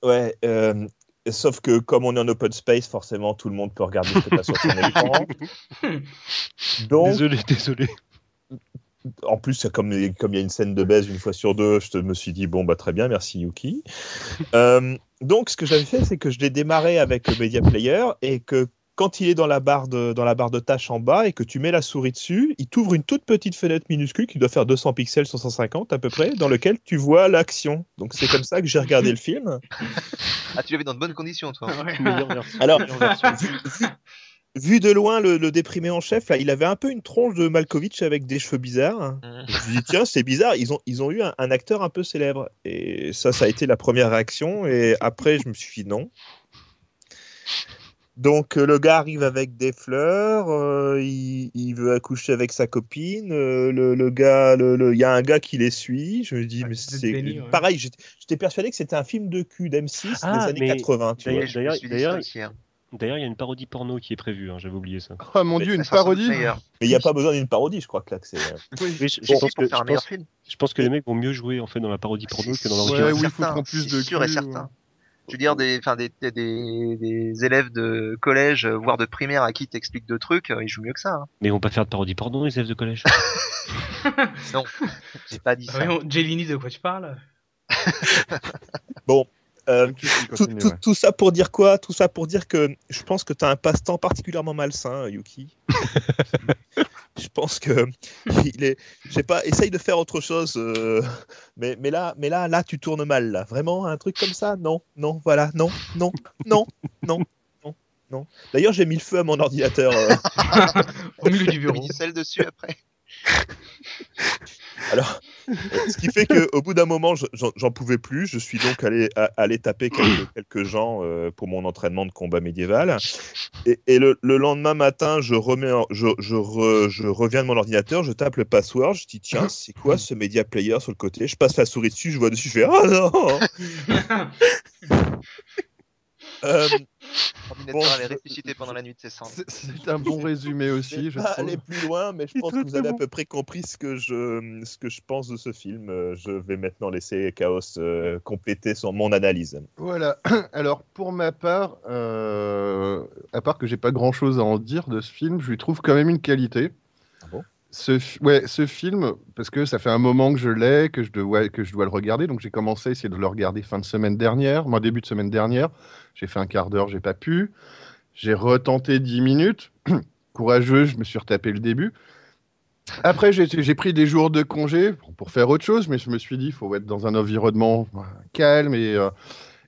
ouais. euh, sauf que comme on est en open space, forcément, tout le monde peut regarder ce que tu as sur son écran. Donc, Désolé, désolé. En plus, comme comme il y a une scène de baise une fois sur deux, je te, me suis dit bon bah très bien, merci Yuki. Euh, donc ce que j'avais fait, c'est que je l'ai démarré avec le Media Player et que quand il est dans la barre de dans la barre de tâches en bas et que tu mets la souris dessus, il t'ouvre une toute petite fenêtre minuscule qui doit faire 200 pixels sur 150 à peu près, dans lequel tu vois l'action. Donc c'est comme ça que j'ai regardé le film. Ah, tu l'avais dans de bonnes conditions, toi. Ouais. Alors, vu, vu- vu de loin, le, le déprimé en chef, là, il avait un peu une tronche de Malkovich avec des cheveux bizarres. Mhm. Je me suis dit, tiens, c'est bizarre, ils ont, ils ont eu un, un acteur un peu célèbre. Et ça, ça a été la première réaction. Et après, je me suis dit non. Donc, euh, le gars arrive avec des fleurs, euh, il, il veut accoucher avec sa copine. euh, le, le gars, le- le- il y a un gars qui les suit. Je me dis, Ouais, mais c'est c'est béni, ouais. pareil. J'étais persuadé que c'était un film de cul d'M6 Ah, des années mais 80. Tu vois. d'ailleurs- D'ailleurs- hein. Il y a une parodie porno qui est prévue, hein, j'avais oublié ça. Oh mon dieu, une parodie. Mais il n'y a pas besoin d'une parodie, je crois que là, que c'est. euh, Oui, je, pense que, je un meilleur pense- film. je pense que les mecs vont mieux jouer en fait dans la parodie porno que dans Ouais, l'original. oui, en certain, plus c'est de sûr et certain. ouais. Je veux dire, des, enfin, des, des, des, des élèves de collège, euh, voire de primaire à qui t'expliques deux trucs, euh, ils jouent mieux que ça. hein. Mais ils vont pas faire de parodie porno, les élèves de collège. Non, j'ai pas dit Ah, ça. Jelini, de quoi tu parles? Euh, tout, continues, tout- ouais. tout ça pour dire quoi? Tout ça pour dire que je pense que tu as un passe-temps particulièrement malsain, Yuki. je pense que il est, je sais pas, essaye de faire autre chose, euh, mais, mais là, mais là, là, tu tournes mal, là. Vraiment, un truc comme ça? Non, non, voilà, non, non, non, non, non, non. D'ailleurs, j'ai mis le feu à mon ordinateur. euh. Au milieu du bureau. sel dessus après. Alors, euh, ce qui fait qu'au bout d'un moment, je- j'en pouvais plus. Je suis donc allé, à- allé taper quelques, quelques gens euh, pour mon entraînement de combat médiéval. Et, et le, le lendemain matin, je, remets en- je, je, re- je reviens de mon ordinateur, je tape le password, je dis tiens, c'est quoi ce media player sur le côté? Je passe la souris dessus, je vois dessus, je fais ah non Euh, Bon, allait je- ressusciter pendant la nuit de ses cendres. C'est- un bon résumé Je aussi, vais je pas aller plus loin, mais je pense que vous avez à peu près compris ce que je, ce que je pense de ce film. Euh, Je vais maintenant laisser Chaos euh, compléter son, mon analyse. Voilà. Alors, pour ma part, euh, à part que j'ai pas grand chose à en dire de ce film, je lui trouve quand même une qualité. Ah bon? Ce, ouais, ce film, parce que ça fait un moment que je l'ai, que je dois, que je dois le regarder, donc j'ai commencé à essayer de le regarder fin de semaine dernière, moi début de semaine dernière. J'ai fait un quart d'heure, j'ai pas pu. J'ai retenté 10 minutes. Courageux, je me suis retapé le début. Après, j'ai pris des jours de congé pour- pour faire autre chose, mais je me suis dit, il faut être dans un environnement euh, calme. Et, euh,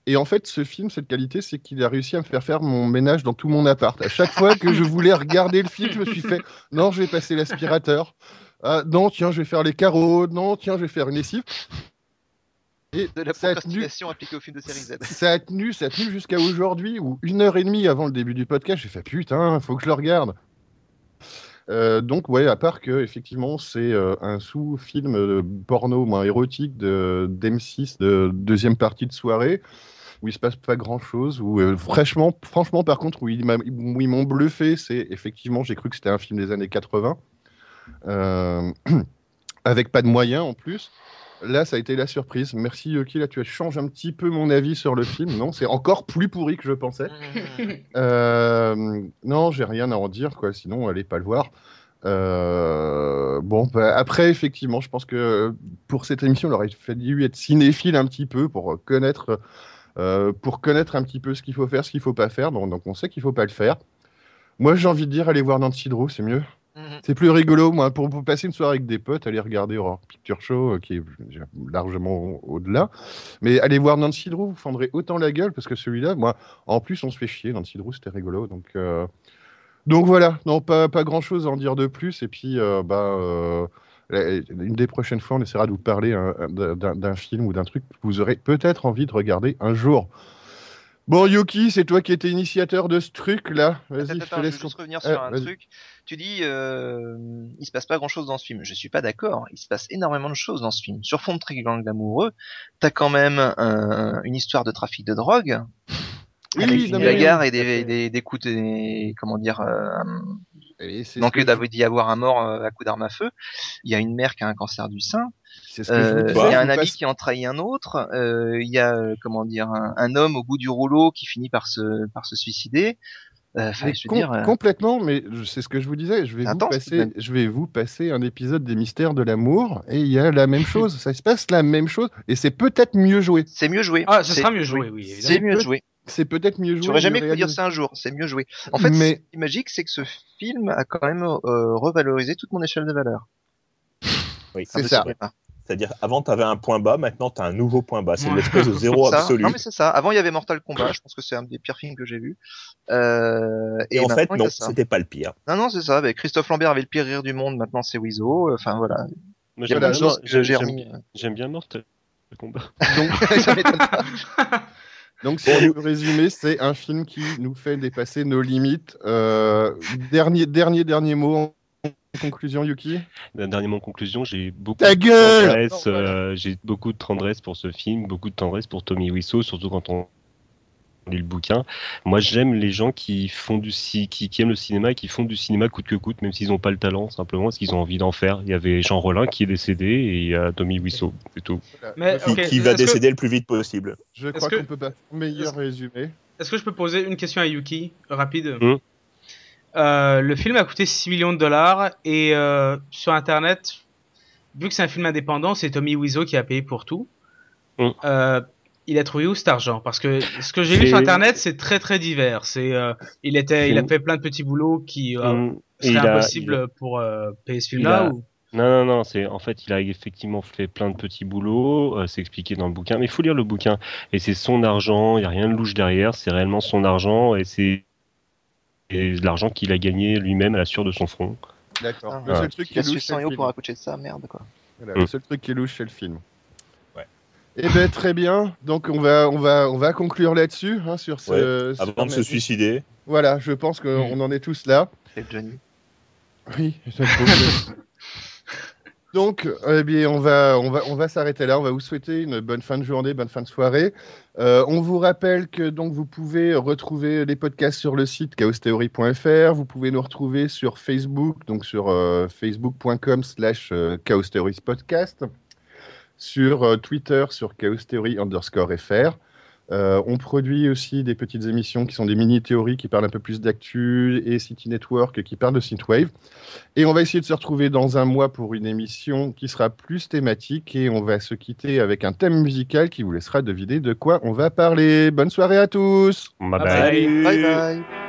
et en fait, ce film, cette qualité, c'est qu'il a réussi à me faire faire mon ménage dans tout mon appart. À chaque fois que je voulais regarder le film, je me suis fait, non, je vais passer l'aspirateur. Ah, non, tiens, je vais faire les carreaux. Non, tiens, je vais faire une lessive. Et De la ça a tenu procrastination appliquée au film de série Z. ça a tenu, ça a tenu jusqu'à aujourd'hui, ou une heure et demie avant le début du podcast, j'ai fait putain, faut que je le regarde. Euh, donc ouais, à part que effectivement c'est euh, un sous-film euh, porno moins érotique de d'M6 de deuxième partie de soirée où il se passe pas grand-chose, où euh, franchement, franchement par contre où ils m'a- où ils m'ont bluffé, c'est effectivement j'ai cru que c'était un film des années 80 euh, avec pas de moyens en plus. Là, ça a été la surprise. Merci Yoki, là tu as changé un petit peu mon avis sur le film. Non, c'est encore plus pourri que je pensais. Euh, non, j'ai rien à en dire, quoi. Sinon, allez pas le voir. Euh, bon, bah, après, effectivement, je pense que pour cette émission, il aurait fallu être cinéphile un petit peu pour connaître, pour connaître un petit peu ce qu'il faut faire, ce qu'il faut pas faire. Donc, donc on sait qu'il faut pas le faire. Moi, j'ai envie de dire, allez voir Nancy Drew, c'est mieux. Mhm. C'est plus rigolo, moi, pour, pour passer une soirée avec des potes, aller regarder Horror Picture Show, euh, qui est largement au-delà. Mais allez voir Nancy Drew, vous fendrez autant la gueule, parce que celui-là, moi, en plus, on se fait chier. Nancy Drew, c'était rigolo. Donc, euh, donc voilà, non, pas, pas grand-chose à en dire de plus. Et puis, euh, bah, euh, une des prochaines fois, on essaiera de vous parler hein, d'un film ou d'un truc que vous aurez peut-être envie de regarder un jour. Bon, Yuki, c'est toi qui étais initiateur de ce truc-là. Vas-y, je te je laisse. veux juste revenir sur un vas-y. truc. Tu dis, euh, il se passe pas grand chose dans ce film. Je suis pas d'accord. Il se passe énormément de choses dans ce film. Sur fond de triangle amoureux, t'as quand même un- une histoire de trafic de drogue. Oui, avec une bagarre et des, des, des coups de, comment dire, euh, donc que il je- avait dit y avoir un mort euh, à coup d'arme à feu. Il y a une mère qui a un cancer du sein. Euh, il y a vous un ami passe- qui en trahit un autre. Euh, Il y a euh, comment dire un, un homme au bout du rouleau qui finit par se par se suicider. Euh, je com- dire. euh, complètement, mais c'est ce que je vous disais. Je vais, vous Attends, passer, je vais vous passer un épisode des Mystères de l'amour et il y a la même chose. Ça se passe la même chose et c'est peut-être mieux joué. C'est mieux joué. Ah, ce sera mieux joué, oui. C'est mieux joué. C'est peut-être mieux joué. J'aurais jamais pu dire ça un jour. C'est mieux joué. En fait, Mais- ce qui est magique, c'est que ce film a quand même euh, revalorisé toute mon échelle de valeur. Oui, C'est ça. C'est-à-dire, avant, tu avais un point bas, maintenant, tu as un nouveau point bas. C'est l'espèce de zéro absolu. Non mais c'est ça. Avant il y avait Mortal Kombat. Je pense que c'est un des pires films que j'ai vu. Euh, Et, en fait, non, c'était pas le pire. Non non c'est ça. Avec Christophe Lambert avait le pire rire du monde. Maintenant c'est Wiseau. Enfin voilà. J'aime bien, bien Mortal Kombat. Donc, Ça m'étonne pas. Donc si on résumer, c'est un film qui nous fait dépasser nos limites. Euh, dernier, dernier, dernier mot en conclusion, Yuki? Dernier mot en conclusion, j'ai beaucoup Ta de gueule tendresse, euh, j'ai beaucoup de tendresse pour ce film, beaucoup de tendresse pour Tommy Wiseau, surtout quand on lit le bouquin. Moi, j'aime les gens qui font du ci- qui, qui aiment le cinéma et qui font du cinéma coûte que coûte, même s'ils n'ont pas le talent, simplement parce qu'ils ont envie d'en faire. Il y avait Jean Rollin qui est décédé et il y a Tommy Wiseau, c'est tout. Mais, Qui, va que- décéder le plus vite possible. Je crois qu'on peut pas faire meilleur est-ce- résumé. Est-ce que je peux poser une question à Yuki, rapide? Hmm. Euh, Le film a coûté 6 millions de dollars et euh, sur Internet, vu que c'est un film indépendant, c'est Tommy Wiseau qui a payé pour tout. Hmm. Euh, il a trouvé où cet argent? Parce que ce que j'ai vu C'est- sur Internet, c'est très très divers. C'est, euh, il était, il a fait plein de petits boulots qui euh, seraient impossibles a- pour euh, payer ce il film-là. a- ou- Non, non, non, c'est en fait, il a effectivement fait plein de petits boulots, euh, c'est expliqué dans le bouquin, mais il faut lire le bouquin. Et c'est son argent, il n'y a rien de louche derrière, c'est réellement son argent et c'est et l'argent qu'il a gagné lui-même à la sueur de son front. D'accord. Ah, le ouais. seul truc qui Il a est su louche, c'est 100 le euros film. pour accoucher de ça. Merde quoi. Voilà, Mm. Le seul truc qui est louche, c'est le film. Eh ben très bien. Donc on va on va on va conclure là-dessus hein, sur ce. Ouais, sur Avant de se suicider. Voilà, je pense qu'on en est tous là. C'est Johnny. Oui. ça Donc, eh bien, on va, on va, on va s'arrêter là. On va vous souhaiter une bonne fin de journée, bonne fin de soirée. Euh, on vous rappelle que donc vous pouvez retrouver les podcasts sur le site chaostheory.fr. Vous pouvez nous retrouver sur Facebook, donc sur euh, facebook.com/slash euh, chaostheories-podcast, sur euh, Twitter sur chaostheory underscore fr. Euh, on produit aussi des petites émissions qui sont des mini-théories qui parlent un peu plus d'actu et City Network qui parlent de synthwave. Et on va essayer de se retrouver dans un mois pour une émission qui sera plus thématique et on va se quitter avec un thème musical qui vous laissera deviner de quoi on va parler. Bonne soirée à tous Bye Bye bye. bye. Bye bye.